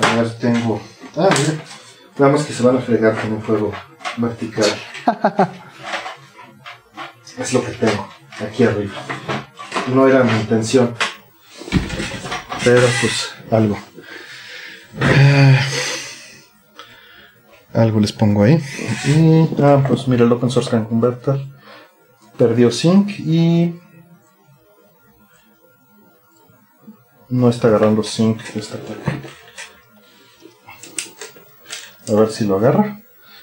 a ver, tengo. Ah, mira. Nada más que se van a fregar con un fuego vertical. Es lo que tengo aquí arriba. No era mi intención. Pero pues algo. Eh, algo les pongo ahí. Y, ah, pues mira, el Open Source Can Converter perdió sync y no está agarrando sync esta A ver si lo agarra.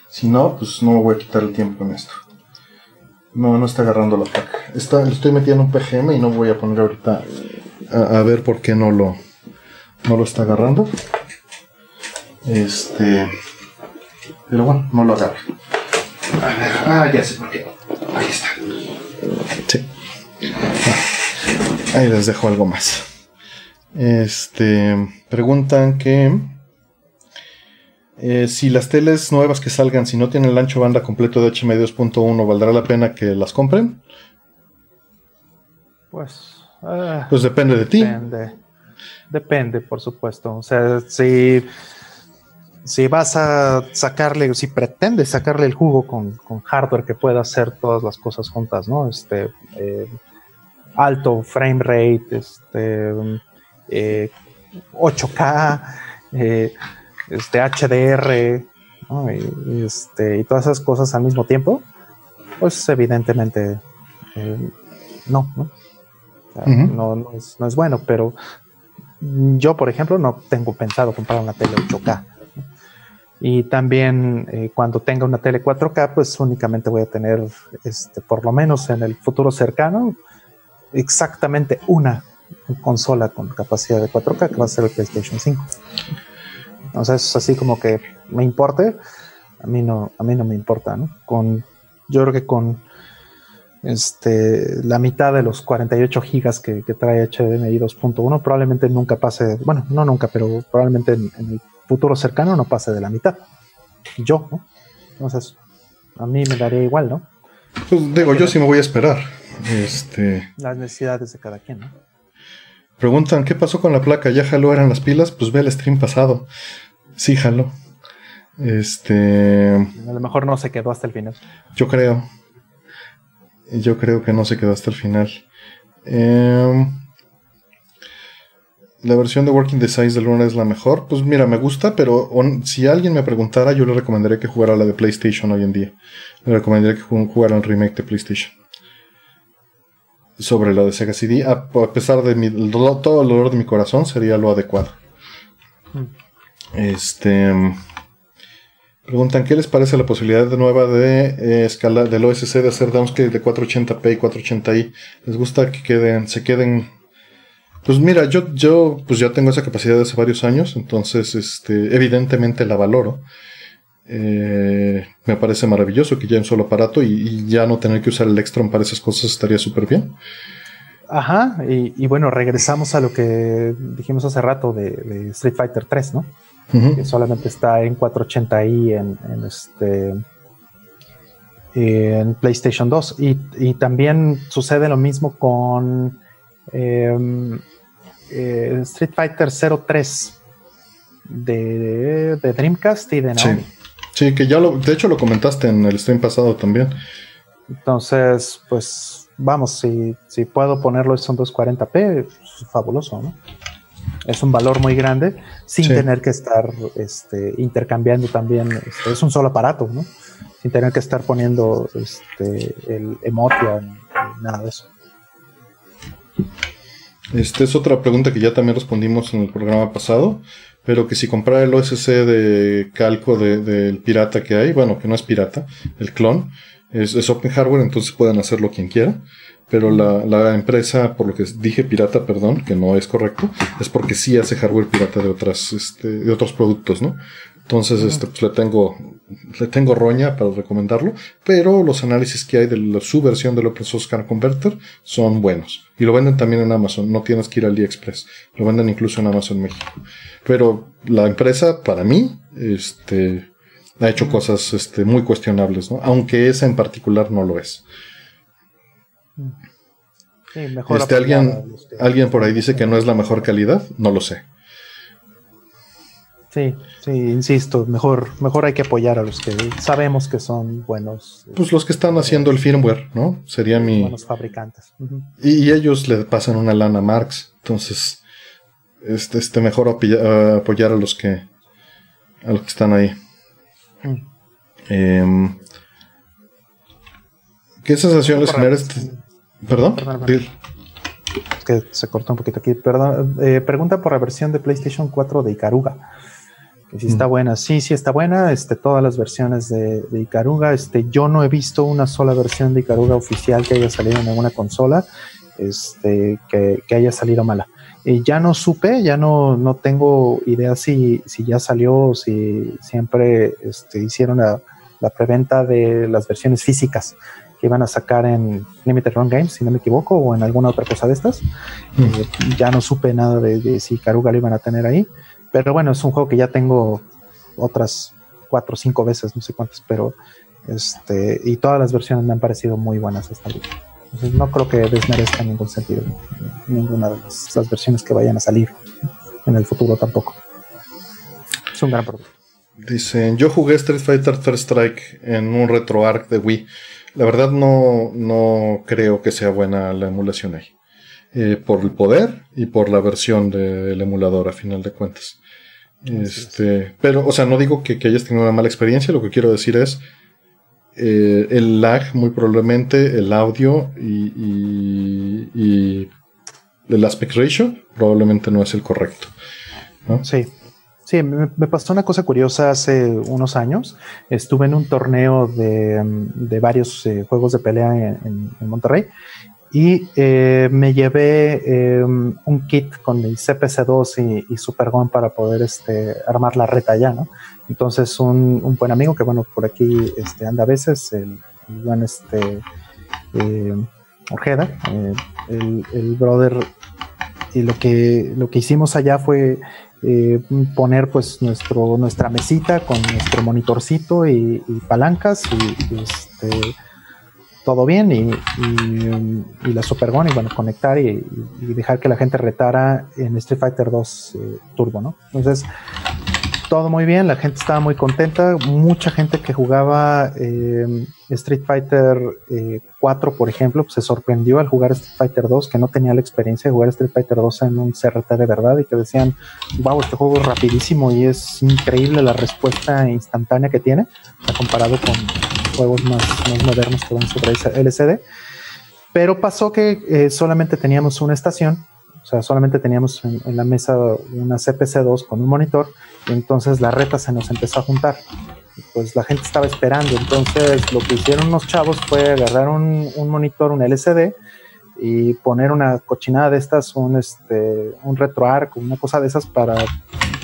Si no, pues no voy a quitar el tiempo con esto. No, no está agarrando la placa. Está, estoy metiendo un PGM y no voy a poner ahorita a, ver por qué no lo, no lo está agarrando. Este. Pero bueno, no lo agarra. A ver, ah, ya sé por qué. Ahí está. Sí. Ahí les dejo algo más. Este. Preguntan que eh, si las teles nuevas que salgan, si no tienen el ancho banda completo de HM 2.1, ¿valdrá la pena que las compren? Pues. Eh, pues depende de ti. Depende. Depende, por supuesto. O sea, si, si vas a sacarle, si pretendes sacarle el jugo con, hardware que pueda hacer todas las cosas juntas, ¿no? Este. Eh, alto frame rate, este. 8K. Este HDR y, este, y todas esas cosas al mismo tiempo, pues evidentemente eh, no, ¿no? no, es, bueno, pero yo, por ejemplo, no tengo pensado comprar una tele 8K. Y también eh, cuando tenga una tele 4K, pues únicamente voy a tener, este, por lo menos en el futuro cercano, exactamente una consola con capacidad de 4K, que va a ser el PlayStation 5. O sea, es así como que me importe. A mí no, a mí no me importa, ¿no? Con, yo creo que con este, la mitad de los 48 gigas que, trae HDMI 2.1 probablemente nunca pase, bueno, no nunca, pero probablemente en, el futuro cercano no pase de la mitad. Yo, ¿no? Entonces, a mí me daría igual, ¿no? Pues digo, yo sí me voy a esperar. Este... Las necesidades de cada quien, ¿no? Preguntan, ¿qué pasó con la placa? ¿Ya jaló eran las pilas? Pues ve el stream pasado. Sí, jaló. Este. A lo mejor no se quedó hasta el final. Yo creo. Yo creo que no se quedó hasta el final. Em, la versión de Working Designs de Luna es la mejor. Pues mira, me gusta, pero si alguien me preguntara, yo le recomendaría que jugara la de PlayStation hoy en día. Le recomendaría que jugara el remake de PlayStation. Sobre la de Sega CD, a, pesar de mi, todo el dolor de mi corazón, sería lo adecuado. Hmm. Este. Preguntan, ¿qué les parece la posibilidad de nueva de eh, escala del OSC de hacer downscale de 480p y 480i? ¿Les gusta que queden, se queden pues mira, yo, yo pues ya tengo esa capacidad de hace varios años, entonces este, evidentemente la valoro. Eh, me parece maravilloso que ya un solo aparato y, ya no tener que usar el Extron para esas cosas estaría súper bien. Ajá, y, bueno, regresamos a lo que dijimos hace rato de, Street Fighter 3, ¿no? Que solamente está en 480i en, en este en PlayStation 2 y, y, también sucede lo mismo con eh, eh, Street Fighter 03 de, de, Dreamcast y de Naomi. Sí. que ya lo, de hecho lo comentaste en el stream pasado también. Entonces, pues vamos, si, si puedo ponerlo en 240p, pues, fabuloso, ¿no? Es un valor muy grande sin tener que estar este, intercambiando también. Este, es un solo aparato, ¿no? Sin tener que estar poniendo este, el Emotion, nada de eso. Esta es otra pregunta que ya también respondimos en el programa pasado, pero que si comprar el OSC de calco del pirata que hay, bueno, que no es pirata, el clon, es, open hardware, entonces pueden hacerlo quien quiera, pero la, empresa, por lo que dije pirata, perdón, que no es correcto, es porque sí hace hardware pirata de otras, este, de otros productos, ¿no? Entonces, este, pues le tengo, le tengo roña para recomendarlo, pero los análisis que hay de su versión del Open Source Scan Converter son buenos. Y lo venden también en Amazon, no tienes que ir al AliExpress, lo venden incluso en Amazon México. Pero la empresa, para mí, este, ha hecho cosas este, muy cuestionables, ¿no? Aunque esa en particular no lo es. Este, alguien, alguien por ahí dice que no es la mejor calidad, no lo sé. Sí, sí, insisto, mejor, mejor hay que apoyar a los que sabemos que son buenos. Pues los que están haciendo el firmware, ¿no? Serían mi. Buenos fabricantes. y, ellos le pasan una lana a Marx. Entonces, este, este mejor apoyar a los que. a los que están ahí. Mm. Em, ¿Qué sensación les genera este? ¿Perdón? que se cortó un poquito aquí. Perdón. Eh, pregunta por la versión de PlayStation 4 de Ikaruga si está buena, sí, sí está buena, este, todas las versiones de, de, Icaruga, este, yo no he visto una sola versión de Icaruga oficial que haya salido en alguna consola, este, que, haya salido mala. Y ya no supe, ya no, no tengo idea si, si ya salió o si siempre este, hicieron la, preventa de las versiones físicas que iban a sacar en Limited Run Games, si no me equivoco, o en alguna otra cosa de estas. Eh, ya no supe nada de, de si Icaruga lo iban a tener ahí. Pero bueno, es un juego que ya tengo otras cuatro o cinco veces, no sé cuántas, pero este, y todas las versiones me han parecido muy buenas hasta ahora. Entonces no creo que desmerezca en ningún sentido ninguna de las, versiones que vayan a salir en el futuro tampoco. Es un gran producto. Dicen, yo jugué Street Fighter Third Strike en un RetroArch de Wii. La verdad no, no creo que sea buena la emulación ahí. Eh, por el poder y por la versión del emulador a final de cuentas. Este, pero, o sea, no digo que, hayas tenido una mala experiencia, lo que quiero decir es eh, el lag, muy probablemente, el audio y, y, el aspect ratio probablemente no es el correcto. Sí. Sí, me, pasó una cosa curiosa hace unos años. Estuve en un torneo de, varios eh, juegos de pelea en, en Monterrey y eh, me llevé eh, un kit con mi CPC2 y, y Supergon para poder este, armar la reta ya, ¿no? Entonces un, un, buen amigo que bueno, por aquí este, anda a veces, el, buen este, eh, Ojeda, el, el, brother, y lo que, lo que hicimos allá fue poner pues nuestro, nuestra mesita con nuestro monitorcito y, palancas y, este, todo bien y, y, la Super One y bueno, conectar y, dejar que la gente retara en Street Fighter 2 eh, Turbo, ¿no? Entonces, todo muy bien, la gente estaba muy contenta, mucha gente que jugaba eh, Street Fighter 4, eh, por ejemplo, pues, se sorprendió al jugar Street Fighter 2, que no tenía la experiencia de jugar Street Fighter 2 en un CRT de verdad y que decían, wow, este juego es rapidísimo y es increíble la respuesta instantánea que tiene, comparado con juegos más, modernos que van sobre LCD. Pero pasó que eh, solamente teníamos una estación o sea, solamente teníamos en, la mesa una CPC2 con un monitor y entonces la reta se nos empezó a juntar. Pues la gente estaba esperando. Entonces lo que hicieron los chavos fue agarrar un, monitor, un LCD y poner una cochinada de estas, un, este, un RetroArch, una cosa de esas para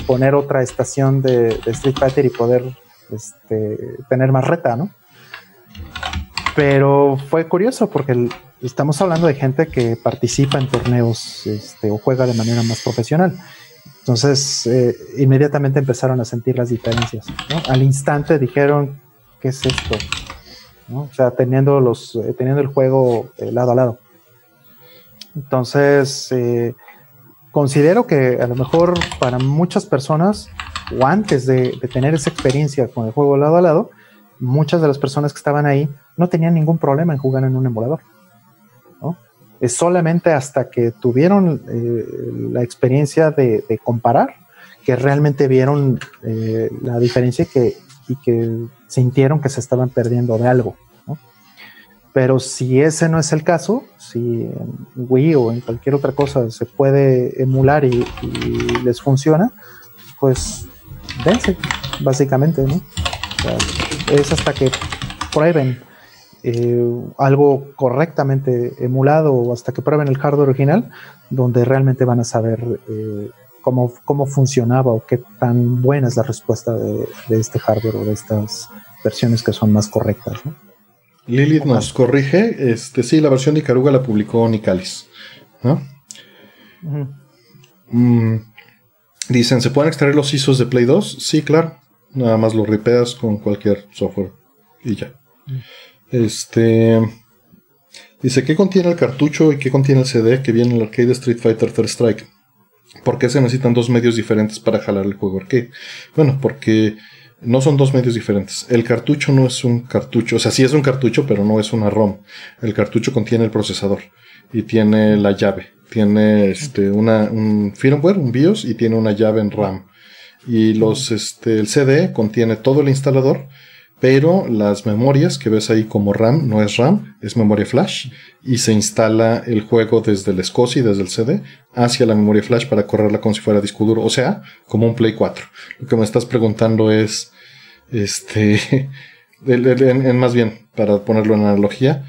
poner otra estación de, Street Fighter y poder este, tener más reta, ¿no? Pero fue curioso porque el, estamos hablando de gente que participa en torneos este, o juega de manera más profesional. Entonces, eh, inmediatamente empezaron a sentir las diferencias. Al instante dijeron, ¿qué es esto? O sea, teniendo, los, eh, teniendo el juego eh, lado a lado. Entonces, considero que a lo mejor para muchas personas, o antes de, de tener esa experiencia con el juego lado a lado, muchas de las personas que estaban ahí no tenían ningún problema en jugar en un emulador. Es solamente hasta que tuvieron eh, la experiencia de, comparar que realmente vieron eh, la diferencia y que sintieron que se estaban perdiendo de algo. Pero si ese no es el caso, si en Wii o en cualquier otra cosa se puede emular y, les funciona, pues dense, básicamente, ¿no? es hasta que prueben eh, algo correctamente emulado o hasta que prueben el hardware original, donde realmente van a saber eh, cómo, cómo funcionaba o qué tan buena es la respuesta de, este hardware o de estas versiones que son más correctas. Lilith nos corrige, este sí, la versión de Icaruga la publicó Nicalis. Mm, dicen, ¿se pueden extraer los ISOs de Play 2? Sí, claro. Nada más lo ripeas con cualquier software y ya. Mm. Este. Dice, ¿qué contiene el cartucho y qué contiene el CD que viene en el arcade Street Fighter Third Strike? ¿Por qué se necesitan dos medios diferentes para jalar el juego arcade? Bueno, porque no son dos medios diferentes. El cartucho no es un cartucho, o sea, sí es un cartucho, pero no es una ROM. El cartucho contiene el procesador y tiene la llave. Tiene este, un firmware, un BIOS y tiene una llave en RAM. Y los, este, el CD contiene todo el instalador pero las memorias que ves ahí como RAM no es RAM, es memoria flash y se instala el juego desde el SCSI, desde el CD, hacia la memoria flash para correrla como si fuera disco duro, o sea, como un Play 4. Lo que me estás preguntando es, este, en, más bien, para ponerlo en analogía,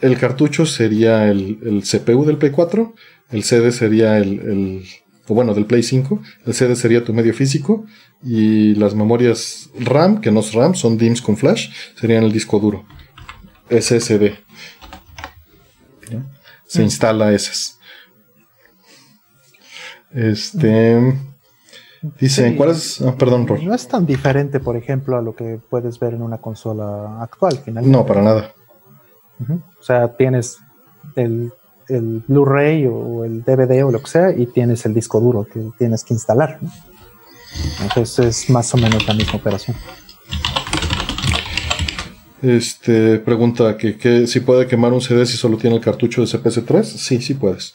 el cartucho sería el, CPU del Play 4, el CD sería el o bueno, del Play 5. El CD sería tu medio físico y las memorias RAM, que no es RAM, son DIMMs con flash, serían el disco duro. SSD. Se mm. instala esas. Este. Dicen, ¿cuál es? Ah, perdón, No es tan diferente, por ejemplo, a lo que puedes ver en una consola actual. No, para nada. O sea, tienes el el Blu-ray o el DVD o lo que sea y tienes el disco duro que tienes que instalar. Entonces es más o menos la misma operación. Este pregunta que, si puede quemar un CD si solo tiene el cartucho de CPS3. Sí, sí puedes.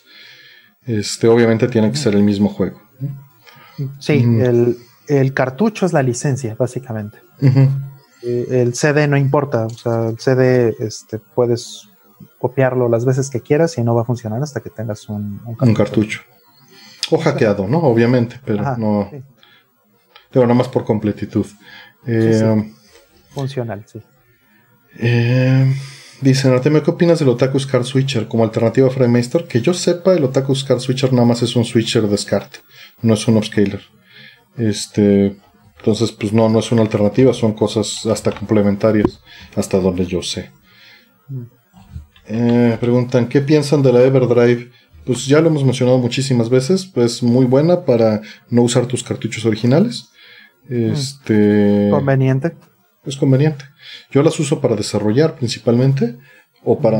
Este, obviamente tiene que ser el mismo juego. Sí, mm. el, cartucho es la licencia, básicamente. Eh, el CD no importa, o sea, el CD este, puedes copiarlo las veces que quieras y no va a funcionar hasta que tengas un, un cartucho. O hackeado, ¿no? Obviamente, pero no. Pero nada más por completitud. Eh, Funcional, sí. Eh, dice Artemio, ¿qué opinas del Otaku Card Switcher como alternativa a FrameMaster? Que yo sepa, el Otaku Card Switcher nada más es un switcher de SCART, no es un upscaler. Este, entonces, pues no, no es una alternativa, son cosas hasta complementarias, hasta donde yo sé. Mm. Eh, preguntan, ¿qué piensan de la Everdrive? Pues ya lo hemos mencionado muchísimas veces, pues muy buena para no usar tus cartuchos originales. Este. Conveniente. Es conveniente. Yo las uso para desarrollar principalmente o para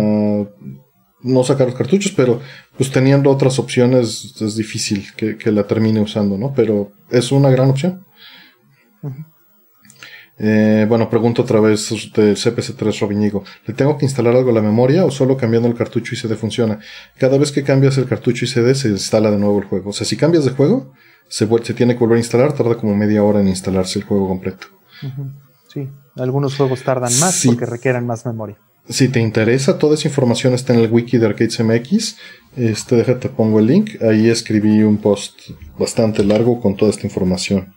no sacar los cartuchos, pero pues teniendo otras opciones es difícil que, la termine usando, ¿no? Pero es una gran opción. Eh, bueno, pregunto otra vez de CPC3 Robiñigo. ¿Le tengo que instalar algo a la memoria o solo cambiando el cartucho y CD funciona? Cada vez que cambias el cartucho y CD se instala de nuevo el juego. O sea, si cambias de juego, se, se tiene que volver a instalar, tarda como media hora en instalarse el juego completo. Sí, algunos juegos tardan más porque requieren más memoria. Si te interesa, toda esa información está en el wiki de Arcades MX. Este, déjate, pongo el link. Ahí escribí un post bastante largo con toda esta información.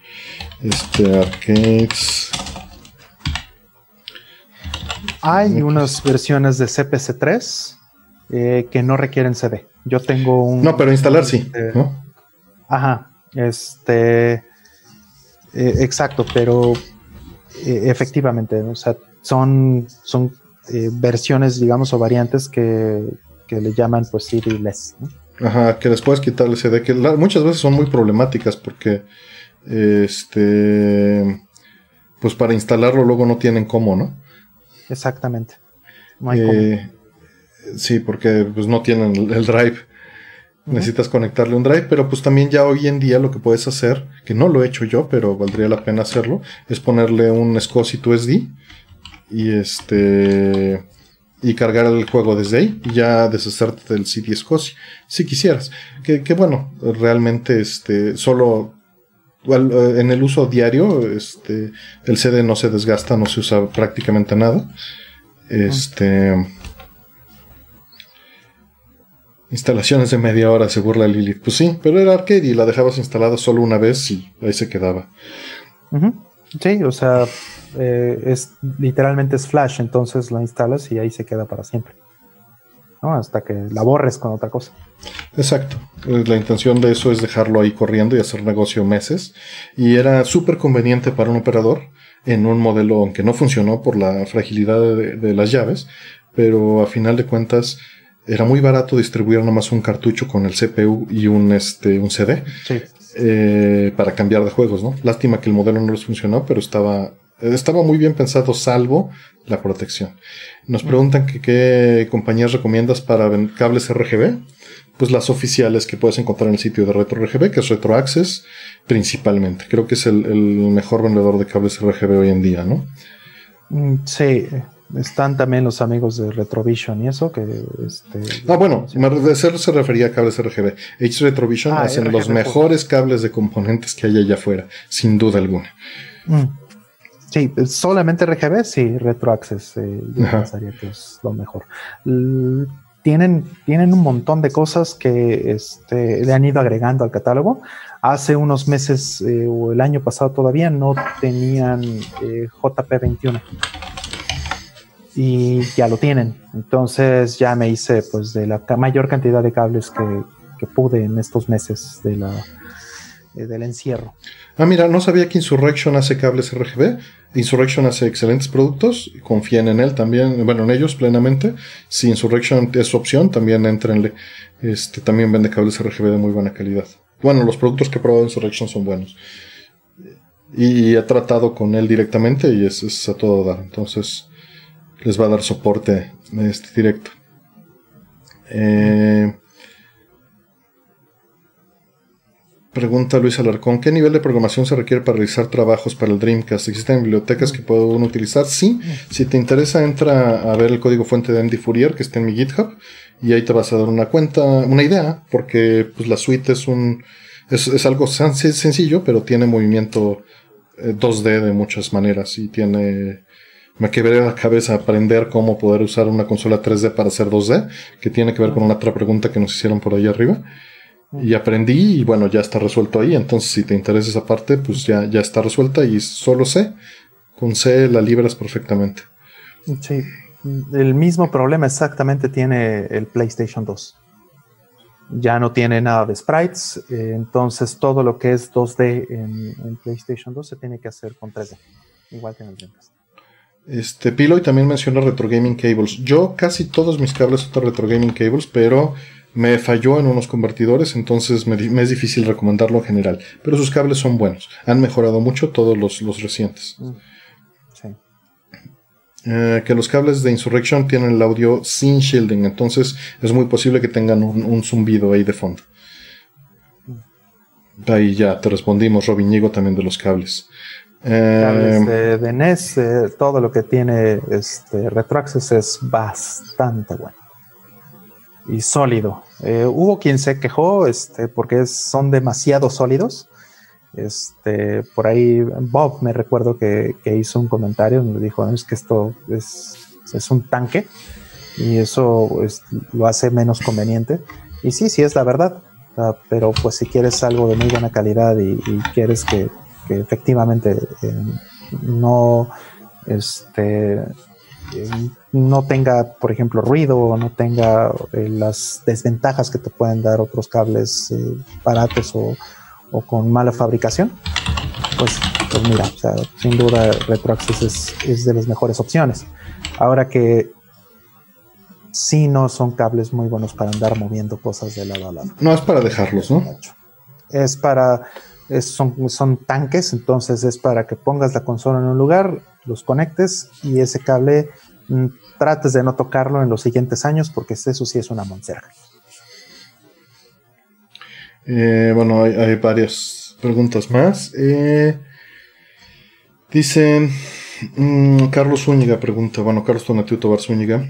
Este, Arcades hay unas versiones de CPC3 eh, que no requieren CD. Yo tengo un. No, pero instalar sí. Este, ajá. Este. Eh, exacto, pero eh, efectivamente, o sea, son, son versiones, digamos, o variantes que, le llaman pues CD-less. Ajá, que les puedes quitar el CD, que muchas veces son muy problemáticas porque. Este. Pues para instalarlo luego no tienen cómo, ¿no? Exactamente. Eh, sí, porque pues no tienen el, drive. Necesitas conectarle un drive, pero pues también ya hoy en día lo que puedes hacer, que no lo he hecho yo, pero valdría la pena hacerlo, es ponerle un SCSI to SD y este y cargar el juego desde ahí y ya deshacerte del CD SCSI, si quisieras. Que, que bueno, realmente este solo en el uso diario, este, el CD no se desgasta, no se usa prácticamente nada. Este. Instalaciones de media hora, se burla Lilith. Pues sí, pero era arcade y la dejabas instalada solo una vez y ahí se quedaba. Sí, o sea, eh, es literalmente es flash, entonces la instalas y ahí se queda para siempre. Hasta que la borres con otra cosa. Exacto. Eh, la intención de eso es dejarlo ahí corriendo y hacer negocio meses. Y era súper conveniente para un operador en un modelo, aunque no funcionó por la fragilidad de, las llaves, pero a final de cuentas era muy barato distribuir nada más un cartucho con el CPU y un, este, un CD eh, para cambiar de juegos, ¿no? Lástima que el modelo no les funcionó, pero estaba estaba muy bien pensado, salvo la protección. Nos preguntan que qué compañías recomiendas para cables RGB. Pues las oficiales que puedes encontrar en el sitio de RetroRGB, que es RetroAccess, principalmente. Creo que es el, mejor vendedor de cables RGB hoy en día, ¿no? Mm, sí, están también los amigos de Retrovision y eso que este, ah bueno de ser se refería a cables RGB H Retrovision ah, hacen los mejores cables de componentes que hay allá afuera sin duda alguna mm. Sí, solamente RGB, sí, RetroAccess, eh, yo pensaría que es lo mejor. Tienen, tienen un montón de cosas que este, le han ido agregando al catálogo. Hace unos meses eh, o el año pasado todavía no tenían eh, JP21 y ya lo tienen. Entonces ya me hice pues de la mayor cantidad de cables que, que pude en estos meses de la, del encierro. Ah, mira, no sabía que Insurrection hace cables RGB. Insurrection hace excelentes productos, confíen en él también, bueno, en ellos plenamente. Si Insurrection es su opción, también entrenle. Este, también vende cables RGB de muy buena calidad. Bueno, los productos que he probado Insurrection son buenos. Y he tratado con él directamente y es, es a todo dar. Entonces, les va a dar soporte este directo. Eh, Pregunta Luis Alarcón, ¿qué nivel de programación se requiere para realizar trabajos para el Dreamcast? ¿Existen bibliotecas que puedo utilizar? Sí, si te interesa entra a ver el código fuente de Andy Fourier que está en mi GitHub y ahí te vas a dar una cuenta, una idea, porque pues la suite es un es, algo sencillo, pero tiene movimiento 2D eh, de muchas maneras y tiene me quebré la cabeza aprender cómo poder usar una consola 3D para hacer 2D, que tiene que ver con una otra pregunta que nos hicieron por ahí arriba y aprendí y bueno, ya está resuelto ahí. Entonces, si te interesa esa parte, pues ya, ya está resuelta y solo C. Con C la libras perfectamente. Sí, el mismo problema exactamente tiene el PlayStation 2. Ya no tiene nada de sprites, eh, entonces todo lo que es 2D en, PlayStation 2 se tiene que hacer con 3D, igual que en el Dreamcast. Este, Piloy también menciona Retro Gaming Cables. Yo casi todos mis cables son Retro Gaming Cables, pero me falló en unos convertidores, entonces me, es difícil recomendarlo en general. Pero sus cables son buenos. Han mejorado mucho todos los, recientes. Mm, eh, que los cables de Insurrection tienen el audio sin shielding, entonces es muy posible que tengan un, zumbido ahí de fondo. Mm. Ahí ya te respondimos, Robin también de los cables. cables de, de NES, eh, todo lo que tiene este RetroAccess es bastante bueno y sólido. Eh, hubo quien se quejó este, porque son demasiado sólidos. Este, por ahí Bob me recuerdo que, hizo un comentario me dijo, es que esto es, es un tanque y eso lo hace menos conveniente. Y sí, sí es la verdad, pero pues si quieres algo de muy buena calidad y, quieres que, efectivamente eh, no, este, no tenga, por ejemplo, ruido o no tenga eh, las desventajas que te pueden dar otros cables baratos o, con mala fabricación, pues, pues mira, sin duda RetroAccess es, es de las mejores opciones. Ahora que sí no son cables muy buenos para andar moviendo cosas de lado a lado. No es para dejarlos, ¿no? Es para, son, son tanques, entonces es para que pongas la consola en un lugar, los conectes y ese cable mm, trates de no tocarlo en los siguientes años porque eso sí es una monserga. Eh, bueno, hay, varias preguntas más. Eh, dicen, mm, Carlos Zúñiga pregunta, bueno, Carlos Tonatiu Tobar Zúñiga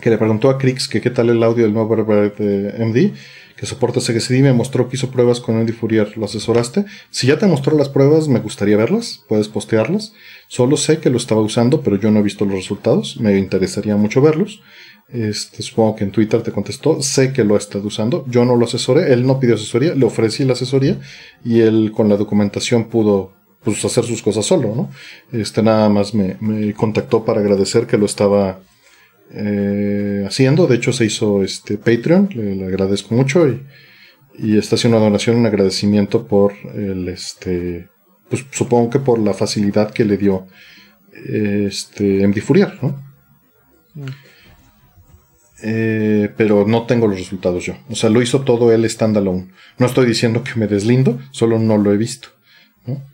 que le preguntó a Crix que qué tal el audio del nuevo de MD, que soporta CGCD, me mostró que hizo pruebas con MD Fourier. ¿Lo asesoraste? Si ya te mostró las pruebas, me gustaría verlas, puedes postearlas. Solo sé que lo estaba usando, pero yo no he visto los resultados, me interesaría mucho verlos. Este, supongo que en Twitter te contestó, sé que lo ha estado usando, yo no lo asesoré, él no pidió asesoría, le ofrecí la asesoría y él con la documentación pudo pues, hacer sus cosas solo, ¿no? Este nada más me, contactó para agradecer que lo estaba eh, haciendo. De hecho, se hizo este Patreon, le, agradezco mucho y, y, está haciendo una donación, un agradecimiento por el este, pues supongo que por la facilidad que le dio este MD Fourier, ¿no? Mm. Eh, pero no tengo los resultados yo. O sea, lo hizo todo él standalone. No estoy diciendo que me deslindo, solo no lo he visto. ¿no?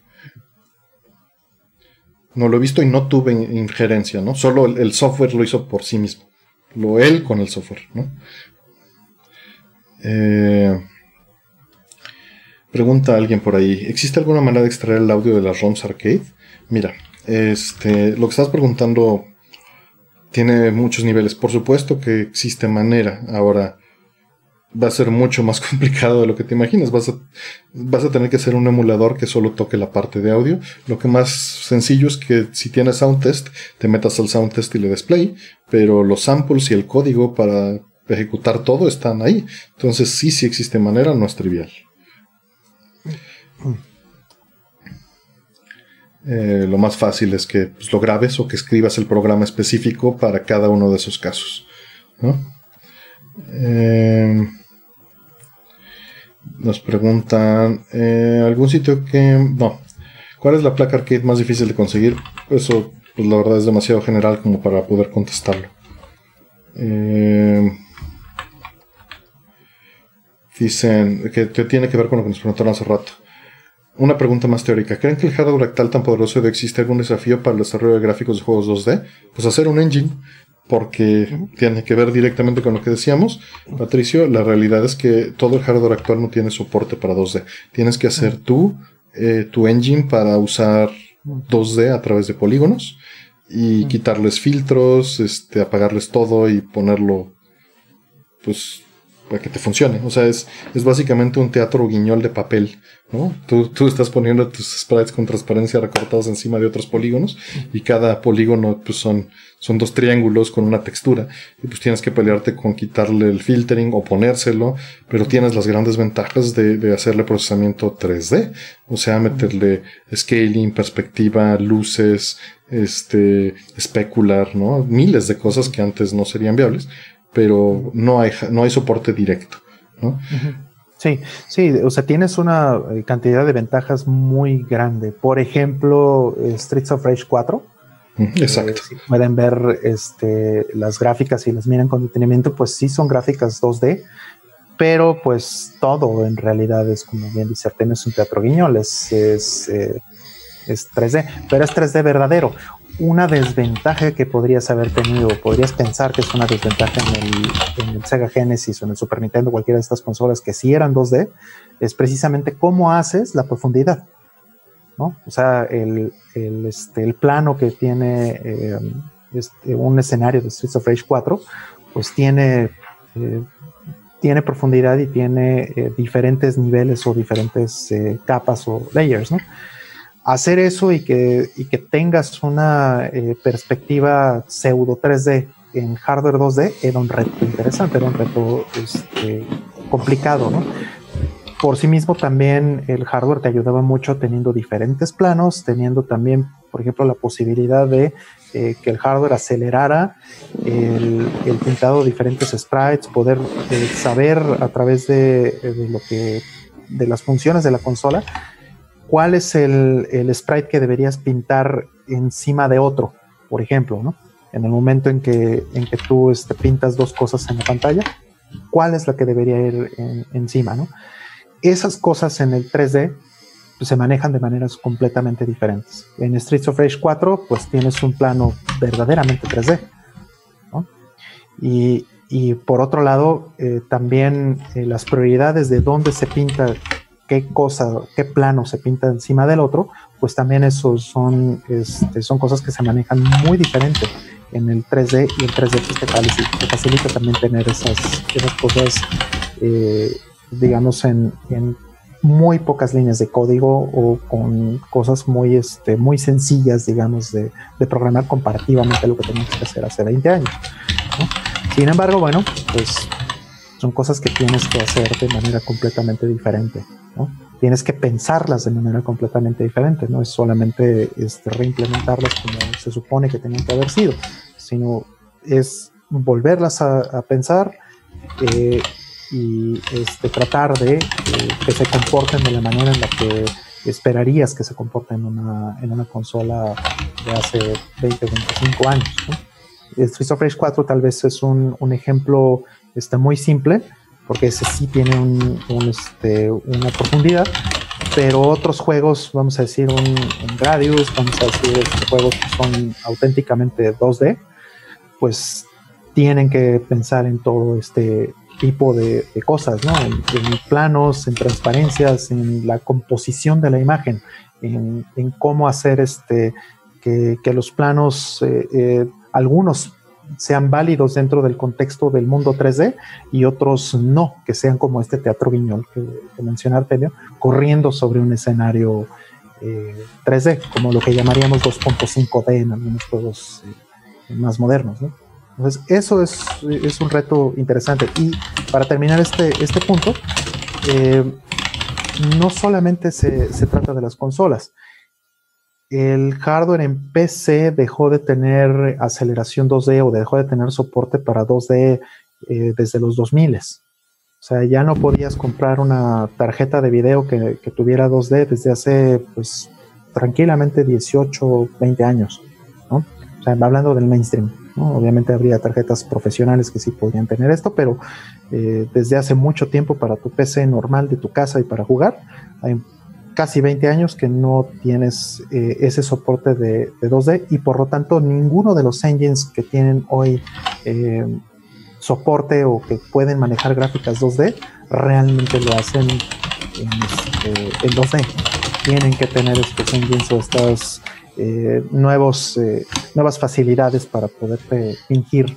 no lo he visto y no tuve injerencia, ¿no? Solo el, software lo hizo por sí mismo. Lo él con el software, ¿no? Eh, pregunta alguien por ahí, ¿existe alguna manera de extraer el audio de las ROMs arcade? Mira, este, lo que estás preguntando tiene muchos niveles. Por supuesto que existe manera. Ahora, va a ser mucho más complicado de lo que te imaginas. Vas a, vas a tener que hacer un emulador que solo toque la parte de audio. Lo que más sencillo es que si tienes Soundtest, te metas al Soundtest y le display, pero los samples y el código para ejecutar todo están ahí. Entonces sí, sí existe manera, no es trivial. Eh, lo más fácil es que pues, lo grabes o que escribas el programa específico para cada uno de esos casos. Eh, nos preguntan, eh, ¿algún sitio que... No. ¿Cuál es la placa arcade más difícil de conseguir? Eso, pues la verdad es demasiado general como para poder contestarlo. Dicen que, tiene que ver con lo que nos preguntaron hace rato. Una pregunta más teórica. ¿Creen que el hardware actual tan poderoso de existe algún desafío para el desarrollo de gráficos de juegos 2D? Pues hacer un engine porque tiene que ver directamente con lo que decíamos. Patricio, la realidad es que todo el hardware actual no tiene soporte para 2D. Tienes que hacer tú eh, tu engine para usar 2D a través de polígonos y quitarles filtros, este, apagarles todo y ponerlo, pues, para que te funcione. O sea, es, es básicamente un teatro guiñol de papel, ¿no? Tú, tú estás poniendo tus sprites con transparencia recortados encima de otros polígonos y cada polígono pues son, son dos triángulos con una textura y pues tienes que pelearte con quitarle el filtering o ponérselo, pero tienes las grandes ventajas de, de hacerle procesamiento 3D, o sea, meterle scaling, perspectiva, luces, este, especular, ¿no? Miles de cosas que antes no serían viables pero no hay, no hay soporte directo. ¿no? Sí, sí, o sea, tienes una eh, cantidad de ventajas muy grande. Por ejemplo, Streets of Rage 4. Exacto. Eh, pueden ver este, las gráficas y las miran con detenimiento, pues sí son gráficas 2D, pero pues todo en realidad es como bien dice tienes un teatro guiñol, es, es, eh, es 3D, pero es 3D verdadero una desventaja que podrías haber tenido, podrías pensar que es una desventaja en el, Sega Genesis o en el Super Nintendo, cualquiera de estas consolas que sí eran 2D, es precisamente cómo haces la profundidad. ¿no? O sea, el, el, este, el plano que tiene eh, este, un escenario de Streets of Rage 4, pues tiene, eh, tiene profundidad y tiene eh, diferentes niveles o diferentes capas o layers, ¿no? Hacer eso y que, y que tengas una perspectiva pseudo 3D en hardware 2D era un reto interesante, era un reto este, complicado, ¿no? por sí mismo también el hardware te ayudaba mucho teniendo diferentes planos, teniendo también, por ejemplo, la posibilidad de eh, que el hardware acelerara el, pintado de diferentes sprites, poder eh, saber a través de, lo que de las funciones de la consola cuál es el, sprite que deberías pintar encima de otro, por ejemplo, ¿no? En el momento en que, en que tú este, pintas dos cosas en la pantalla, cuál es la que debería ir encima, ¿no? esas cosas en el 3D pues, se manejan de maneras completamente diferentes. En Streets of Rage 4, pues tienes un plano verdaderamente 3D. Y, por otro lado, eh, también eh, las prioridades de dónde se pinta qué cosa, qué plano se pinta encima del otro, pues también esos son, este, son cosas que se manejan muy diferente en el 3D y el 3D pues, te, facilita, también tener esas, esas cosas eh, digamos, en, muy pocas líneas de código o con cosas muy, este, muy sencillas, digamos, de, programar comparativamente a lo que teníamos que hacer hace 20 años. Sin embargo, bueno, pues son cosas que tienes que hacer de manera completamente diferente. Tienes que pensarlas de manera completamente diferente, no es solamente este, reimplementarlas como se supone que tenían que haber sido, sino es volverlas a, pensar, eh, y este, tratar de eh, que se comporten de la manera en la que esperarías que se comporten en una, consola de hace 20, 25 años. ¿no? Streets of Rage 4 tal vez es un, un ejemplo este, muy simple, porque ese sí tiene un, este, una profundidad, pero otros juegos, vamos a decir un, un Gradius, vamos a decir este, juegos que son auténticamente 2D, pues tienen que pensar en todo este tipo de, cosas, ¿no? En, planos, en transparencias, en la composición de la imagen, en, cómo hacer este que, los planos, eh, eh, algunos sean válidos dentro del contexto del mundo 3D y otros no, que sean como este teatro guiñol que, que menciona Artemio, corriendo sobre un escenario 3D, eh, como lo que llamaríamos 2.5D en algunos juegos más modernos, ¿no? Entonces, eso es, un reto interesante. Y para terminar este, este punto, eh, no solamente se, trata de las consolas. El hardware en PC dejó de tener aceleración 2D o dejó de tener soporte para 2D eh, desde los 2000. O sea, ya no podías comprar una tarjeta de video que, tuviera 2D desde hace, pues, tranquilamente 18, 20 años. ¿no? O sea, hablando del mainstream. Obviamente habría tarjetas profesionales que sí podrían tener esto, pero eh, desde hace mucho tiempo para tu PC normal de tu casa y para jugar, hay casi 20 años que no tienes eh, ese soporte de, 2D y por lo tanto ninguno de los engines que tienen hoy eh, soporte o que pueden manejar gráficas 2D realmente lo hacen en 2D. Este, Tienen que tener estos engines o estas eh, nuevos, eh, nuevas facilidades para poder fingir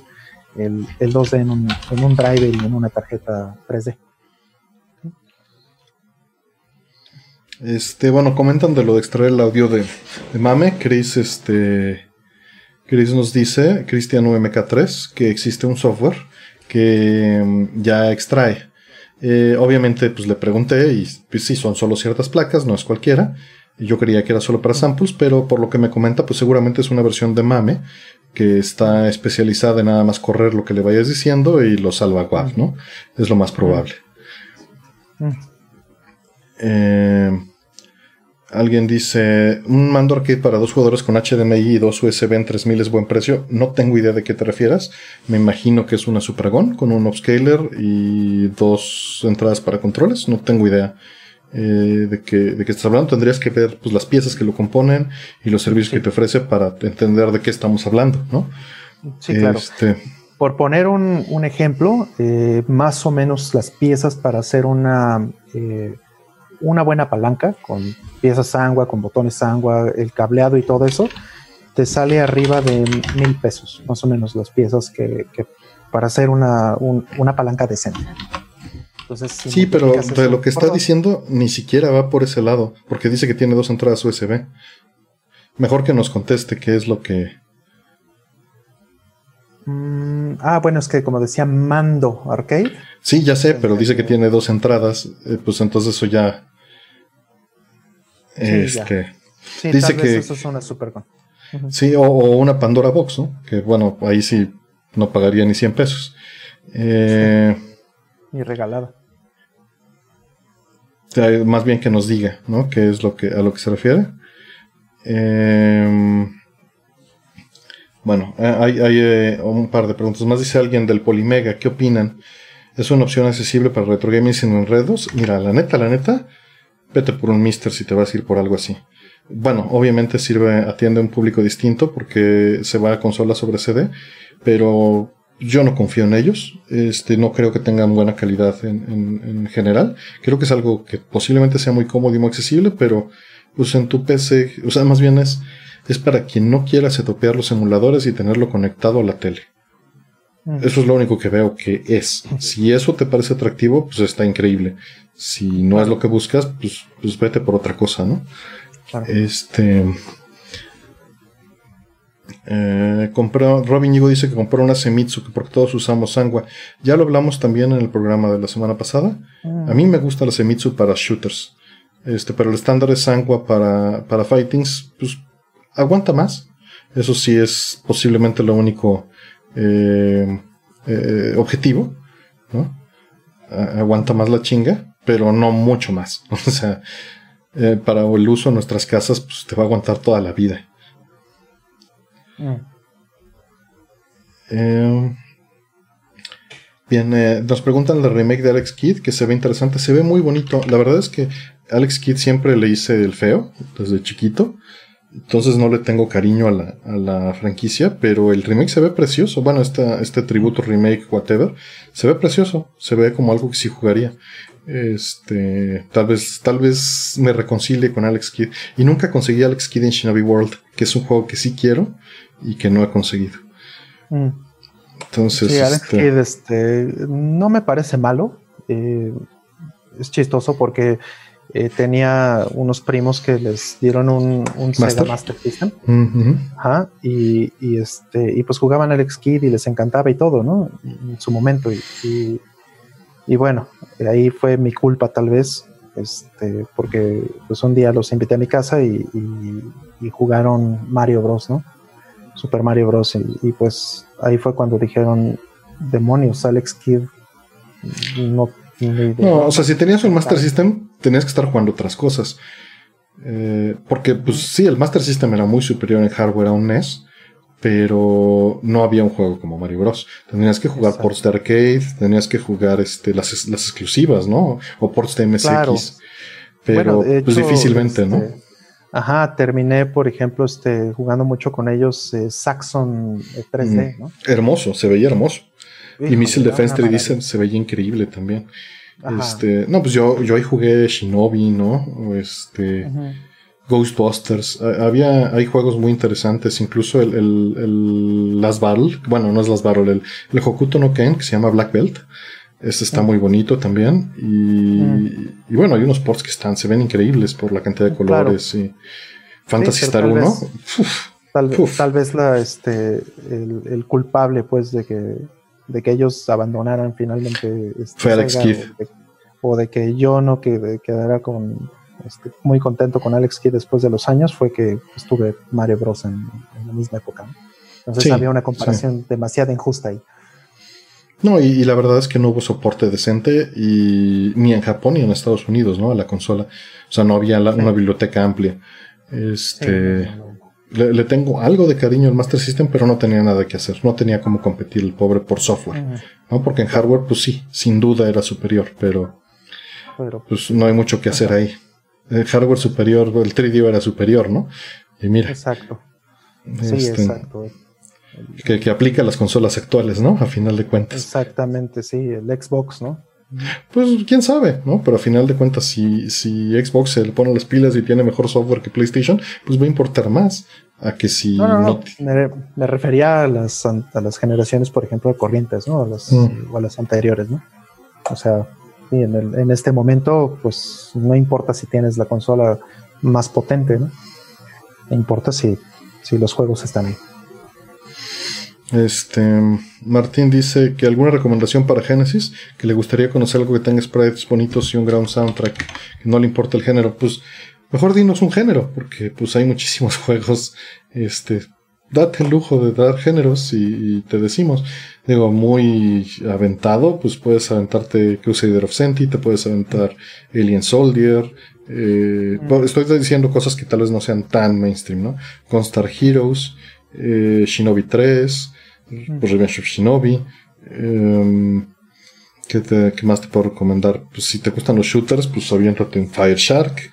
el, 2D en un, en un driver y en una tarjeta 3D. Este, bueno, comentan de lo de extraer el audio de, Mame. Chris, este, Chris nos dice, Cristian UMK3, que existe un software que mm, ya extrae. Eh, obviamente, pues le pregunté y pues sí, son solo ciertas placas, no es cualquiera. Yo creía que era solo para samples, pero por lo que me comenta, pues seguramente es una versión de MAME que está especializada en nada más correr lo que le vayas diciendo y lo salva WAV, ¿no? Es lo más probable. Eh, alguien dice, un mando arcade para dos jugadores con HDMI y dos USB en 3000 es buen precio. No tengo idea de qué te refieras. Me imagino que es una Supragon con un upscaler y dos entradas para controles. No tengo idea. Eh, de, que, de que estás hablando, tendrías que ver pues, las piezas que lo componen y los servicios que te ofrece para entender de qué estamos hablando, ¿no? Sí, claro. Este, Por poner un, ejemplo, eh, más o menos las piezas para hacer una, eh, una buena palanca con piezas sangua, con botones sangua, el cableado y todo eso, te sale arriba de mil pesos, más o menos las piezas que, para hacer una, una palanca decente. Entonces, sí, pero de lo que está diciendo ni siquiera va por ese lado, porque dice que tiene dos entradas USB. Mejor que nos conteste qué es lo que... Mm, ah, bueno, es que como decía, mando arcade. Sí, ya sé, pero dice que tiene dos entradas, eh, pues entonces eso ya... este... dice que... Eso es una Supercon. Sí, o, una Pandora Box, ¿no? Que bueno, ahí sí no pagaría ni 100 pesos. Eh, Ni regalada. Más bien que nos diga, ¿no? ¿Qué es lo que, a lo que se refiere? Em, bueno, eh, hay, eh, un par de preguntas más. Dice alguien del Polimega, ¿qué opinan? ¿Es una opción accesible para retro gaming sin enredos? Mira, la neta, la neta, vete por un Mister si te vas a ir por algo así. Bueno, obviamente sirve, atiende a un público distinto porque se va a consola sobre CD, pero yo no confío en ellos. Este, no creo que tengan buena calidad en, en, general. Creo que es algo que posiblemente sea muy cómodo y muy accesible, pero pues en tu PC, o sea, más bien es, es para quien no quiera setopear los emuladores y tenerlo conectado a la tele. Mm. Eso es lo único que veo que es. Si eso te parece atractivo, pues está increíble. Si no es lo que buscas, pues, pues vete por otra cosa, ¿no? Este. Eh, compró, Robin Igo dice que compró una Semitsu porque todos usamos Sangua. Ya lo hablamos también en el programa de la semana pasada. Mm. A mí me gusta la Semitsu para shooters. Este, pero el estándar es Sangua para, para fightings, pues aguanta más. Eso sí es posiblemente lo único eh, eh, objetivo. ¿no? Aguanta más la chinga, pero no mucho más. O sea, eh, para el uso en nuestras casas, pues te va a aguantar toda la vida. Bien, eh, nos preguntan el remake de Alex Kidd, que se ve interesante, se ve muy bonito. La verdad es que Alex Kidd siempre le hice el feo desde chiquito. Entonces no le tengo cariño a la, franquicia, pero el remake se ve precioso. Bueno, este tributo remake, whatever, se ve precioso. Se ve como algo que sí jugaría. Este, tal vez, tal vez me reconcilie con Alex Kidd. Y nunca conseguí Alex Kidd en Shinobi World, que es un juego que sí quiero y que no he conseguido. Mm. Entonces, sí, Alex este, Kidd, este, no me parece malo. Eh, es chistoso porque eh, tenía unos primos que les dieron un, Sega Master System. y, este, y pues jugaban Alex Kidd y les encantaba y todo, ¿no? En su momento. y y bueno, ahí fue mi culpa tal vez, este, porque pues un día los invité a mi casa y, jugaron Mario Bros, ¿no? Super Mario Bros. Y, pues ahí fue cuando dijeron, demonios, Alex Kidd no no, o sea, si tenías un Master System, tenías que estar jugando otras cosas. Eh, porque, pues sí, el Master System era muy superior en hardware a un NES pero no había un juego como Mario Bros. Tenías que jugar ports de arcade, tenías que jugar este, las, exclusivas, ¿no? O ports de MSX. Pero pues difícilmente, ¿no? Este, ajá, terminé, por ejemplo, este, jugando mucho con ellos eh, Saxon 3D, mm. ¿no? Hermoso, se veía hermoso. y Missile Defense 3D se, veía increíble también. Este, no, pues yo, yo ahí jugué Shinobi, ¿no? Este. Ghostbusters. Había, hay juegos muy interesantes, incluso el, el, el Last Battle, bueno, no es Last Battle, el, el Hokuto no Ken, que se llama Black Belt. Este está muy bonito también. Y, y, bueno, hay unos ports que están, se ven increíbles por la cantidad de colores. Y Fantasy Star 1. tal, tal, vez la, este, el, el, culpable, pues, de que, de que ellos abandonaran finalmente. Este, Fue Alex. O, de, que yo no que, quedara con este, muy contento con Alex Kidd después de los años fue que estuve Mario Bros. en, la misma época. Entonces había una comparación demasiado injusta ahí. No, y, la verdad es que no hubo soporte decente y ni en Japón ni en Estados Unidos, ¿no? A la consola. O sea, no había una biblioteca amplia. Este. le, tengo algo de cariño al Master System, pero no tenía nada que hacer. No tenía cómo competir el pobre por software. ¿no? Porque en hardware, pues sí, sin duda era superior, pero, pero pues no hay mucho que hacer ahí el hardware superior, el 3D era superior, ¿no? Y mira. Exacto. Sí, este, exacto. Que, que, aplica a las consolas actuales, ¿no? A final de cuentas. Exactamente, sí, el Xbox, ¿no? Pues quién sabe, ¿no? Pero a final de cuentas, si, si Xbox se le pone las pilas y tiene mejor software que PlayStation, pues va a importar más a que si no. no, Me, refería a las, a las generaciones, por ejemplo, de corrientes, ¿no? Mm. O las anteriores, ¿no? O sea, en, en este momento, pues no importa si tienes la consola más potente, ¿no? importa si, si los juegos están ahí. Este Martín dice que alguna recomendación para Genesis, que le gustaría conocer algo que tenga sprites bonitos y un ground soundtrack, que no le importa el género, pues mejor dinos un género, porque pues hay muchísimos juegos, este, date el lujo de dar géneros y, te decimos, digo, muy aventado, pues puedes aventarte Crusader of Senti, te puedes aventar Alien Soldier, eh, mm. estoy diciendo cosas que tal vez no sean tan mainstream, ¿no? Constar Heroes, eh, Shinobi 3, mm. pues Revenge of Shinobi. Em, ¿qué, más te puedo recomendar? Pues si te gustan los shooters, pues aviéntate en Fire Shark.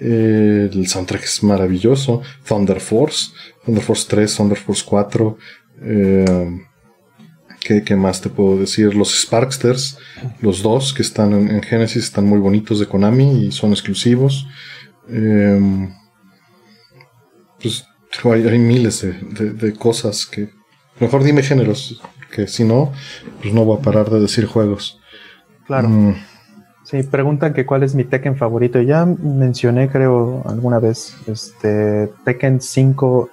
Eh, el soundtrack es maravilloso. Thunder Force, Thunder Force 3, Thunder Force 4. ¿Qué, más te puedo decir? Los Sparksters, los dos que están en, Genesis, están muy bonitos de Konami y son exclusivos. Em, pues hay, miles de, cosas que... Mejor dime géneros, que si no, pues no voy a parar de decir juegos. Claro. Mm. Sí, preguntan que cuál es mi Tekken favorito. Ya mencioné, creo, alguna vez, este Tekken 5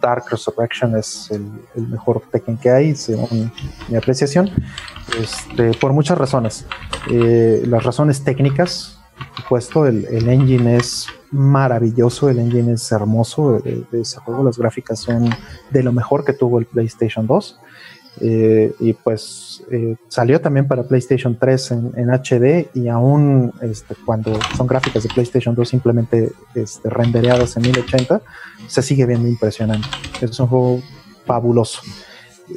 Dark Resurrection es el, mejor Tekken que hay, según mi apreciación, este, por muchas razones. Eh, las razones técnicas, por supuesto, el, engine es maravilloso, el engine es hermoso de, de, ese juego, las gráficas son de lo mejor que tuvo el PlayStation 2. Eh, y pues eh, salió también para PlayStation 3 en, HD y aún este, cuando son gráficas de PlayStation 2 simplemente este, rendereadas en 1080, se sigue viendo impresionante. Es un juego fabuloso.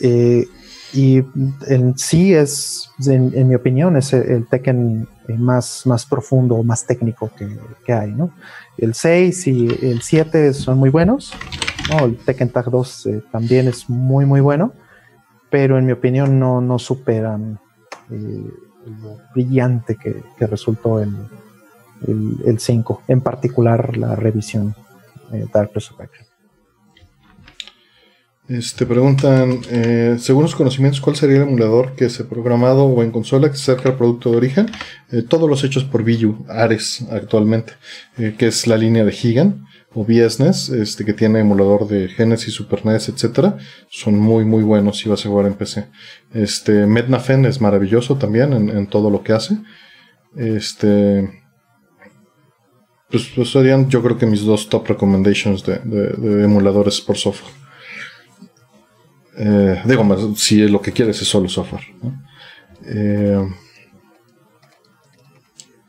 Eh, y en sí es, en, mi opinión, es el, Tekken más, más profundo, más técnico que, hay. ¿no? El 6 y el 7 son muy buenos. El Tekken Tag 2 también es muy, muy bueno pero en mi opinión no, no superan eh, lo brillante que, resultó el, el, 5, en particular la revisión eh, Dark Resurrection. Este, preguntan, eh, según los conocimientos, ¿cuál sería el emulador que se programado o en consola que se acerca al producto de origen? Eh, todos los hechos por Viyu, Ares actualmente, que es la línea de Gigan o VSNES, este, que tiene emulador de Genesis, Super NES, etcétera, son muy, muy buenos si vas a jugar en PC. Este, Mednafen es maravilloso también en, todo lo que hace. Este, pues, pues, serían, yo creo que mis dos top recommendations de, emuladores por software. Eh, digo, si lo que quieres es solo software. Eh,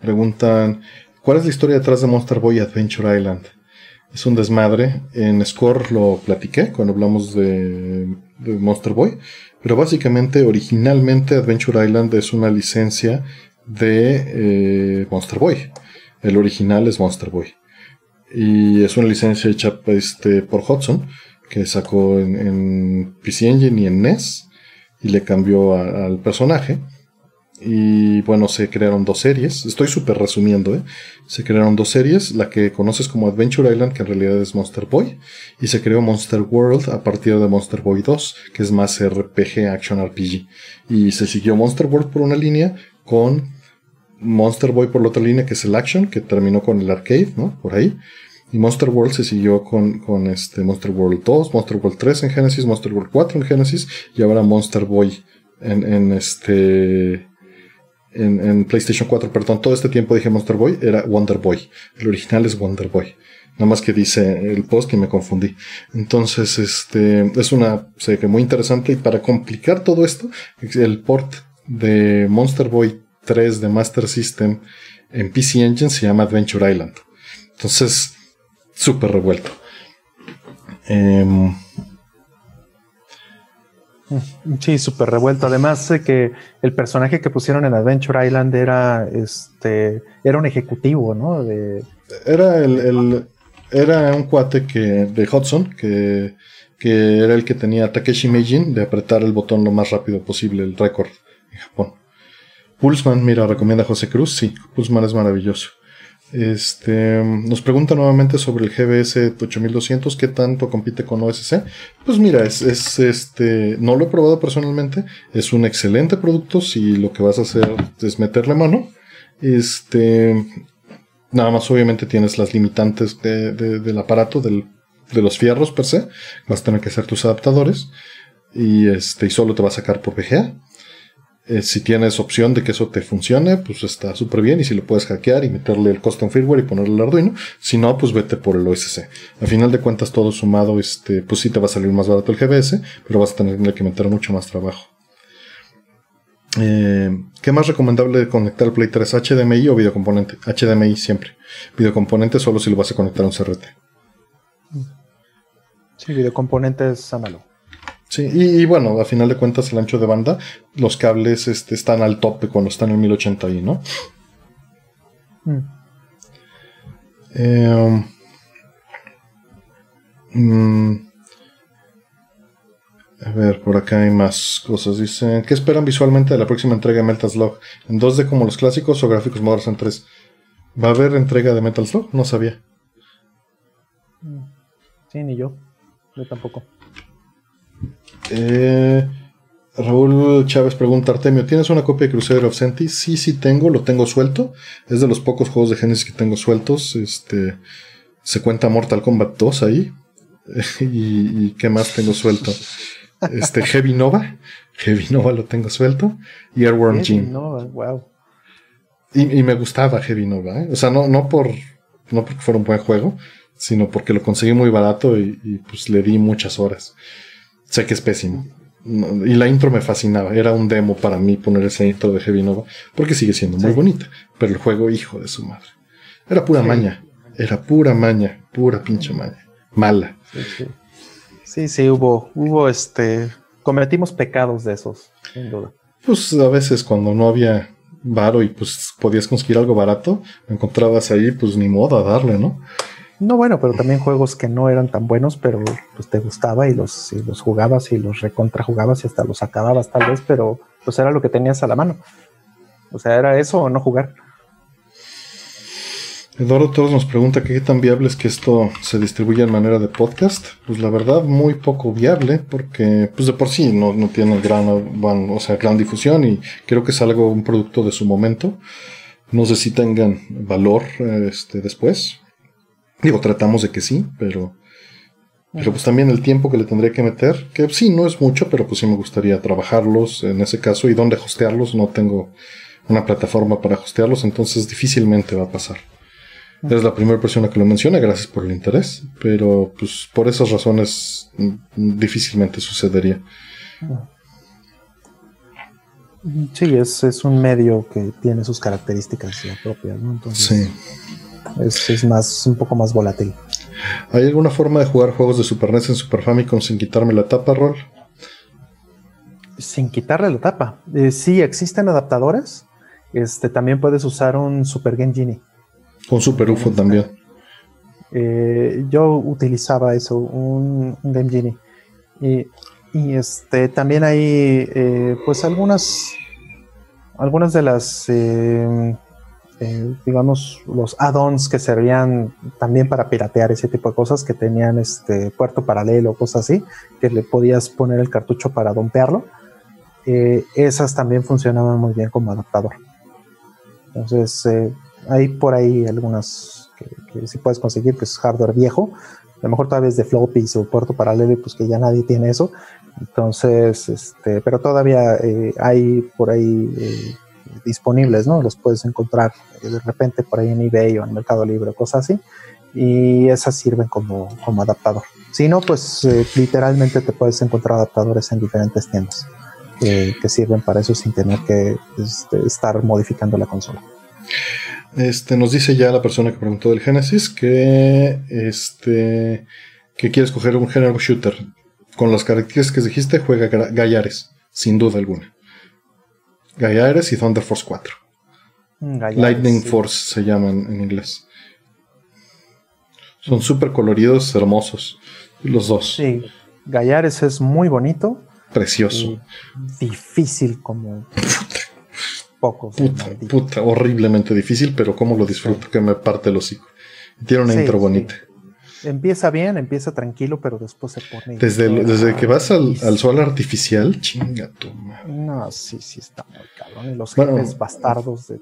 preguntan, ¿cuál es la historia detrás de Monster Boy Adventure Island? Es un desmadre. En Score lo platiqué cuando hablamos de, Monster Boy. Pero básicamente, originalmente Adventure Island es una licencia de eh, Monster Boy. El original es Monster Boy. Y es una licencia hecha este, por Hudson, que sacó en, PC Engine y en NES. Y le cambió al personaje. Y bueno, se crearon dos series. Estoy súper resumiendo, ¿eh? Se crearon dos series. La que conoces como Adventure Island, que en realidad es Monster Boy. Y se creó Monster World a partir de Monster Boy 2, que es más RPG, Action RPG. Y se siguió Monster World por una línea con Monster Boy por la otra línea, que es el Action, que terminó con el arcade, ¿no? Por ahí. Y Monster World se siguió con, con este Monster World 2, Monster World 3 en Genesis, Monster World 4 en Genesis y ahora Monster Boy en, en este en, PlayStation 4, perdón, todo este tiempo dije Monster Boy, era Wonder Boy. El original es Wonder Boy. Nada más que dice el post que me confundí. Entonces, este, es una serie muy interesante y para complicar todo esto, el port de Monster Boy 3 de Master System en PC Engine se llama Adventure Island. Entonces, súper revuelto. Eh, Sí, súper revuelto. Además de que el personaje que pusieron en Adventure Island era este era un ejecutivo, ¿no? De... Era el, era un cuate que de Hudson que, que era el que tenía Takeshi Meijin de apretar el botón lo más rápido posible, el récord en Japón. Pulsman, mira, recomienda José Cruz. Sí, Pulsman es maravilloso. Este, nos pregunta nuevamente sobre el GBS 8200, ¿qué tanto compite con OSC? Pues mira, es, es, este, no lo he probado personalmente, es un excelente producto si lo que vas a hacer es meterle mano. Este, nada más obviamente tienes las limitantes del aparato, del, de los fierros per se, vas a tener que hacer tus adaptadores y este, y solo te va a sacar por VGA. Eh, si tienes opción de que eso te funcione, pues está súper bien. Y si lo puedes hackear y meterle el custom firmware y ponerle el Arduino. Si no, pues vete por el OSC. A final de cuentas, todo sumado, este, pues sí te va a salir más barato el GBS, pero vas a tener que meter mucho más trabajo. Eh, ¿Qué más recomendable conectar el Play 3? ¿HDMI o videocomponente? HDMI siempre. Videocomponente solo si lo vas a conectar a un CRT. Sí, videocomponente es análogo. Sí, y, bueno, a final de cuentas el ancho de banda, los cables este, están al tope cuando están en 1080i, ¿no? Mm. Em, mm, a ver, por acá hay más cosas. Dicen, ¿qué esperan visualmente de la próxima entrega de Metal Slug? ¿En 2D como los clásicos o gráficos modernos en 3? ¿Va a haber entrega de Metal Slug? No sabía. Sí, ni yo. Yo tampoco. Eh, Raúl Chávez pregunta, Artemio, ¿tienes una copia de Crusader of Senti? Sí, sí tengo, lo tengo suelto. Es de los pocos juegos de Genesis que tengo sueltos. Este, se cuenta Mortal Kombat 2 ahí. y, qué más tengo suelto? Este, Heavy Nova. Heavy Nova lo tengo suelto. Y Airworm Heavy Nova, wow. Y, me gustaba Heavy Nova, ¿eh? O sea, no, no por, no porque fuera un buen juego, sino porque lo conseguí muy barato y, y pues le di muchas horas. Sé que es pésimo. Y la intro me fascinaba. Era un demo para mí poner ese intro de Heavy Nova. Porque sigue siendo muy bonita. Pero el juego, hijo de su madre. Era pura maña. Era pura maña. Pura pinche maña. Mala. Sí, sí, hubo, hubo este. Cometimos pecados de esos, sin duda. Pues a veces cuando no había varo y pues podías conseguir algo barato, encontrabas ahí, pues ni modo a darle, ¿no? No, bueno, pero también juegos que no eran tan buenos, pero pues te gustaba y los, los jugabas y los recontrajugabas y hasta los acababas tal vez, pero pues era lo que tenías a la mano. O sea, era eso o no jugar. Eduardo Torres nos pregunta qué tan viable es que esto se distribuya en manera de podcast. Pues la verdad, muy poco viable, porque pues de por sí no, no tiene gran, o sea, gran difusión y creo que es algo, un producto de su momento. No sé si tengan valor este, después. Digo, tratamos de que sí, pero. Pero pues también el tiempo que le tendría que meter, que sí, no es mucho, pero pues sí me gustaría trabajarlos en ese caso y dónde hostearlos. No tengo una plataforma para hostearlos, entonces difícilmente va a pasar. Es la primera persona que lo menciona, gracias por el interés, pero pues por esas razones mm, difícilmente sucedería. Sí, es, es un medio que tiene sus características propias, ¿no? Entonces, sí. Es, más, un poco más volátil. ¿Hay alguna forma de jugar juegos de Super NES en Super Famicom sin quitarme la tapa, Rol? Sin quitarle la tapa. Eh, sí, existen adaptadores. Este, también puedes usar un Super Game Genie. Un Super UFO también. Eh, yo utilizaba eso, un, Game Genie. Y, este, también hay, eh, pues algunas, algunas de las eh, digamos, los add-ons que servían también para piratear ese tipo de cosas, que tenían este puerto paralelo, cosas así, que le podías poner el cartucho para dompearlo. Eh, esas también funcionaban muy bien como adaptador. Entonces, eh, hay por ahí algunas que, si puedes conseguir, pues hardware viejo. A lo mejor todavía es de floppy o puerto paralelo, pues que ya nadie tiene eso. Entonces, este, pero todavía hay por ahí disponibles, ¿no? Los puedes encontrar de repente por ahí en eBay o en Mercado Libre, cosas así. Y esas sirven como, como adaptador. Si no, pues eh, literalmente te puedes encontrar adaptadores en diferentes tiendas que sirven para eso sin tener que este, estar modificando la consola. Este, nos dice ya la persona que preguntó del Genesis que, este, que quiere escoger un género shooter. Con las características que dijiste, juega Gallares, sin duda alguna. Gaiares y Thunder Force 4. Mm, Lightning Force se llaman en inglés. Son súper coloridos, hermosos. Los dos. Sí, Gallares es muy bonito. Precioso. Difícil como pocos. Puta, puta, horriblemente difícil, pero cómo lo disfruto que me parte el hocico. Tiene una intro bonita. Empieza bien, empieza tranquilo, pero después se pone. Desde, desde que vas al, sol artificial, chinga tu No, sí, sí, está muy cabrón. Y los jefes bastardos de.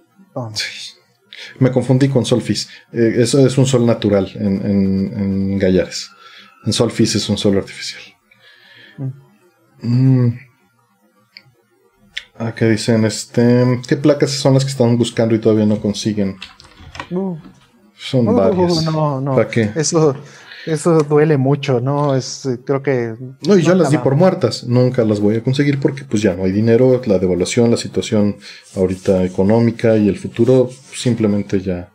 Me confundí con Solfis. Eh, eso es un sol natural en, en, en Gallares. En Solfis es un sol artificial. Mm. Mm. Acá dicen, este, ¿qué placas son las que están buscando y todavía no consiguen? Uh. Son uh, varias. No, no. ¿Para qué? Eso, eso duele mucho, ¿no? Es, creo que. No, y ya las di por muertas. Nunca las voy a conseguir porque, pues ya no hay dinero, la devaluación, la situación ahorita económica y el futuro, simplemente ya.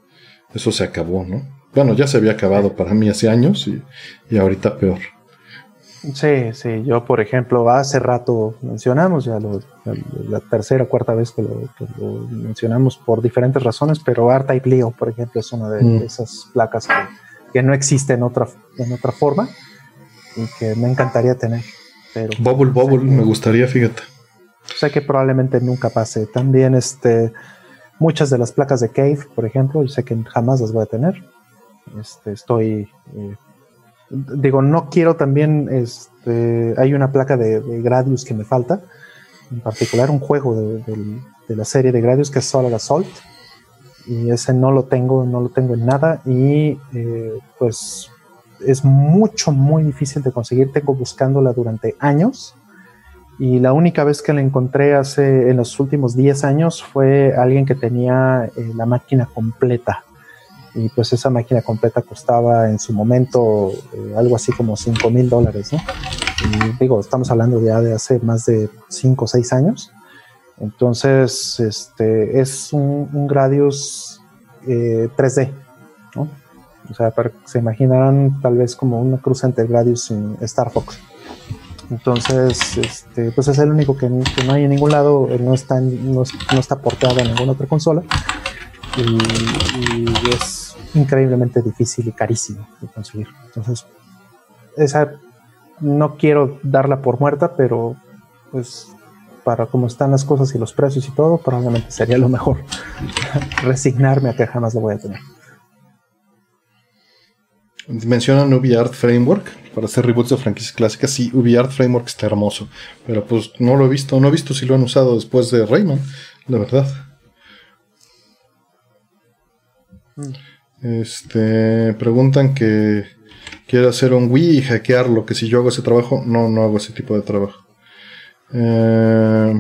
Eso se acabó, ¿no? Bueno, ya se había acabado para mí hace años y, y ahorita peor. Sí, sí, yo por ejemplo hace rato mencionamos, ya la, tercera o cuarta vez que lo, mencionamos por diferentes razones, pero R-Type Leo, por ejemplo, es una de mm. esas placas que, no existe en otra, en otra forma y que me encantaría tener. Pero Bubble Bubble me gustaría, fíjate. Sé que probablemente nunca pase. También este, muchas de las placas de Cave, por ejemplo, yo sé que jamás las voy a tener. Este, estoy... Eh, digo, no quiero también, este, hay una placa de, Gradius que me falta, en particular un juego de, la serie de Gradius que es Solid Assault, y ese no lo tengo, no lo tengo en nada, y eh, pues es mucho, muy difícil de conseguir, tengo buscándola durante años, y la única vez que la encontré hace, en los últimos 10 años, fue alguien que tenía eh, la máquina completa y pues esa máquina completa costaba en su momento eh, algo así como 5 mil dólares. Y digo, estamos hablando ya de hace más de 5 o 6 años. Entonces, este es un, Gradius 3D, eh, ¿no? O sea, se imaginarán tal vez como una cruz entre Gradius y Star Fox. Entonces, este, pues es el único que, no hay en ningún lado, no está, no, no está porteado en ninguna otra consola y, es increíblemente difícil y carísimo de conseguir. Entonces, esa no quiero darla por muerta, pero pues para cómo están las cosas y los precios y todo, probablemente sería lo mejor resignarme a que jamás lo voy a tener. Mencionan UbiArt Framework para hacer reboots de franquicias clásicas. Sí, UbiArt Framework está hermoso, pero pues no lo he visto, no he visto si lo han usado después de Rayman, la verdad. Este, preguntan que quiero hacer un Wii y hackearlo, que si yo hago ese trabajo, no, no hago ese tipo de trabajo. Eh,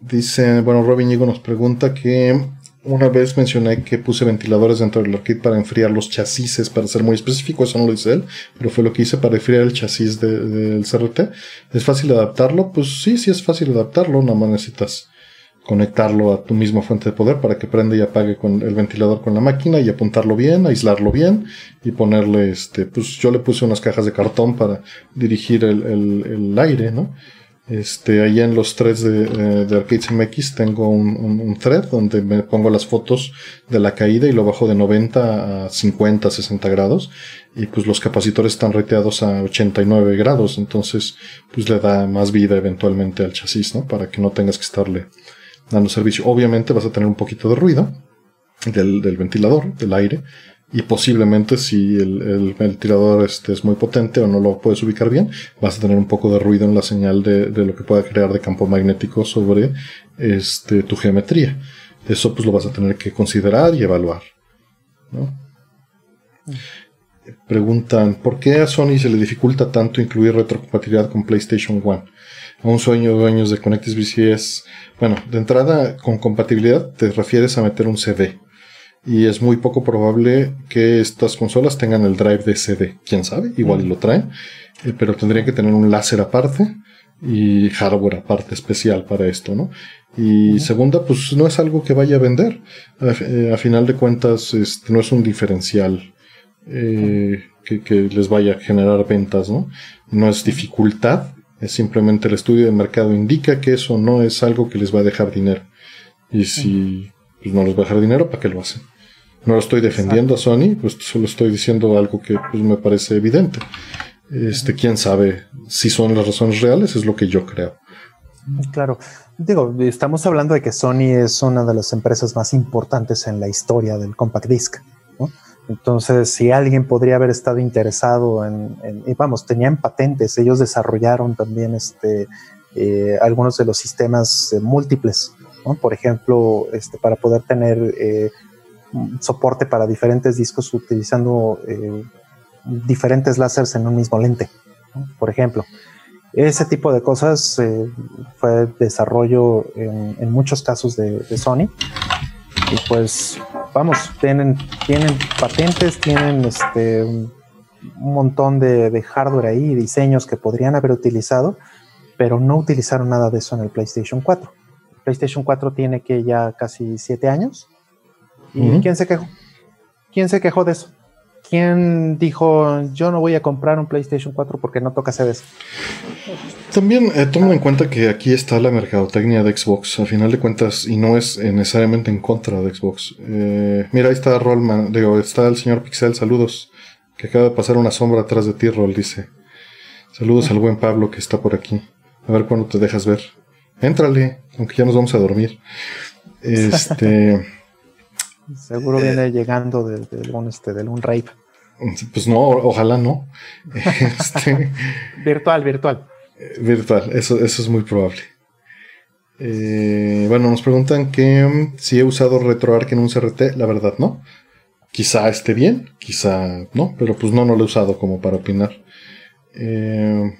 dice, bueno, Robin Higo nos pregunta que una vez mencioné que puse ventiladores dentro del kit para enfriar los chasis, para ser muy específico, eso no lo dice él, pero fue lo que hice para enfriar el chasis del CRT. ¿Es fácil adaptarlo? Pues sí, sí es fácil adaptarlo, nada más necesitas conectarlo a tu misma fuente de poder para que prenda y apague con el ventilador con la máquina y apuntarlo bien, aislarlo bien y ponerle este, pues yo le puse unas cajas de cartón para dirigir el, aire, ¿no? Este, ahí en los threads de, eh, de Arcades MX tengo un, thread donde me pongo las fotos de la caída y lo bajo de 90 a 50, 60 grados y pues los capacitores están reteados a 89 grados, entonces pues le da más vida eventualmente al chasis, ¿no? Para que no tengas que estarle dando servicio. Obviamente vas a tener un poquito de ruido del, ventilador, del aire, y posiblemente si el, ventilador este es muy potente o no lo puedes ubicar bien, vas a tener un poco de ruido en la señal de, lo que pueda crear de campo magnético sobre este, tu geometría. Eso pues lo vas a tener que considerar y evaluar. Preguntan, ¿por qué a Sony se le dificulta tanto incluir retrocompatibilidad con PlayStation 1? A un sueño de dueños de Connectis es bueno, de entrada, con compatibilidad te refieres a meter un CD. Y es muy poco probable que estas consolas tengan el drive de CD. Quién sabe, igual lo traen. Eh, pero tendrían que tener un láser aparte y hardware aparte especial para esto, ¿no? Y segunda, pues no es algo que vaya a vender. A, eh, final de cuentas, este, no es un diferencial eh, que, que, les vaya a generar ventas, ¿no? No es dificultad, es simplemente el estudio de mercado indica que eso no es algo que les va a dejar dinero. Y si pues, no les va a dejar dinero, ¿para qué lo hacen? No lo estoy defendiendo a Sony, pues solo estoy diciendo algo que pues, me parece evidente. Este, quién sabe si son las razones reales, es lo que yo creo. Claro, digo, estamos hablando de que Sony es una de las empresas más importantes en la historia del compact disc. Entonces, si alguien podría haber estado interesado en, vamos, tenían patentes, ellos desarrollaron también este, eh, algunos de los sistemas eh, múltiples, por ejemplo, este, para poder tener eh, soporte para diferentes discos utilizando diferentes láseres en un mismo lente, por ejemplo. Ese tipo de cosas fue desarrollo en, muchos casos de Sony y pues vamos, tienen, tienen patentes, tienen este, un montón de, hardware ahí, diseños que podrían haber utilizado, pero no utilizaron nada de eso en el PlayStation 4. PlayStation 4 tiene que ya casi siete años. ¿Y quién se quejó? ¿Quién se quejó de eso? ¿Quién dijo yo no voy a comprar un PlayStation 4 porque no toca CDs? También eh, en cuenta que aquí está la mercadotecnia de Xbox, a final de cuentas, y no es necesariamente en contra de Xbox. Eh, mira, ahí está Rollman, digo, está el señor Pixel, saludos, que acaba de pasar una sombra atrás de ti, Roll, dice. Saludos al buen Pablo que está por aquí. A ver cuándo te dejas ver. Éntrale, aunque ya nos vamos a dormir. Este. Seguro viene llegando del, un, este, un rape. Pues no, ojalá no. Este, virtual, virtual. Virtual, eso, eso es muy probable. Eh, bueno, nos preguntan que mm, si he usado RetroArch en un CRT, la verdad no. Quizá esté bien, quizá no, pero pues no, no lo he usado como para opinar. Eh,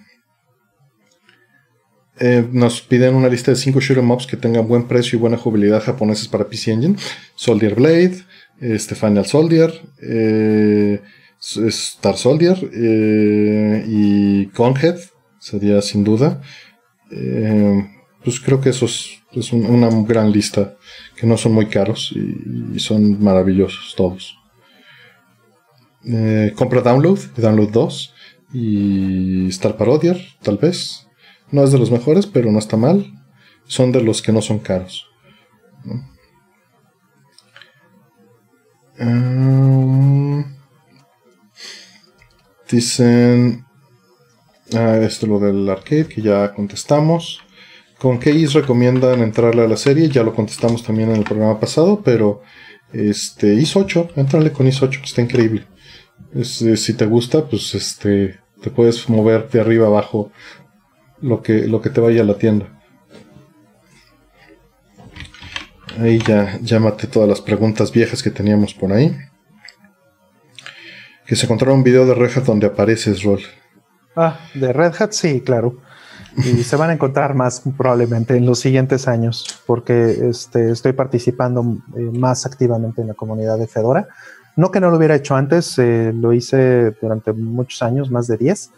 eh, nos piden una lista de 5 shoot'em ups que tengan buen precio y buena jugabilidad japoneses para PC Engine. Soldier Blade, este Final Soldier, eh, Star Soldier eh, y Conhead sería sin duda. pues creo que eso es, una gran lista que no son muy caros y, son maravillosos todos. compra Download, Download 2 y Star Parodier, tal vez. No es de los mejores, pero no está mal. Son de los que no son caros. Um, dicen. Ah, esto lo del arcade, que ya contestamos. ¿Con qué is recomiendan entrarle a la serie? Ya lo contestamos también en el programa pasado, pero este IS 8, entrale con IS 8, está increíble. Eh, si te gusta, pues este te puedes mover de arriba abajo lo que, lo que te vaya a la tienda. Ahí ya, maté todas las preguntas viejas que teníamos por ahí. Que se encontró un video de Red Hat donde apareces, Roll. Ah, de Red Hat, sí, claro. Y se van a encontrar más probablemente en los siguientes años, porque este, estoy participando eh, más activamente en la comunidad de Fedora. No que no lo hubiera hecho antes, eh, lo hice durante muchos años, más de 10,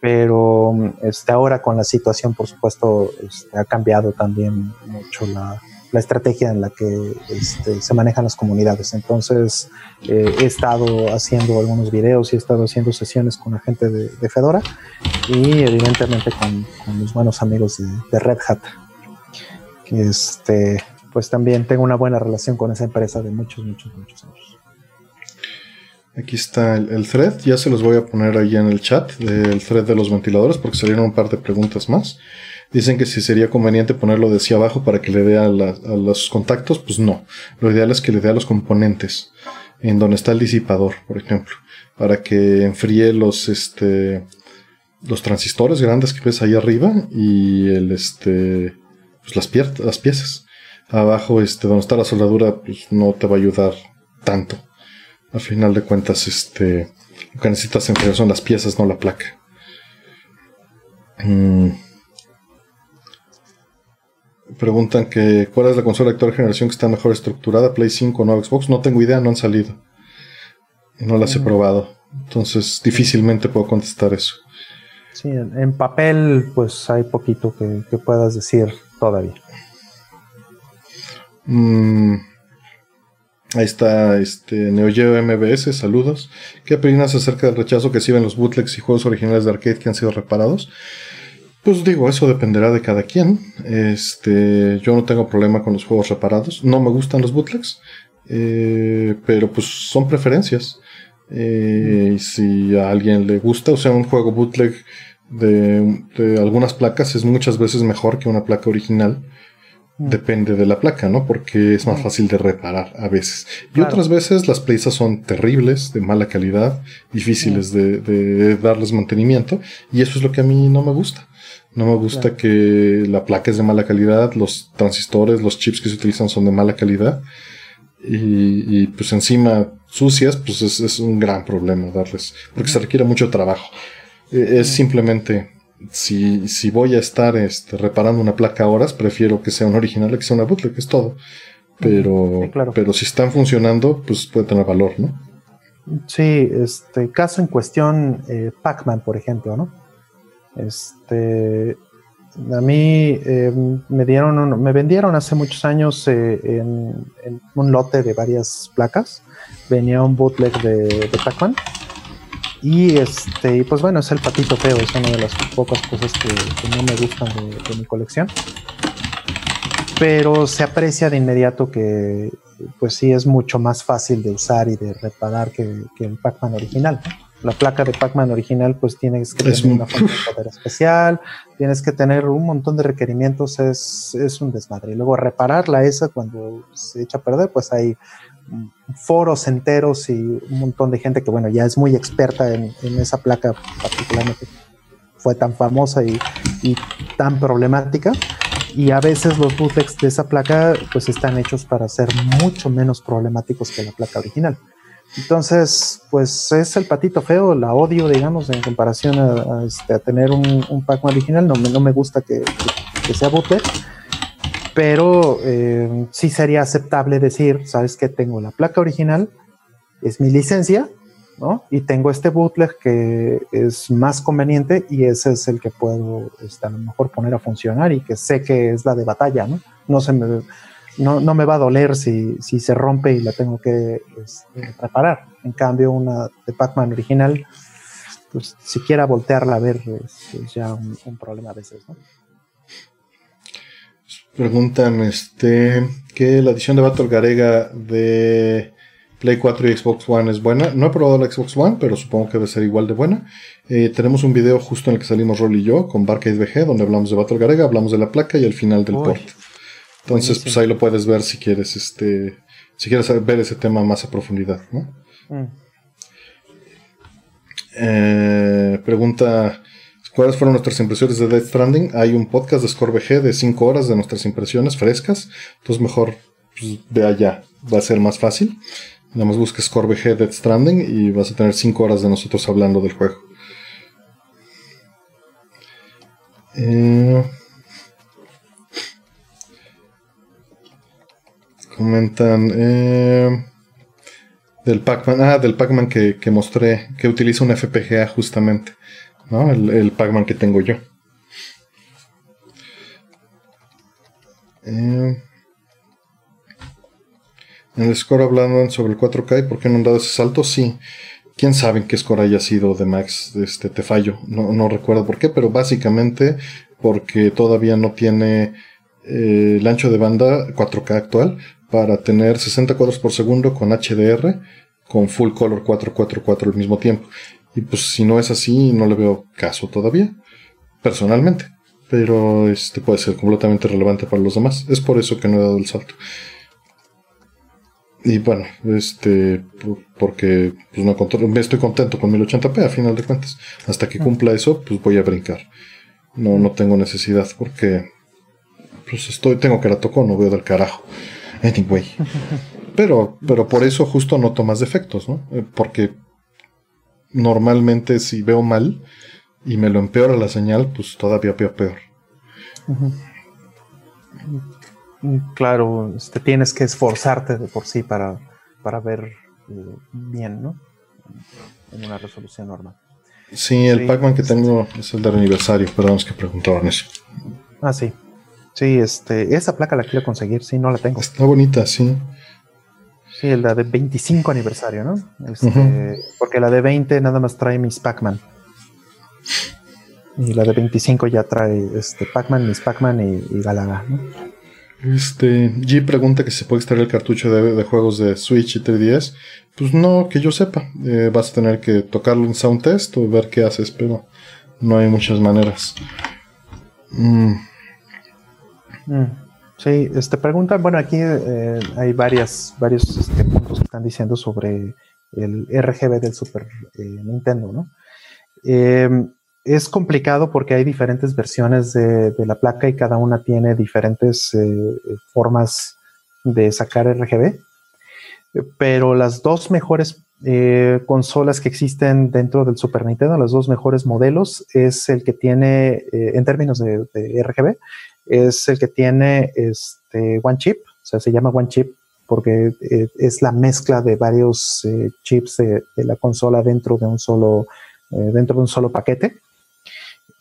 pero este, ahora con la situación, por supuesto, este, ha cambiado también mucho la, la estrategia en la que este, se manejan las comunidades. Entonces, eh, he estado haciendo algunos videos y he estado haciendo sesiones con la gente de, Fedora y evidentemente con, con los buenos amigos de, Red Hat. Este, pues también tengo una buena relación con esa empresa de muchos, muchos, muchos años. Aquí está el, thread, ya se los voy a poner ahí en el chat del thread de los ventiladores porque salieron un par de preguntas más. Dicen que si sería conveniente ponerlo de hacia abajo para que le dé a, los contactos, pues no. Lo ideal es que le dé a los componentes, en donde está el disipador, por ejemplo, para que enfríe los, este, los transistores grandes que ves ahí arriba y el, este, pues las, las piezas. Abajo, este, donde está la soldadura, pues no te va a ayudar tanto. Al final de cuentas, este, lo que necesitas enfriar son las piezas, no la placa. Mm. Preguntan que cuál es la consola de actual generación que está mejor estructurada, Play 5 o no Xbox. No tengo idea, no han salido. No las he mm. probado. Entonces difícilmente puedo contestar eso. Sí, en, papel pues hay poquito que, puedas decir todavía. Mm. Ahí está este Neo Geo MBS, saludos. ¿Qué opinas acerca del rechazo que sirven los bootlegs y juegos originales de arcade que han sido reparados? Pues digo, eso dependerá de cada quien. Este, yo no tengo problema con los juegos reparados. No me gustan los bootlegs, eh, pero pues son preferencias. Eh, y si a alguien le gusta, o sea, un juego bootleg de, algunas placas es muchas veces mejor que una placa original. Depende de la placa, ¿no? Porque es más mm. fácil de reparar a veces. Y otras veces las piezas son terribles, de mala calidad, difíciles mm. de, darles mantenimiento. Y eso es lo que a mí no me gusta. No me gusta que la placa es de mala calidad, los transistores, los chips que se utilizan son de mala calidad. Y, pues encima sucias, pues es, un gran problema darles, porque se requiere mucho trabajo. E, es simplemente si, si voy a estar este, reparando una placa horas, prefiero que sea una original que sea una bootleg, es todo. Pero, pero si están funcionando, pues puede tener valor, ¿no? Sí, este caso en cuestión, eh, Pac-Man, por ejemplo, ¿no? Este, a mí eh, me dieron, me vendieron hace muchos años eh, en, un lote de varias placas. Venía un bootleg de, de Pac-Man y este, pues bueno, es el patito feo, es una de las pocas cosas que, no me gustan de, mi colección. Pero se aprecia de inmediato que, pues sí, es mucho más fácil de usar y de reparar que, el Pac-Man original. La placa de Pac-Man original, pues tienes que tener una de poder especial, tienes que tener un montón de requerimientos, es, es un desmadre. Y luego repararla esa cuando se echa a perder, pues hay foros enteros y un montón de gente que, bueno, ya es muy experta en, esa placa, particularmente fue tan famosa y, tan problemática. Y a veces los bootlegs de esa placa, pues están hechos para ser mucho menos problemáticos que la placa original. Entonces, pues es el patito feo, la odio, digamos, en comparación a, este, tener un, un original. No me, no me gusta que, que sea bootleg pero eh, sí sería aceptable decir, sabes que tengo la placa original, es mi licencia, ¿no? Y tengo este bootleg que es más conveniente y ese es el que puedo este, a lo mejor poner a funcionar y que sé que es la de batalla, ¿no? No, se me, no, no me va a doler si, si, se rompe y la tengo que este, reparar. En cambio, una de Pac-Man original, pues siquiera voltearla a ver es, ya un, un problema a veces, ¿no? Preguntan este que la edición de Battle Garega de Play 4 y Xbox One es buena. No he probado la Xbox One, pero supongo que debe ser igual de buena. Eh, tenemos un video justo en el que salimos Roll y yo con Barcade VG, donde hablamos de Battle Garega, hablamos de la placa y al final del port. Entonces, pues ahí lo puedes ver si quieres, este, si quieres ver ese tema más a profundidad, ¿no? Mm. Eh, pregunta ¿Cuáles fueron nuestras impresiones de Death Stranding? Hay un podcast de ScoreBG de 5 horas de nuestras impresiones frescas. Entonces mejor pues, ve allá. Va a ser más fácil. Nada más busca ScoreBG Death Stranding y vas a tener 5 horas de nosotros hablando del juego. Eh, comentan eh, del Pac-Man. Ah, del Pac-Man que, que mostré, que utiliza un FPGA justamente. ¿No? El, el Pac-Man que tengo yo. Eh, en el score hablaban sobre el 4K y por qué no han dado ese salto. Sí, quién sabe qué score haya sido de Max. Este, te fallo, no, no recuerdo por qué, pero básicamente porque todavía no tiene eh, el ancho de banda 4K actual para tener 60 cuadros por segundo con HDR con full color 444 al mismo tiempo. Y pues si no es así, no le veo caso todavía, personalmente. Pero este puede ser completamente relevante para los demás. Es por eso que no he dado el salto. Y bueno, este, porque pues no estoy contento con 1080p a final de cuentas. Hasta que cumpla eso, pues voy a brincar. No, no tengo necesidad porque pues estoy, tengo que la tocó, no veo del carajo. Anyway. Pero, pero por eso justo noto más defectos, ¿no? Eh, porque normalmente si veo mal y me lo empeora la señal, pues todavía veo peor. Claro, este, tienes que esforzarte de por sí para, para ver eh, bien, ¿no? En una resolución normal. Sí, el Pac-Man que tengo es el del aniversario, perdón, es que preguntaban eso. Ah, sí. Sí, este, esa placa la quiero conseguir, sí, no la tengo. Está bonita, sí. Sí, la de 25 aniversario, ¿no? Este, porque la de 20 nada más trae Miss Pac-Man. Y la de 25 ya trae este, Pac-Man, Miss Pac-Man y, Galaga, ¿no? Este, G pregunta que si se puede extraer el cartucho de, juegos de Switch y 3DS. Pues no, que yo sepa. Eh, vas a tener que tocarlo en Sound Test o ver qué haces, pero no hay muchas maneras. Mm. Mm. Sí, este pregunta, bueno, aquí eh, hay varias, varios este, puntos que están diciendo sobre el RGB del Super eh, Nintendo, ¿no? Em, es complicado porque hay diferentes versiones de, la placa y cada una tiene diferentes eh, formas de sacar RGB, pero las dos mejores consolas que existen dentro del Super Nintendo, los dos mejores modelos, es el que tiene, en términos de RGB, es el que tiene este One Chip, o sea, se llama One Chip porque eh, es la mezcla de varios eh, chips de, la consola dentro de un solo, eh, dentro de un solo paquete.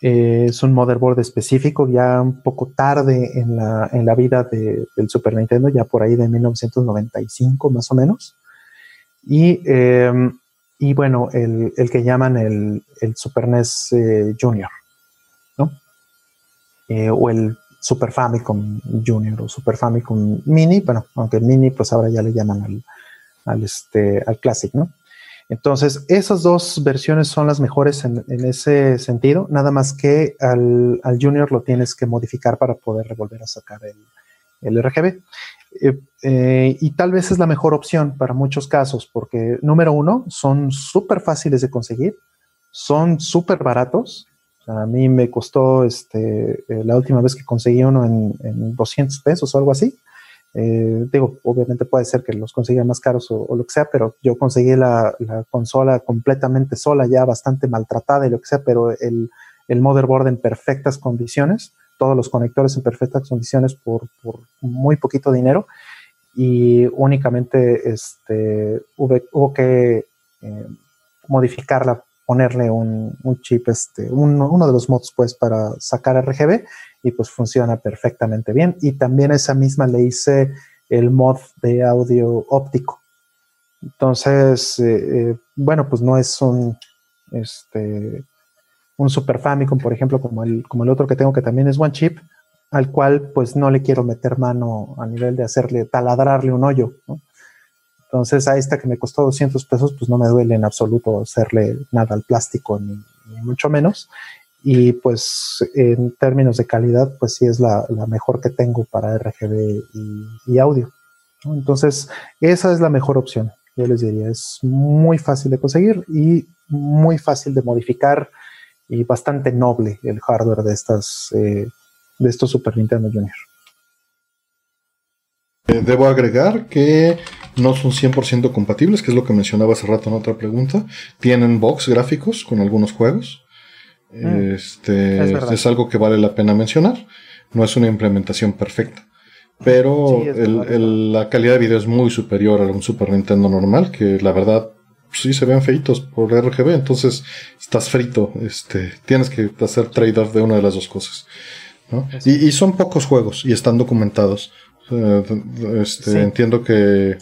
es un motherboard específico, ya un poco tarde en la, en la vida del Super Nintendo, ya por ahí de 1995 más o menos. Y, em, y bueno, el, el, que llaman el, el Super NES Junior, ¿no? o el Super Famicom Junior o Super Famicom Mini, bueno, aunque Mini pues ahora ya le llaman al, al, este, al Classic, ¿no? Entonces, esas dos versiones son las mejores en, ese sentido, nada más que al, Junior lo tienes que modificar para poder volver a sacar el, RGB. Eh, eh, y tal vez es la mejor opción para muchos casos, porque número uno, son súper fáciles de conseguir, son súper baratos, a mí me costó este, eh, la última vez que conseguí uno en, en 200 pesos o algo así. Eh, digo, obviamente puede ser que los consigan más caros o, lo que sea, pero yo conseguí la, consola completamente sola, ya bastante maltratada y lo que sea, pero el, el motherboard en perfectas condiciones, todos los conectores en perfectas condiciones por, por muy poquito dinero y únicamente este, hubo, que eh, modificarla ponerle un, chip, este, uno de los mods pues para sacar RGB y pues funciona perfectamente bien. Y también esa misma le hice el mod de audio óptico. Entonces, eh, eh, bueno, pues no es un, este, un Super Famicom, por ejemplo, como el, como el otro que tengo que también es One Chip, al cual pues no le quiero meter mano a nivel de hacerle, taladrarle un hoyo, ¿no? Entonces, a esta que me costó 200 pesos, pues no me duele en absoluto hacerle nada al plástico, ni, mucho menos. Y pues en términos de calidad, pues sí es la, mejor que tengo para RGB y, audio. Entonces, esa es la mejor opción. Yo les diría, es muy fácil de conseguir y muy fácil de modificar y bastante noble el hardware de estas eh, de estos Super Nintendo Junior. Eh, debo agregar que no son 100% compatibles, que es lo que mencionaba hace rato en otra pregunta. Tienen box gráficos con algunos juegos. Mm, este es, algo que vale la pena mencionar. No es una implementación perfecta. Pero la calidad de video es muy superior a un Super Nintendo normal, que la verdad sí se ven feitos por RGB, entonces estás frito, este, tienes que hacer trade-off de una de las dos cosas. y, son pocos juegos y están documentados. Este, entiendo que,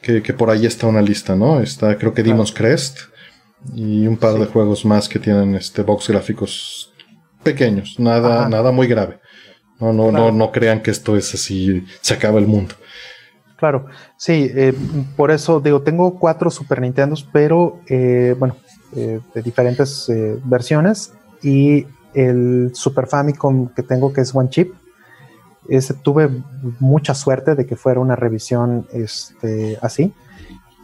que, por ahí está una lista, ¿no? Está, creo que Demon's Crest y un par de juegos más que tienen este box gráficos pequeños, nada, nada muy grave. No, no, no, no crean que esto es así, se acaba el mundo. Claro, sí, eh, por eso digo, tengo cuatro Super Nintendos, pero eh, bueno, eh, de diferentes versiones y el Super Famicom que tengo que es One Chip, ese, tuve mucha suerte de que fuera una revisión este, así.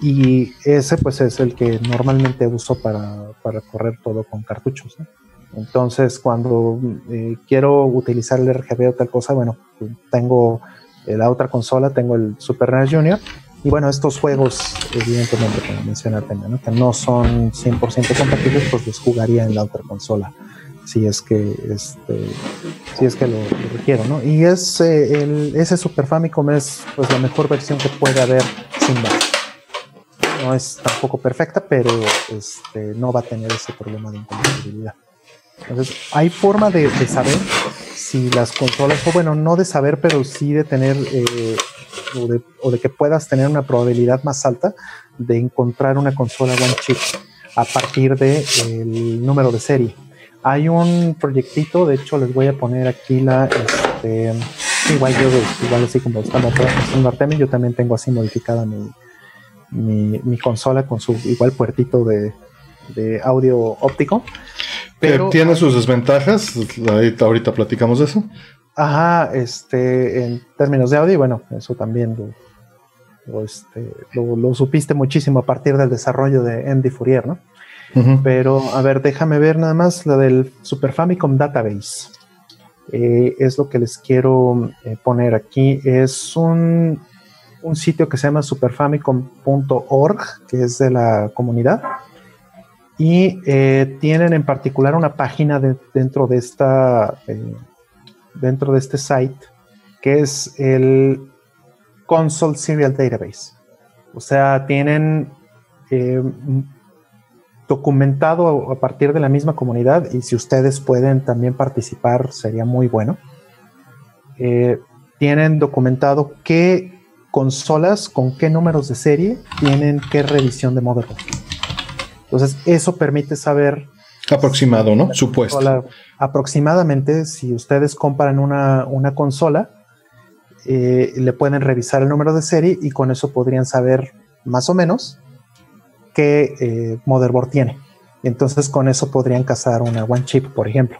Y ese pues es el que normalmente uso para, correr todo con cartuchos. Entonces cuando eh, quiero utilizar el RGB o tal cosa, bueno, tengo la otra consola, tengo el Super NES Junior. Y bueno, estos juegos, evidentemente, como menciona ¿no? que no son 100% compatibles, pues los jugaría en la otra consola si es que este si es que lo, requiero no y es el, ese Super Famicom es pues la mejor versión que puede haber sin más. No es tampoco perfecta pero este no va a tener ese problema de incompatibilidad. Entonces hay forma de, saber si las consolas o bueno no de saber pero sí de tener eh, o, de, de que puedas tener una probabilidad más alta de encontrar una consola one chip a partir del el número de serie hay un proyectito, de hecho les voy a poner aquí la, este, igual yo, igual así como estamos en Artemis, yo también tengo así modificada mi, mi, consola con su igual puertito de, audio óptico. Pero, tiene sus desventajas, ahorita platicamos de eso. Ajá, este, en términos de audio, bueno, eso también lo, este, lo, supiste muchísimo a partir del desarrollo de Andy Fourier, ¿no? Pero, a ver, déjame ver nada más lo del Super Famicom Database. Eh, es lo que les quiero eh, poner aquí. Es un, un, sitio que se llama superfamicom.org, que es de la comunidad. Y eh, tienen en particular una página dentro de esta dentro de este site que es el Console Serial Database. O sea, tienen documentado a partir de la misma comunidad y si ustedes pueden también participar sería muy bueno. Eh, tienen documentado qué consolas con qué números de serie tienen qué revisión de motherboard. Entonces eso permite saber aproximado, ¿no? Supuesto. Aproximadamente si ustedes compran una, consola eh, le pueden revisar el número de serie y con eso podrían saber más o menos qué eh, motherboard tiene. Entonces con eso podrían cazar una One Chip, por ejemplo.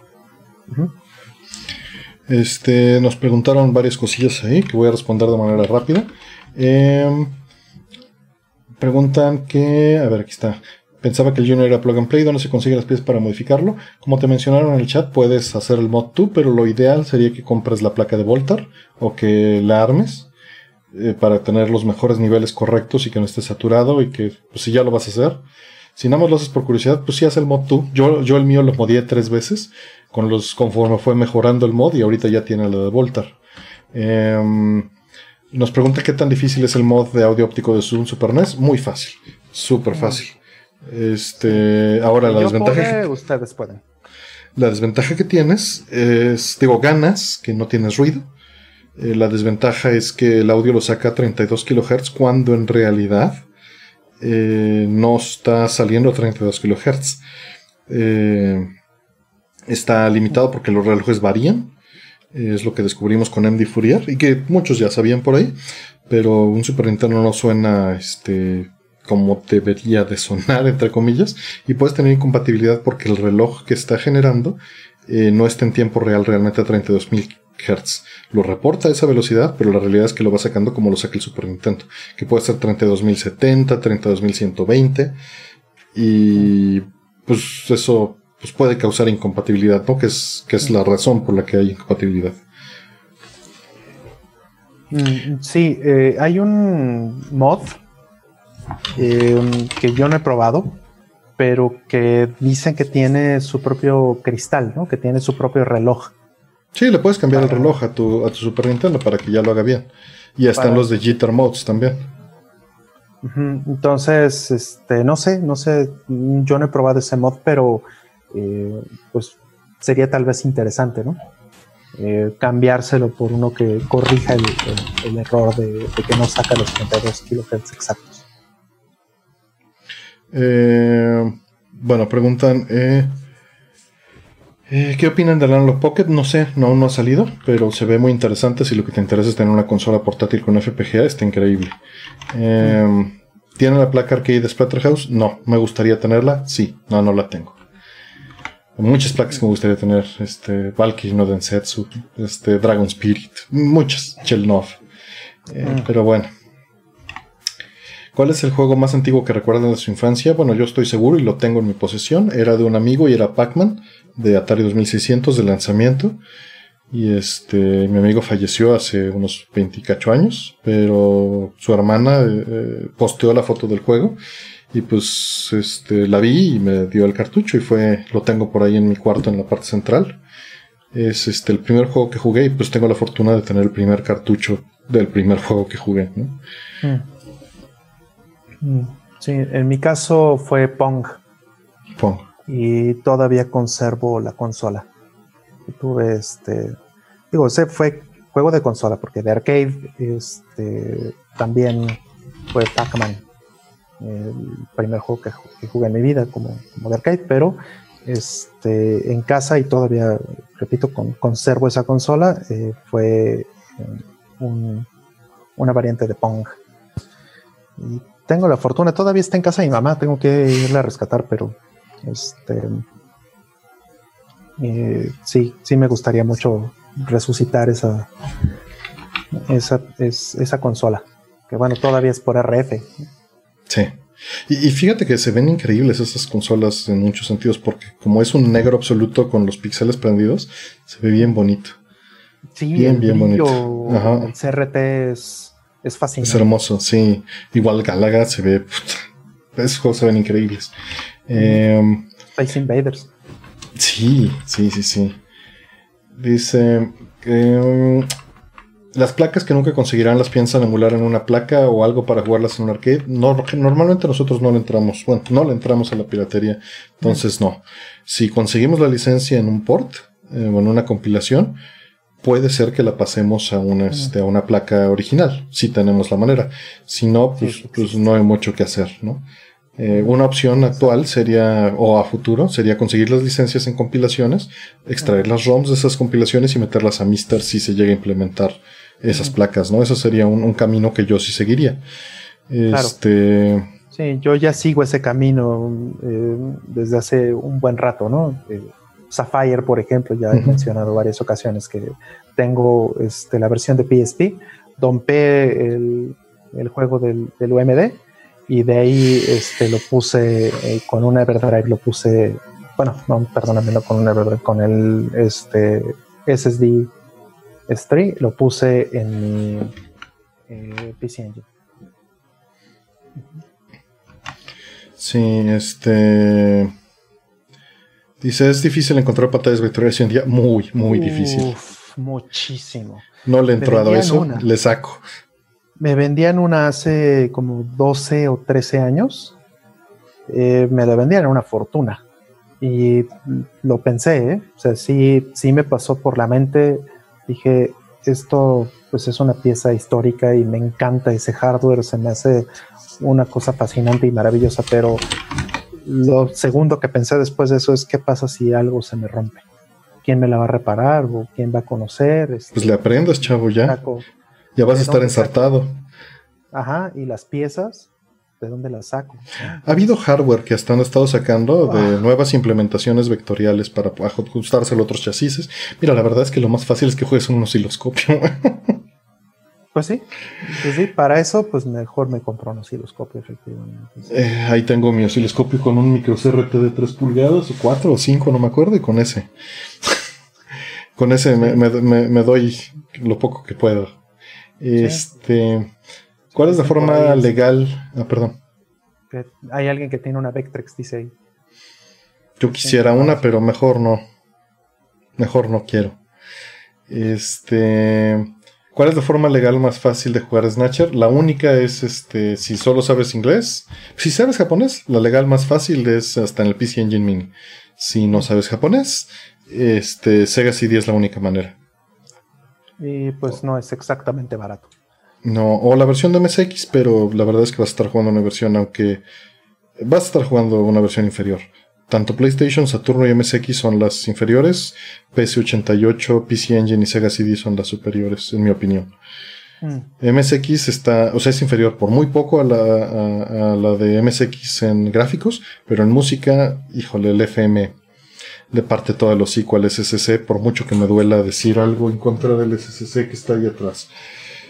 Este, nos preguntaron varias cosillas ahí que voy a responder de manera rápida. Em, preguntan que, a ver, aquí está. Pensaba que el Junior era plug and play, ¿dónde se consiguen las piezas para modificarlo? Como te mencionaron en el chat, puedes hacer el mod tú, pero lo ideal sería que compres la placa de Voltar o que la armes. Eh, para tener los mejores niveles correctos y que no esté saturado y que pues si ya lo vas a hacer. Si nada más lo haces por curiosidad, pues sí haz el mod tú. Yo, yo el mío lo modié tres veces con los, conforme fue mejorando el mod y ahorita ya tiene la de Voltar. Em, nos pregunta qué tan difícil es el mod de audio óptico de Zoom Super NES. Muy fácil, súper fácil. Este, ahora la desventaja. ustedes pueden. La desventaja que tienes es, digo, ganas que no tienes ruido eh, la desventaja es que el audio lo saca a 32 kHz cuando en realidad eh, no está saliendo a 32 kHz. Eh, está limitado porque los relojes varían. Es lo que descubrimos con MD Fourier y que muchos ya sabían por ahí. Pero un Super Nintendo no suena este, como debería de sonar, entre comillas. Y puedes tener incompatibilidad porque el reloj que está generando no está en tiempo real realmente a 32.000 Hz. Lo reporta esa velocidad, pero la realidad es que lo va sacando como lo saca el Super Nintendo, que puede ser 32.070, 32.120, y pues eso pues puede causar incompatibilidad, ¿no? Que es, que es la razón por la que hay incompatibilidad. Mm, sí, eh, hay un mod eh, que yo no he probado, pero que dicen que tiene su propio cristal, ¿no? Que tiene su propio reloj. Sí, le puedes cambiar el reloj a tu, a tu Super Nintendo para que ya lo haga bien. Y están los de Jitter Modes también. Entonces, este, no sé, no sé, yo no he probado ese mod, pero eh, pues sería tal vez interesante, ¿no? Eh, cambiárselo por uno que corrija el, error de, que no saca los 32 kHz exactos. Eh, bueno, preguntan, eh, ¿Qué opinan del Analog Pocket? No sé, no, aún no ha salido, pero se ve muy interesante. Si lo que te interesa es tener una consola portátil con FPGA, está increíble. Em, ¿Tiene la placa arcade Splatterhouse? No. ¿Me gustaría tenerla? Sí. No, no la tengo. Muchas placas que me gustaría tener. Este, Valkyrie no Densetsu, este, Dragon Spirit, muchas. Chelnov. Eh, mm. Pero bueno. ¿Cuál es el juego más antiguo que recuerdan de su infancia? Bueno, yo estoy seguro y lo tengo en mi posesión. Era de un amigo y era Pac-Man de Atari 2600 de lanzamiento. Y este, mi amigo falleció hace unos 28 años, pero su hermana eh, posteó la foto del juego y pues este, la vi y me dio el cartucho y fue, lo tengo por ahí en mi cuarto en la parte central. Es este, el primer juego que jugué y pues tengo la fortuna de tener el primer cartucho del primer juego que jugué. Mm. Mm. Sí, en mi caso fue Pong. Pong y todavía conservo la consola. tuve este, digo, ese fue juego de consola, porque de arcade este, también fue Pac-Man, el primer juego que, jugué en mi vida como, como, de arcade, pero este, en casa y todavía, repito, conservo esa consola, eh, fue eh, una variante de Pong. Y tengo la fortuna, todavía está en casa de mi mamá, tengo que irla a rescatar, pero este, Eh, sí, sí me gustaría mucho resucitar esa, esa, esa consola. Que bueno, todavía es por RF. Sí. Y, fíjate que se ven increíbles esas consolas en muchos sentidos, porque como es un negro absoluto con los píxeles prendidos, se ve bien bonito. Sí, bien, bien bonito. El CRT es, es fascinante. Es hermoso, sí. Igual Galaga se ve. esos juegos se ven increíbles. Eh, Space Invaders. Sí, sí, sí, sí. Dice mm, las placas que nunca conseguirán las piensan emular en una placa o algo para jugarlas en un arcade. No, normalmente nosotros no le entramos, bueno, no le entramos a la piratería, entonces no. Si conseguimos la licencia en un port eh, o en una compilación, puede ser que la pasemos a una, este, a una placa original, si tenemos la manera. Si no, pues, pues no hay mucho que hacer, ¿no? Eh, una opción actual sería, o a futuro, sería conseguir las licencias en compilaciones, extraer las ROMs de esas compilaciones y meterlas a Mister si se llega a implementar esas placas, ¿no? Eso sería un, camino que yo sí seguiría. Este. Sí, yo ya sigo ese camino eh, desde hace un buen rato, ¿no? Eh, Sapphire, por ejemplo, ya he mencionado varias ocasiones que tengo este, la versión de PSP, dompé el, el juego del, del UMD y de ahí este, lo puse eh, con un Everdrive, lo puse, bueno, no, perdóname, no con un Everdrive, con el este, SSD S3, lo puse en mi eh, PC Engine. Sí, este. Dice, es difícil encontrar pantallas vectoriales hoy en día. Muy, muy difícil. Muchísimo. No le he entrado a eso, le saco. Me vendían una hace como 12 o 13 años. Eh, me la vendían una fortuna. Y lo pensé, ¿eh? o sea, sí, sí me pasó por la mente. Dije, esto pues es una pieza histórica y me encanta ese hardware, se me hace una cosa fascinante y maravillosa, pero lo segundo que pensé después de eso es qué pasa si algo se me rompe. ¿Quién me la va a reparar o quién va a conocer? Este, pues le aprendas, chavo, ya. Ya vas a estar ensartado. Ajá, y las piezas, ¿de dónde las saco? Ha habido hardware que hasta han estado sacando de ah. nuevas implementaciones vectoriales para ajustarse a otros chasis. Mira, la verdad es que lo más fácil es que juegues un osciloscopio. Pues sí, pues sí, para eso pues mejor me compro un osciloscopio efectivamente. Eh, ahí tengo mi osciloscopio con un micro CRT de 3 pulgadas o 4 o 5, no me acuerdo, y con ese. con ese me, doy lo poco que puedo. Este, ¿Cuál es la forma legal? Ah, perdón. Hay alguien que tiene una Vectrex, dice ahí. Yo quisiera una, pero mejor no. Mejor no quiero. Este. ¿Cuál es la forma legal más fácil de jugar Snatcher? La única es este, si solo sabes inglés. Si sabes japonés, la legal más fácil es hasta en el PC Engine Mini. Si no sabes japonés, este, Sega CD es la única manera. Y pues no es exactamente barato. No, o la versión de MSX, pero la verdad es que vas a estar jugando una versión, aunque vas a estar jugando una versión inferior. Tanto PlayStation, Saturno y MSX son las inferiores, PS88, PC Engine y Sega CD son las superiores, en mi opinión. MSX mm. está, o sea, es inferior por muy poco a la, a la de MSX en gráficos, pero en música, híjole, el FM le parte todo el hocico al SSC, por mucho que me duela decir algo en contra del SSC que está ahí atrás.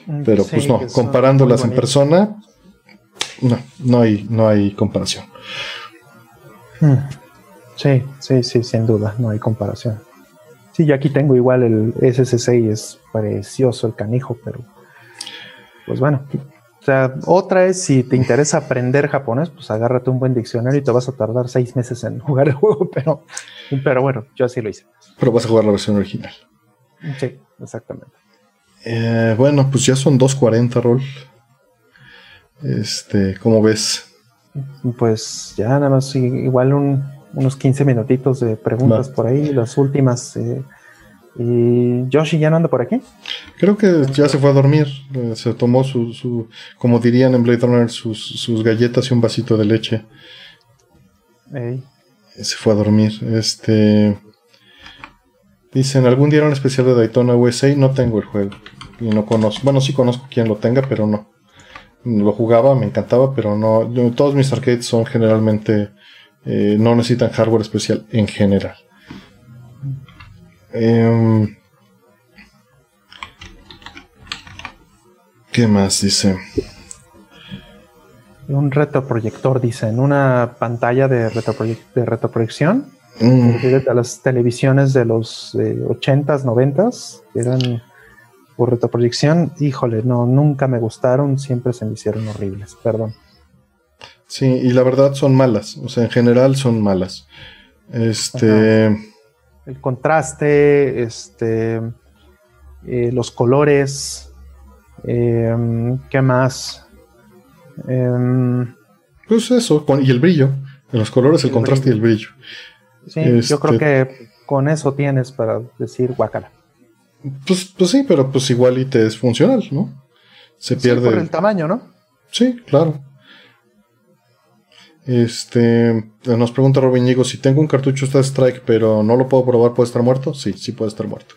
Mm, Pero pues no, comparándolas en persona, no, no hay, no hay comparación. Mm. Sí, sí, sí, sin duda, no hay comparación. Sí, yo aquí tengo igual el SSC y es precioso el canijo, pero pues bueno, o sea, otra es si te interesa aprender japonés, pues agárrate un buen diccionario y te vas a tardar seis meses en jugar el juego, pero, pero bueno, yo así lo hice. Pero vas a jugar la versión original. Sí, exactamente. Eh, bueno, pues ya son 2.40 rol. Este, ¿cómo ves? Pues ya nada más igual unos 15 minutitos de preguntas por ahí, las últimas eh, ¿Y Yoshi ya no anda por aquí? Creo que ya se fue a dormir. Eh, se tomó su, su como dirían en Blade Runner, sus, galletas y un vasito de leche. Se fue a dormir. Este. Dicen, ¿algún día era un especial de Daytona USA? No tengo el juego. Y no conozco. Bueno, sí conozco quien lo tenga, pero no. Lo jugaba, me encantaba, pero no. todos mis arcades son generalmente. Eh, no necesitan hardware especial en general. Em, ¿Qué más dice? Un retroproyector, dice, en una pantalla de, de retroproyección. Mm. A las televisiones de los 80s, 90s, eran por retroproyección. Híjole, no, nunca me gustaron, siempre se me hicieron horribles, perdón. Sí, y la verdad son malas, o sea, en general son malas. Este. El contraste, este. Eh, los colores. Em, ¿Qué más? Em, pues eso, y el brillo. los colores, el, contraste y el brillo. Sí, yo creo este que con eso tienes para decir guacala. Pues, pues sí, pero pues igual y te es funcional, ¿no? Se pierde. por el tamaño, ¿no? Sí, claro. Este, nos pregunta Robin Ñigo, si tengo un cartucho Star Strike pero no lo puedo probar, ¿puede estar muerto? Sí, sí puede estar muerto.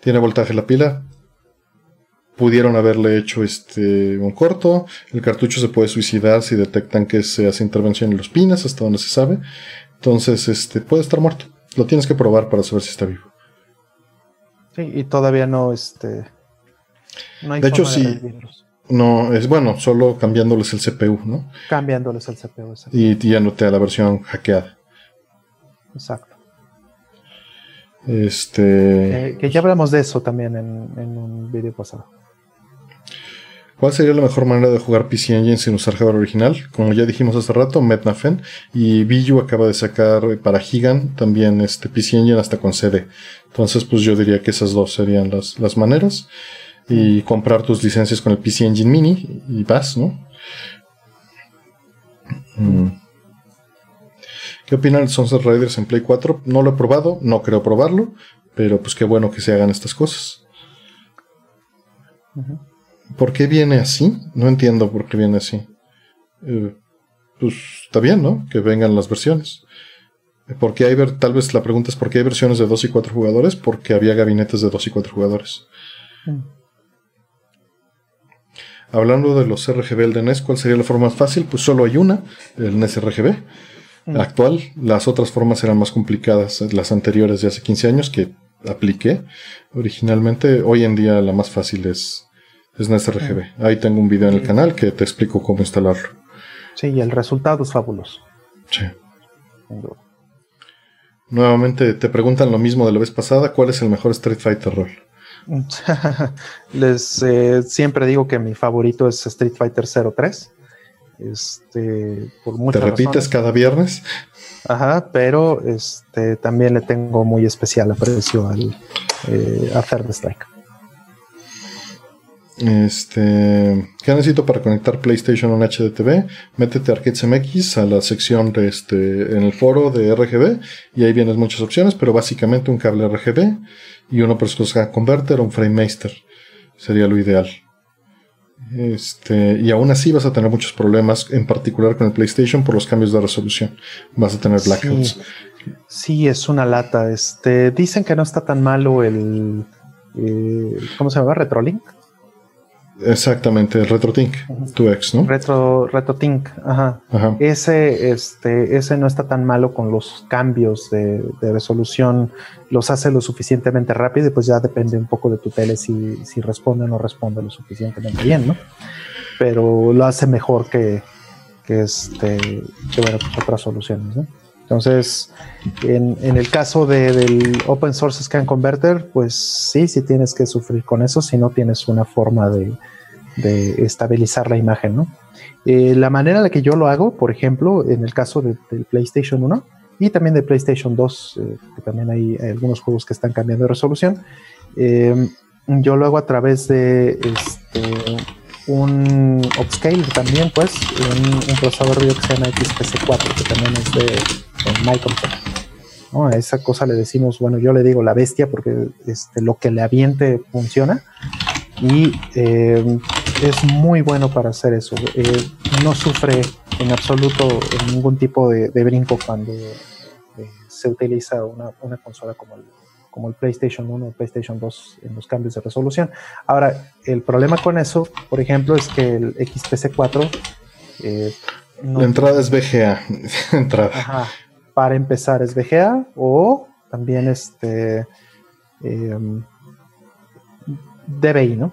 ¿Tiene voltaje la pila? Pudieron haberle hecho este, un corto. El cartucho se puede suicidar si detectan que se hace intervención en los pines, hasta donde se sabe. Entonces, este, puede estar muerto. Lo tienes que probar para saber si está vivo. Sí, y todavía no, este. No hay de hecho, sí. No, es bueno, solo cambiándoles el CPU, ¿no? Cambiándoles el CPU, exacto. Y te a la versión hackeada. Exacto. Este. que ya hablamos de eso también en, un vídeo pasado. ¿Cuál sería la mejor manera de jugar PC Engine sin usar hardware original? Como ya dijimos hace rato, Metnafen y Biju acaba de sacar para Gigan también este PC Engine hasta con CD. Entonces, pues yo diría que esas dos serían las, las maneras y comprar tus licencias con el PC Engine Mini y vas, ¿no? Mm. ¿Qué opinan de Sunset Riders en Play 4? No lo he probado, no creo probarlo, pero pues qué bueno que se hagan estas cosas. ¿Por qué viene así? No entiendo por qué viene así. Eh, pues está bien, ¿no? Que vengan las versiones. Porque hay tal vez la pregunta es por qué hay versiones de 2 y 4 jugadores, porque había gabinetes de 2 y 4 jugadores. Mm. Hablando de los RGB del NES, ¿cuál sería la forma más fácil? Pues solo hay una, el NES RGB mm. actual. Las otras formas eran más complicadas, las anteriores de hace 15 años que apliqué originalmente. Hoy en día la más fácil es, es NES RGB. Mm. Ahí tengo un video en el canal que te explico cómo instalarlo. Sí, y el resultado es fabuloso. Sí. Nuevamente te preguntan lo mismo de la vez pasada, ¿cuál es el mejor Street Fighter Roll? Les eh, siempre digo que mi favorito es Street Fighter 03. Este, por ¿Te repites cada viernes? Ajá, pero este, también le tengo muy especial aprecio al eh, a Third Strike. Este, ¿qué necesito para conectar PlayStation a un HDTV? Métete a Arcades MX a la sección de este, en el foro de RGB y ahí vienes muchas opciones, pero básicamente un cable RGB y uno por su converter o un frame master sería lo ideal. Este, y aún así vas a tener muchos problemas, en particular con el PlayStation por los cambios de resolución. Vas a tener blackouts. Sí, es una lata. Este, dicen que no está tan malo el, eh, ¿cómo se llama? Retrolink. Exactamente, el RetroTink 2X, ¿no? Retro, RetroTink, ajá. Ese, este, ese no está tan malo con los cambios de, resolución, los hace lo suficientemente rápido y pues ya depende un poco de tu tele si, si responde o no responde lo suficientemente bien, ¿no? Pero lo hace mejor que, que, este, que bueno, pues otras soluciones, ¿no? Entonces, en, el caso de, del Open Source Scan Converter, pues sí, sí tienes que sufrir con eso si no tienes una forma de, estabilizar la imagen, ¿no? Eh, la manera en la que yo lo hago, por ejemplo, en el caso del PlayStation 1 y también de PlayStation 2, eh, que también hay, algunos juegos que están cambiando de resolución, eh, yo lo hago a través de este, un upscaler también, pues, un, un procesador video que se llama XPC4, que también es de ¿no? A esa cosa le decimos, bueno, yo le digo la bestia porque este, lo que le aviente funciona y eh, es muy bueno para hacer eso. Eh, no sufre en absoluto ningún tipo de, brinco cuando eh, se utiliza una, consola como el, como el PlayStation 1 o PlayStation 2 en los cambios de resolución. Ahora, el problema con eso, por ejemplo, es que el XPC4 la entrada es VGA. entrada para empezar es VGA o también este em, DBI, ¿no?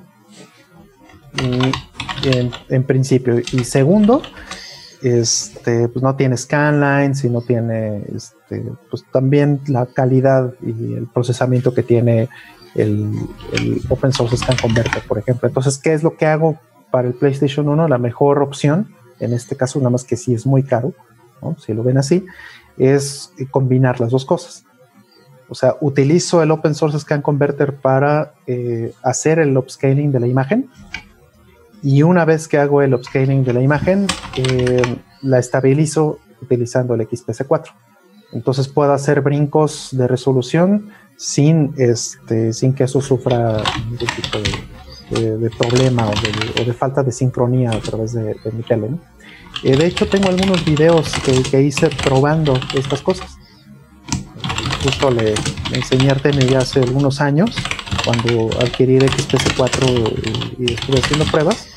en, principio. Y segundo, este, pues no tiene scanlines y no tiene este, pues también la calidad y el procesamiento que tiene el, Open Source Scan Converter, por ejemplo. Entonces, ¿qué es lo que hago para el PlayStation 1? La mejor opción, en este caso, nada más que si es muy caro, si lo ven así, es combinar las dos cosas. O sea, utilizo el Open Source Scan Converter para eh, hacer el upscaling de la imagen. Y una vez que hago el upscaling de la imagen, eh, la estabilizo utilizando el XPC4. Entonces puedo hacer brincos de resolución sin, este, sin que eso sufra ningún tipo de, problema o de, falta de sincronía a través de, mi tele. Eh, de hecho, tengo algunos videos que, hice probando estas cosas. Justo le, enseñé a ya hace algunos años, cuando adquirí el XPC4 y, estuve haciendo pruebas.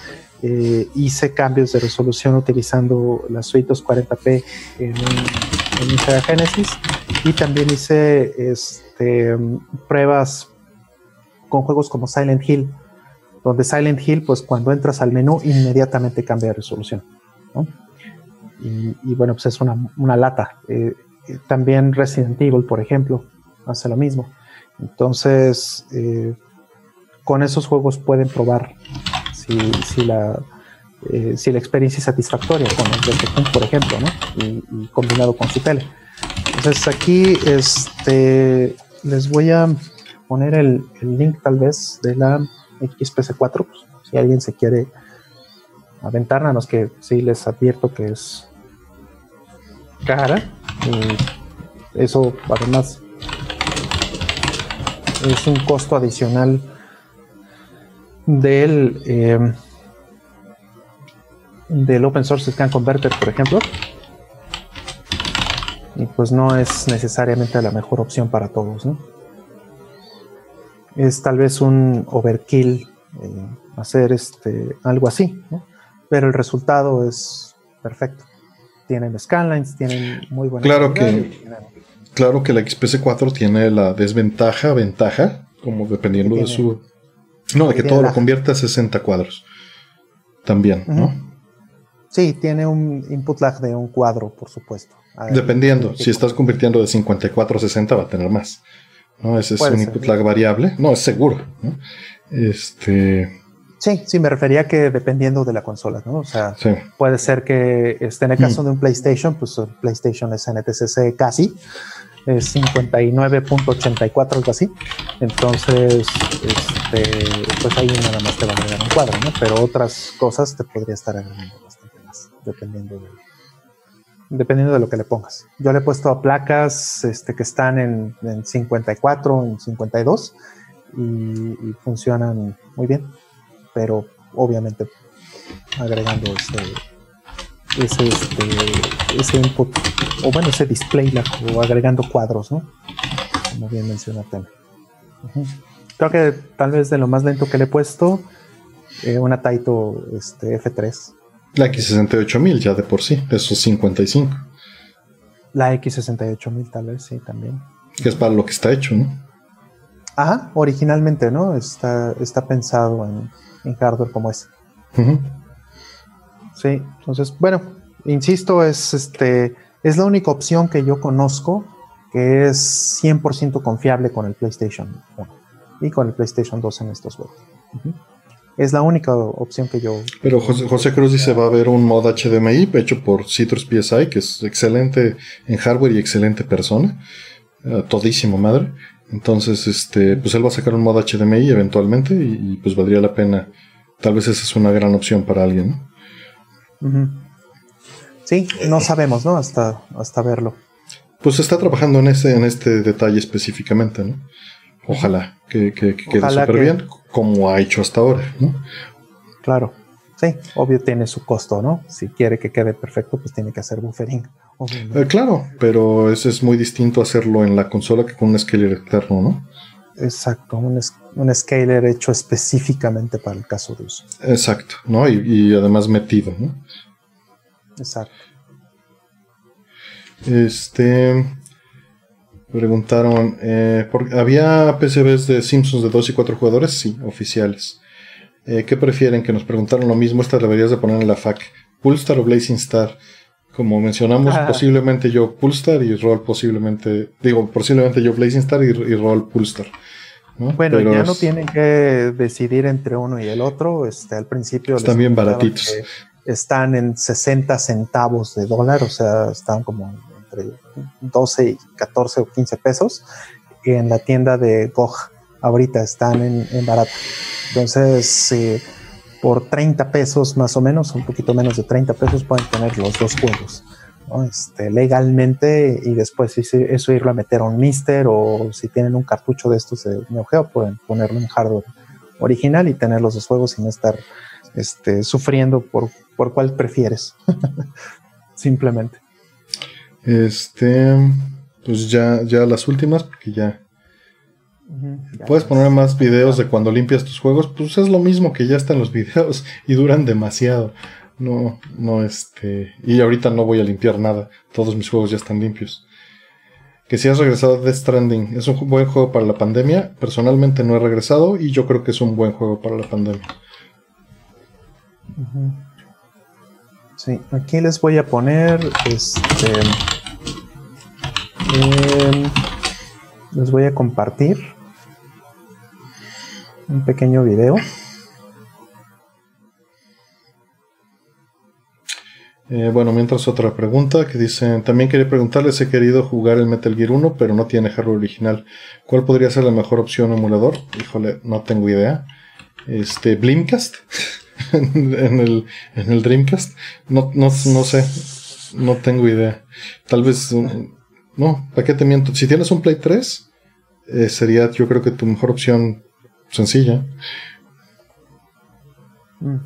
Eh, hice cambios de resolución utilizando la suite 240p en, en Sega Genesis y también hice este, pruebas con juegos como Silent Hill, donde Silent Hill, pues cuando entras al menú, inmediatamente cambia de resolución. Y, bueno, pues es una, lata. Eh, también Resident Evil, por ejemplo, hace lo mismo. Entonces, eh, con esos juegos pueden probar si, la, eh, si la experiencia es satisfactoria con el por ejemplo, y combinado con su tele. Entonces aquí este, les voy a poner el, link tal vez de la XPC4, pues, si alguien se quiere aventar, nada más que sí les advierto que es cara. Y eso además es un costo adicional del, eh, del Open Source Scan Converter, por ejemplo y pues no es necesariamente la mejor opción para todos. ¿no? Es tal vez un overkill eh, hacer este, algo así. Pero el resultado es perfecto. Tienen scanlines, tienen muy buena. Claro que, claro que la XPC4 tiene la desventaja, ventaja, como dependiendo de su. No, de que todo lo convierte a 60 cuadros. También, ¿no? Sí, tiene un input lag de un cuadro, por supuesto. Dependiendo, si estás convirtiendo de 54 a 60 va a tener más. ¿no? Ese es un input lag variable. No, es seguro. Este. Sí, sí, me refería que dependiendo de la consola, ¿no? O sea, puede ser que esté en el caso mm. de un PlayStation, pues el PlayStation es NTSC casi, es 59.84, algo así. Entonces, este, pues ahí nada más te va a agregar un cuadro, ¿no? Pero otras cosas te podría estar agregando bastante más, dependiendo de dependiendo de lo que le pongas. Yo le he puesto a placas este, que están en, en 54, en 52 y, y, funcionan muy bien, pero obviamente agregando ese, ese, este, ese input, o bueno, ese display o agregando cuadros, ¿no? Como bien menciona Creo que tal vez de lo más lento que le he puesto, eh, una Taito este, F3 la X68000 ya de por sí, esos 55. La X68000 tal vez sí también. Que es para lo que está hecho, ¿no? Ajá, originalmente, ¿no? Está, está pensado en, hardware como ese. Sí, entonces, bueno, insisto, es este es la única opción que yo conozco que es 100% confiable con el PlayStation 1 y con el PlayStation 2 en estos juegos. Es la única opción que yo. Pero José, Cruz dice: va a haber un mod HDMI hecho por Citrus PSI, que es excelente en hardware y excelente persona. Eh, todísimo madre. Entonces, este, pues él va a sacar un mod HDMI eventualmente y, pues valdría la pena. Tal vez esa es una gran opción para alguien. Sí, no sabemos, ¿no? Hasta, hasta verlo. Pues está trabajando en ese, en este detalle específicamente, ¿no? Ojalá que, que, quede súper bien, como ha hecho hasta ahora, ¿no? Claro. Sí, obvio tiene su costo, ¿no? Si quiere que quede perfecto, pues tiene que hacer buffering. Eh, claro, pero eso es muy distinto hacerlo en la consola que con un scaler externo, ¿no? Exacto, un, un, scaler hecho específicamente para el caso de uso. Exacto, ¿no? Y, y además metido, ¿no? Exacto. Este. Preguntaron, eh, ¿había PCBs de Simpsons de 2 y 4 jugadores? Sí, oficiales. Eh, ¿Qué prefieren? Que nos preguntaron lo mismo. Esta deberías de poner en la FAQ. ¿Pulstar o Blazing Star? Como mencionamos, Ah. posiblemente yo Pulstar y Roll posiblemente... Digo, posiblemente yo Blazing Star y, y Roll Pulstar. ¿no? Bueno, Pero ya no tienen que decidir entre uno y el otro. Este, al principio les Están bien baratitos. Están en 60 centavos de dólar, o sea, están como entre 12 y 14 o 15 pesos. Y en la tienda de GOG ahorita están en, en barato. Entonces, eh, por 30 pesos más o menos, un poquito menos de 30 pesos, pueden tener los dos juegos. ¿no? Este, legalmente y después eso irlo a meter a un Mister o si tienen un cartucho de estos de Neo Geo pueden ponerlo en hardware original y tener los dos juegos sin estar este, sufriendo por, por cuál prefieres. Simplemente. Este... Pues ya, ya las últimas, porque ya... Puedes poner más videos de cuando limpias tus juegos, pues es lo mismo que ya está en los videos y duran demasiado. No, no, este. Y ahorita no voy a limpiar nada. Todos mis juegos ya están limpios. Que si has regresado a Death Stranding, ¿es un buen juego para la pandemia? Personalmente no he regresado y yo creo que es un buen juego para la pandemia. Sí, aquí les voy a poner este. em, les voy a compartir un pequeño video. Eh, bueno, mientras otra pregunta que dicen, también quería preguntarles, he querido jugar el Metal Gear 1, pero no tiene hardware original. ¿Cuál podría ser la mejor opción emulador? Híjole, no tengo idea. Este, Blimcast, en, el, en el Dreamcast, no, no, no sé, no tengo idea. Tal vez, no, ¿para qué te miento? Si tienes un Play 3, eh, sería yo creo que tu mejor opción sencilla. Mm.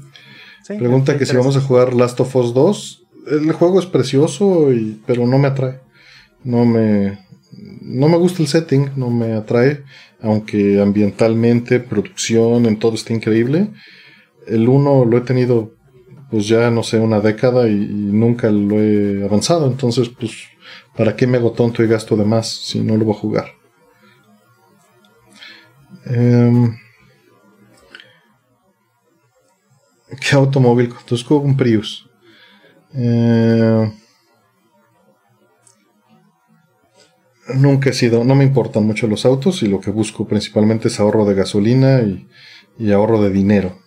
Sí, Pregunta que si vamos a jugar Last of Us 2. El juego es precioso, y, pero no me atrae. No me, no me gusta el setting, no me atrae. Aunque ambientalmente, producción, en todo está increíble. El 1 lo he tenido, pues ya no sé, una década y, y nunca lo he avanzado. Entonces, pues, ¿para qué me hago tonto y gasto de más si no lo voy a jugar? Em, ¿Qué automóvil conduzco? Un Prius. Eh, nunca he sido, no me importan mucho los autos y lo que busco principalmente es ahorro de gasolina y, ahorro de dinero,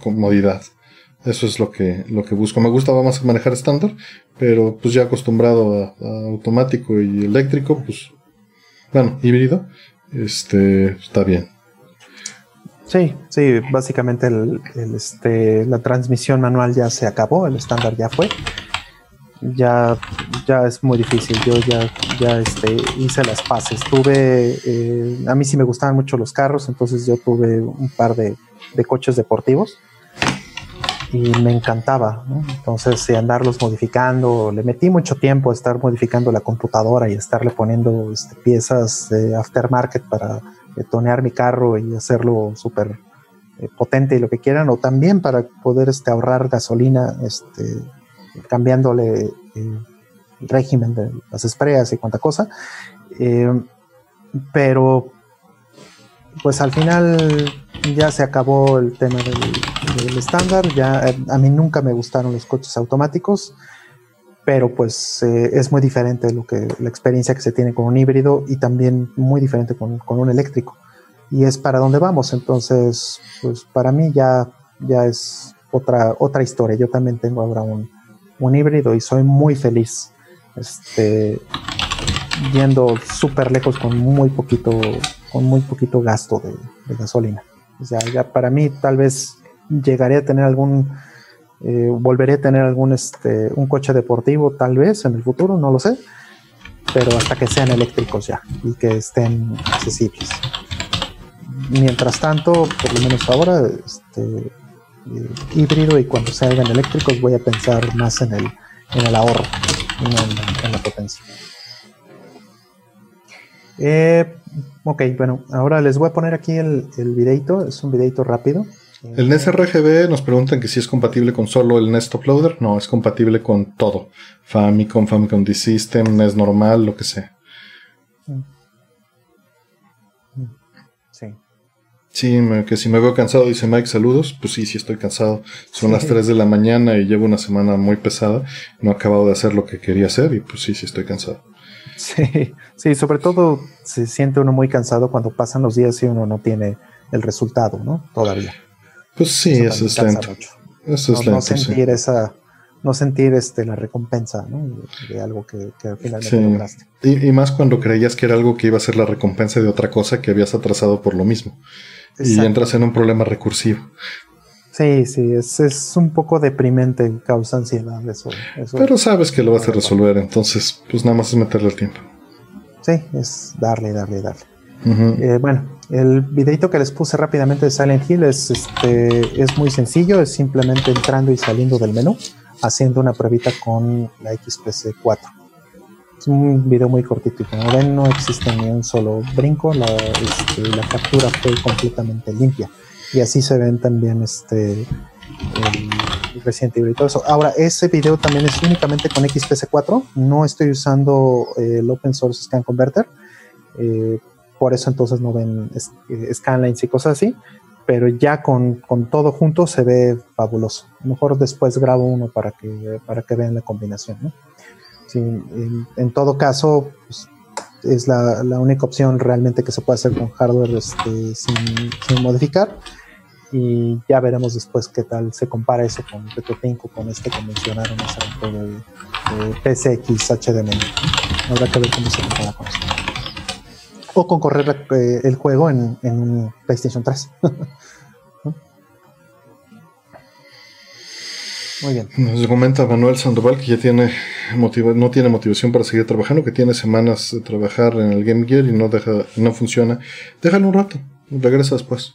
comodidad. Eso es lo que, lo que busco. Me gusta más manejar estándar, pero pues ya acostumbrado a, a automático y eléctrico, pues bueno, híbrido, este está bien. Sí, sí, básicamente este, la transmisión manual ya se acabó, el estándar ya fue. Ya, ya es muy difícil. Yo ya, ya este, hice las paces. Tuve, eh, a mí sí me gustaban mucho los carros, entonces yo tuve un par de coches deportivos y me encantaba. ¿no? Entonces, sí, andarlos modificando, le metí mucho tiempo a estar modificando la computadora y estarle poniendo este, piezas de aftermarket para tonear mi carro y hacerlo súper eh, potente y lo que quieran, o también para poder este, ahorrar gasolina, este, cambiándole eh, el régimen de las espreas y cuanta cosa. Eh, pero pues al final ya se acabó el tema del, del estándar, ya eh, a mí nunca me gustaron los coches automáticos, pero pues eh, es muy diferente lo que la experiencia que se tiene con un híbrido y también muy diferente con, con un eléctrico. Y es para dónde vamos, entonces pues para mí ya, ya es otra, otra historia. Yo también tengo ahora un, un híbrido y soy muy feliz este, yendo súper lejos con muy poquito, con muy poquito gasto de, de, gasolina. O sea, ya para mí tal vez llegaré a tener algún, eh, volveré a tener algún, este, un coche deportivo tal vez en el futuro, no lo sé, pero hasta que sean eléctricos ya y que estén accesibles. Mientras tanto, por lo menos ahora, este, eh, híbrido y cuando se hagan eléctricos voy a pensar más en el, en el ahorro no en la potencia. Eh, ok, bueno, ahora les voy a poner aquí el, el videito, es un videito rápido. El NES RGB nos preguntan que si es compatible con solo el NES Top Loader. No, es compatible con todo. Famicom, Famicom D-System, NES normal, lo que sea. Sí. Sí, me, que si me veo cansado, dice Mike, saludos. Pues sí, sí estoy cansado. Son las 3 de la mañana y llevo una semana muy pesada. No he acabado de hacer lo que quería hacer y pues sí, sí estoy cansado. Sí, sí, sobre todo se siente uno muy cansado cuando pasan los días y uno no tiene el resultado, ¿no? Todavía. Pues sí, eso, es lento. Eso es no, lento. No sentir esa, no sentir este la recompensa, ¿no? De, algo que, que finalmente lograste. Y, y, más cuando creías que era algo que iba a ser la recompensa de otra cosa que habías atrasado por lo mismo y entras en un problema recursivo. Sí, sí, es, un poco deprimente, causa ansiedad eso, Pero sabes que lo vas a resolver, entonces pues nada más es meterle el tiempo. Sí, es darle, darle, darle. Eh, bueno, el videito que les puse rápidamente de Silent Hill es, este, es muy sencillo, es simplemente entrando y saliendo del menú, haciendo una pruebita con la XPC 4 un video muy cortito y como ven no existe ni un solo brinco, la, este, captura fue completamente limpia. Y así se ven también este el Resident Evil. Ahora, ese video también es únicamente con XPC4, no estoy usando el Open Source Scan Converter, eh, por eso entonces no ven eh, scanlines y cosas así, pero ya con, con, todo junto se ve fabuloso. mejor después grabo uno para que, para que vean la combinación. ¿no? en, todo caso, pues, es la, única opción realmente que se puede hacer con hardware este, sin, modificar. Y ya veremos después qué tal se compara eso con RetroPink o con este que mencionaron hace rato de, PCX HDMI. Habrá que ver cómo se compara con eso. O con correr eh, el juego en, PlayStation 3. Muy bien. Nos comenta Manuel Sandoval que ya tiene no tiene motivación para seguir trabajando, que tiene semanas de trabajar en el Game Gear y no deja, no funciona. Déjalo un rato, regresa después.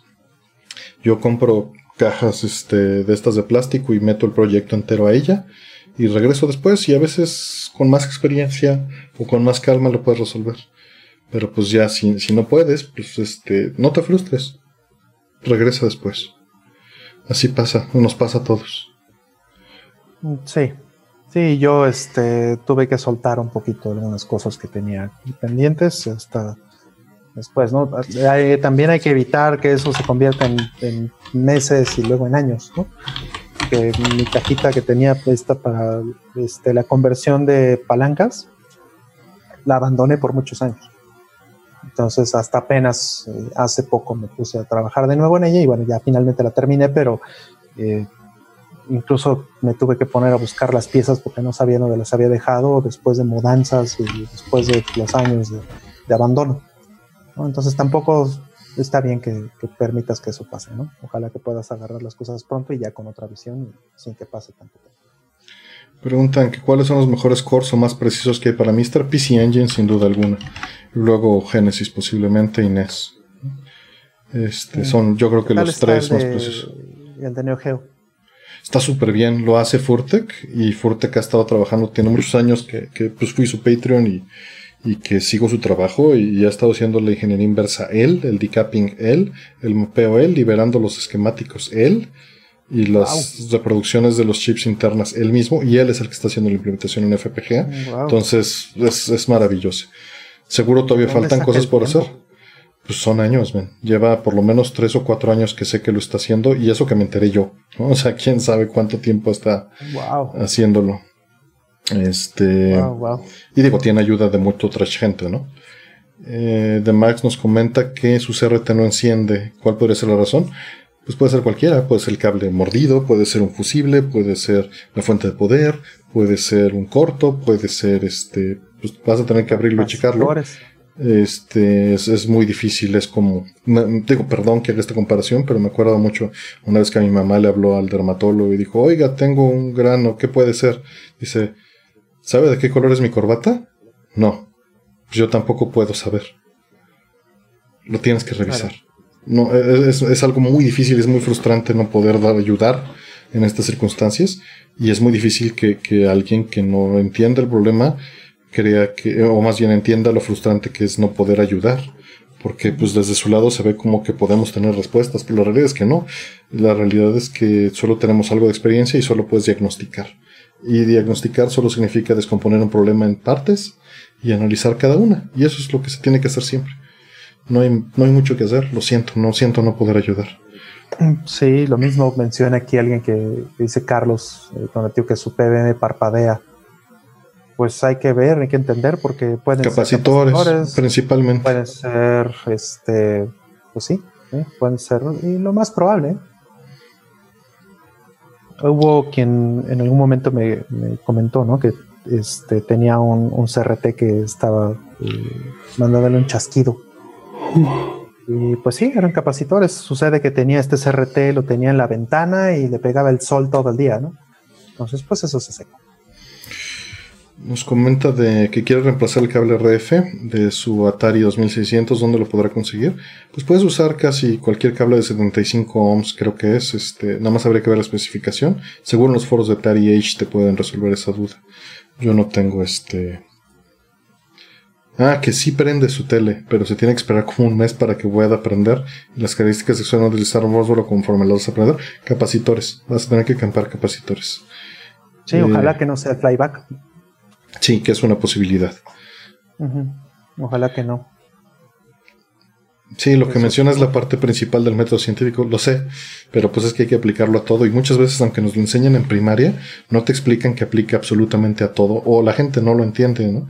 Yo compro cajas este, de estas de plástico y meto el proyecto entero a ella y regreso después y a veces con más experiencia o con más calma lo puedes resolver. Pero pues ya si, si no puedes, pues este, no te frustres. Regresa después. Así pasa, nos pasa a todos. Sí, sí, yo este, tuve que soltar un poquito algunas cosas que tenía pendientes hasta después, ¿no? también hay que evitar que eso se convierta en, meses y luego en años, ¿no? Que mi cajita que tenía puesta para este, la conversión de palancas, la abandoné por muchos años. Entonces, hasta apenas eh, hace poco me puse a trabajar de nuevo en ella y bueno, ya finalmente la terminé, pero eh, incluso me tuve que poner a buscar las piezas porque no sabía dónde las había dejado después de mudanzas y después de los años de, abandono. Entonces tampoco está bien que, permitas que eso pase. ¿no? Ojalá que puedas agarrar las cosas pronto y ya con otra visión sin que pase tanto tiempo. Preguntan que cuáles son los mejores cores o más precisos que hay para Mr. PC Engine, sin duda alguna. Luego Genesis posiblemente y NES. Este, son yo creo que los tres más precisos. Neo Geo. Está súper bien, lo hace Furtek y Furtek ha estado trabajando, tiene muchos años que, pues fui su Patreon y, y, que sigo su trabajo y ha estado haciendo la ingeniería inversa él, el decapping él, el mapeo él, liberando los esquemáticos él y las reproducciones de los chips internas él mismo y él es el que está haciendo la implementación en FPGA. Entonces es, es, maravilloso. Seguro todavía faltan cosas por hacer pues son años, ven. Lleva por lo menos tres o cuatro años que sé que lo está haciendo y eso que me enteré yo. O sea, quién sabe cuánto tiempo está haciéndolo. Este. Y digo, tiene ayuda de mucha otra gente, ¿no? Eh, de Max nos comenta que su CRT no enciende. ¿Cuál podría ser la razón? Pues puede ser cualquiera, puede ser el cable mordido, puede ser un fusible, puede ser la fuente de poder, puede ser un corto, puede ser este, pues vas a tener que abrirlo y checarlo. Este es, muy difícil, es como, digo, perdón que haga esta comparación, pero me acuerdo mucho una vez que a mi mamá le habló al dermatólogo y dijo, oiga, tengo un grano, ¿qué puede ser? Dice, ¿sabe de qué color es mi corbata? No, yo tampoco puedo saber. Lo tienes que revisar. No, es, es, algo muy difícil, es muy frustrante no poder dar, ayudar en estas circunstancias y es muy difícil que, que alguien que no entienda el problema crea que, o más bien entienda lo frustrante que es no poder ayudar. Porque pues desde su lado se ve como que podemos tener respuestas, pero la realidad es que no. La realidad es que solo tenemos algo de experiencia y solo puedes diagnosticar. Y diagnosticar solo significa descomponer un problema en partes y analizar cada una. Y eso es lo que se tiene que hacer siempre. No hay, no hay mucho que hacer, lo siento, no siento no poder ayudar. Sí, lo mismo menciona aquí alguien que dice Carlos, eh, que su PBM parpadea. Pues hay que ver, hay que entender porque pueden capacitores, ser capacitores, principalmente. Pueden ser, este, pues sí, pueden ser, y lo más probable. Hubo quien en algún momento me, comentó, ¿no? Que este, tenía un, un CRT que estaba eh, mandándole un chasquido. Y pues sí, eran capacitores. Sucede que tenía este CRT, lo tenía en la ventana y le pegaba el sol todo el día, ¿no? Entonces, pues eso se seca. Nos comenta de que quiere reemplazar el cable RF de su Atari 2600, ¿dónde lo podrá conseguir? Pues puedes usar casi cualquier cable de 75 ohms, creo que es, este, nada más habría que ver la especificación. Seguro los foros de Atari Age te pueden resolver esa duda. Yo no tengo este Ah, que sí prende su tele, pero se tiene que esperar como un mes para que pueda aprender. Las características que suelen utilizar fósforo conforme lo vas a aprender. Capacitores. Vas a tener que campar capacitores. Sí, eh, ojalá que no sea flyback. Sí, que es una posibilidad. Ojalá que no. Sí, lo que menciona es la parte principal del método científico, lo sé, pero pues es que hay que aplicarlo a todo y muchas veces aunque nos lo enseñan en primaria, no te explican que aplica absolutamente a todo o la gente no lo entiende, ¿no?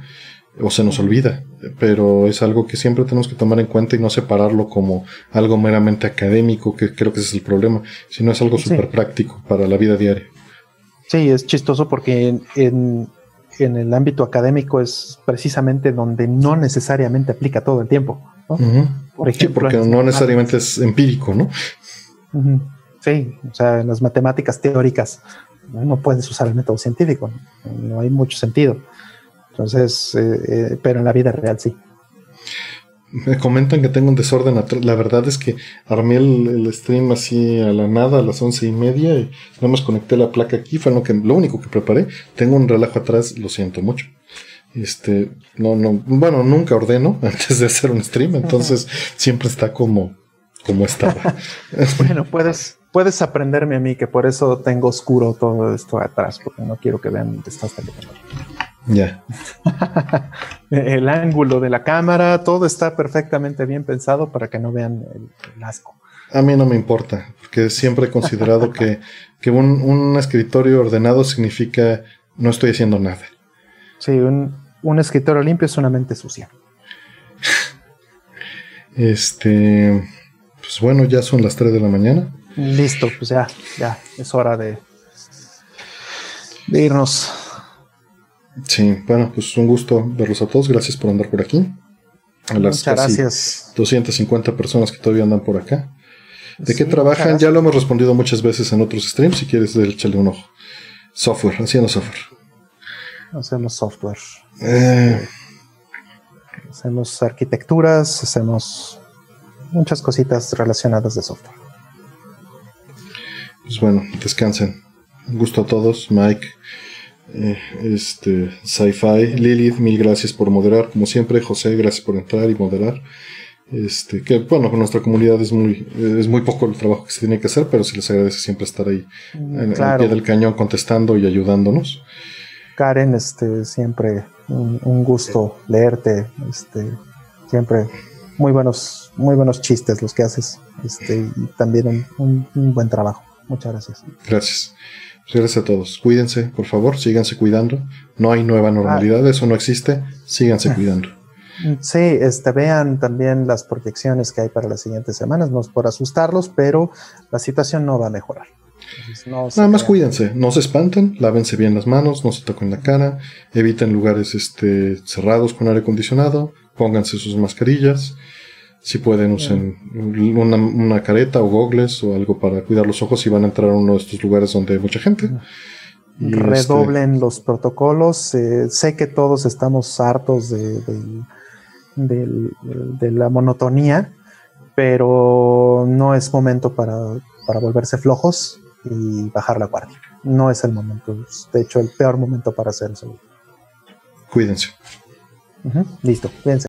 O se nos olvida, pero es algo que siempre tenemos que tomar en cuenta y no separarlo como algo meramente académico, que creo que ese es el problema, sino es algo súper práctico para la vida diaria. Sí, es chistoso porque en, el ámbito académico es precisamente donde no necesariamente aplica todo el tiempo. Por ejemplo, porque no necesariamente es empírico, ¿no? Sí, o sea, en las matemáticas teóricas no puedes usar el método científico, no hay mucho sentido. Entonces, eh, eh, pero en la vida real sí. Me comentan que tengo un desorden La verdad es que armé el, stream así a la nada a las once y media y nada más conecté la placa aquí. Fue lo, que, lo único que preparé. Tengo un relajo atrás, lo siento mucho. Este, no, no, bueno, nunca ordeno antes de hacer un stream, entonces siempre está como, como estaba. bueno, puedes, puedes aprenderme a mí que por eso tengo oscuro todo esto atrás, porque no quiero que vean que estás ya. el ángulo de la cámara, todo está perfectamente bien pensado para que no vean el, asco. A mí no me importa, porque siempre he considerado que, un, escritorio ordenado significa no estoy haciendo nada. Sí, un, un escritorio limpio es una mente sucia. Este, pues bueno, ya son las 3 de la mañana. Listo, pues ya, ya, es hora de, de irnos. Sí, bueno, pues un gusto verlos a todos. Gracias por andar por aquí. A las Muchas gracias. 250 personas que todavía andan por acá. ¿De qué trabajan? Ya lo hemos respondido muchas veces en otros streams. Si quieres, échale un ojo. Software, haciendo software. Hacemos software. Eh. Hacemos arquitecturas, hacemos muchas cositas relacionadas de software. Pues bueno, descansen. Un gusto a todos. Mike, eh, este, Sci-Fi, Lilith, mil gracias por moderar, como siempre, José, gracias por entrar y moderar. Este, que bueno, nuestra comunidad es muy, es muy poco el trabajo que se tiene que hacer, pero se les agradece siempre estar ahí mm, en, el pie del cañón contestando y ayudándonos. Karen, este, siempre un, gusto leerte, este, siempre muy buenos, muy buenos chistes los que haces, este, y también un buen trabajo. Muchas gracias. Gracias. Gracias a todos. Cuídense, por favor, síganse cuidando. No hay nueva normalidad, eso no existe. Síganse cuidando. Sí, este, vean también las proyecciones que hay para las siguientes semanas, no es por asustarlos, pero la situación no va a mejorar. Nada más cuídense, no se espanten, lávense bien las manos, no se toquen la cara, eviten lugares este, cerrados con aire acondicionado, pónganse sus mascarillas, si pueden usen una, careta o gogles o algo para cuidar los ojos si van a entrar a uno de estos lugares donde hay mucha gente. Redoblen este, los protocolos. Eh, sé que todos estamos hartos de, de, la monotonía, pero no es momento para, para volverse flojos y bajar la guardia. No es el momento. de hecho, el peor momento para hacer eso. Cuídense. Listo, cuídense.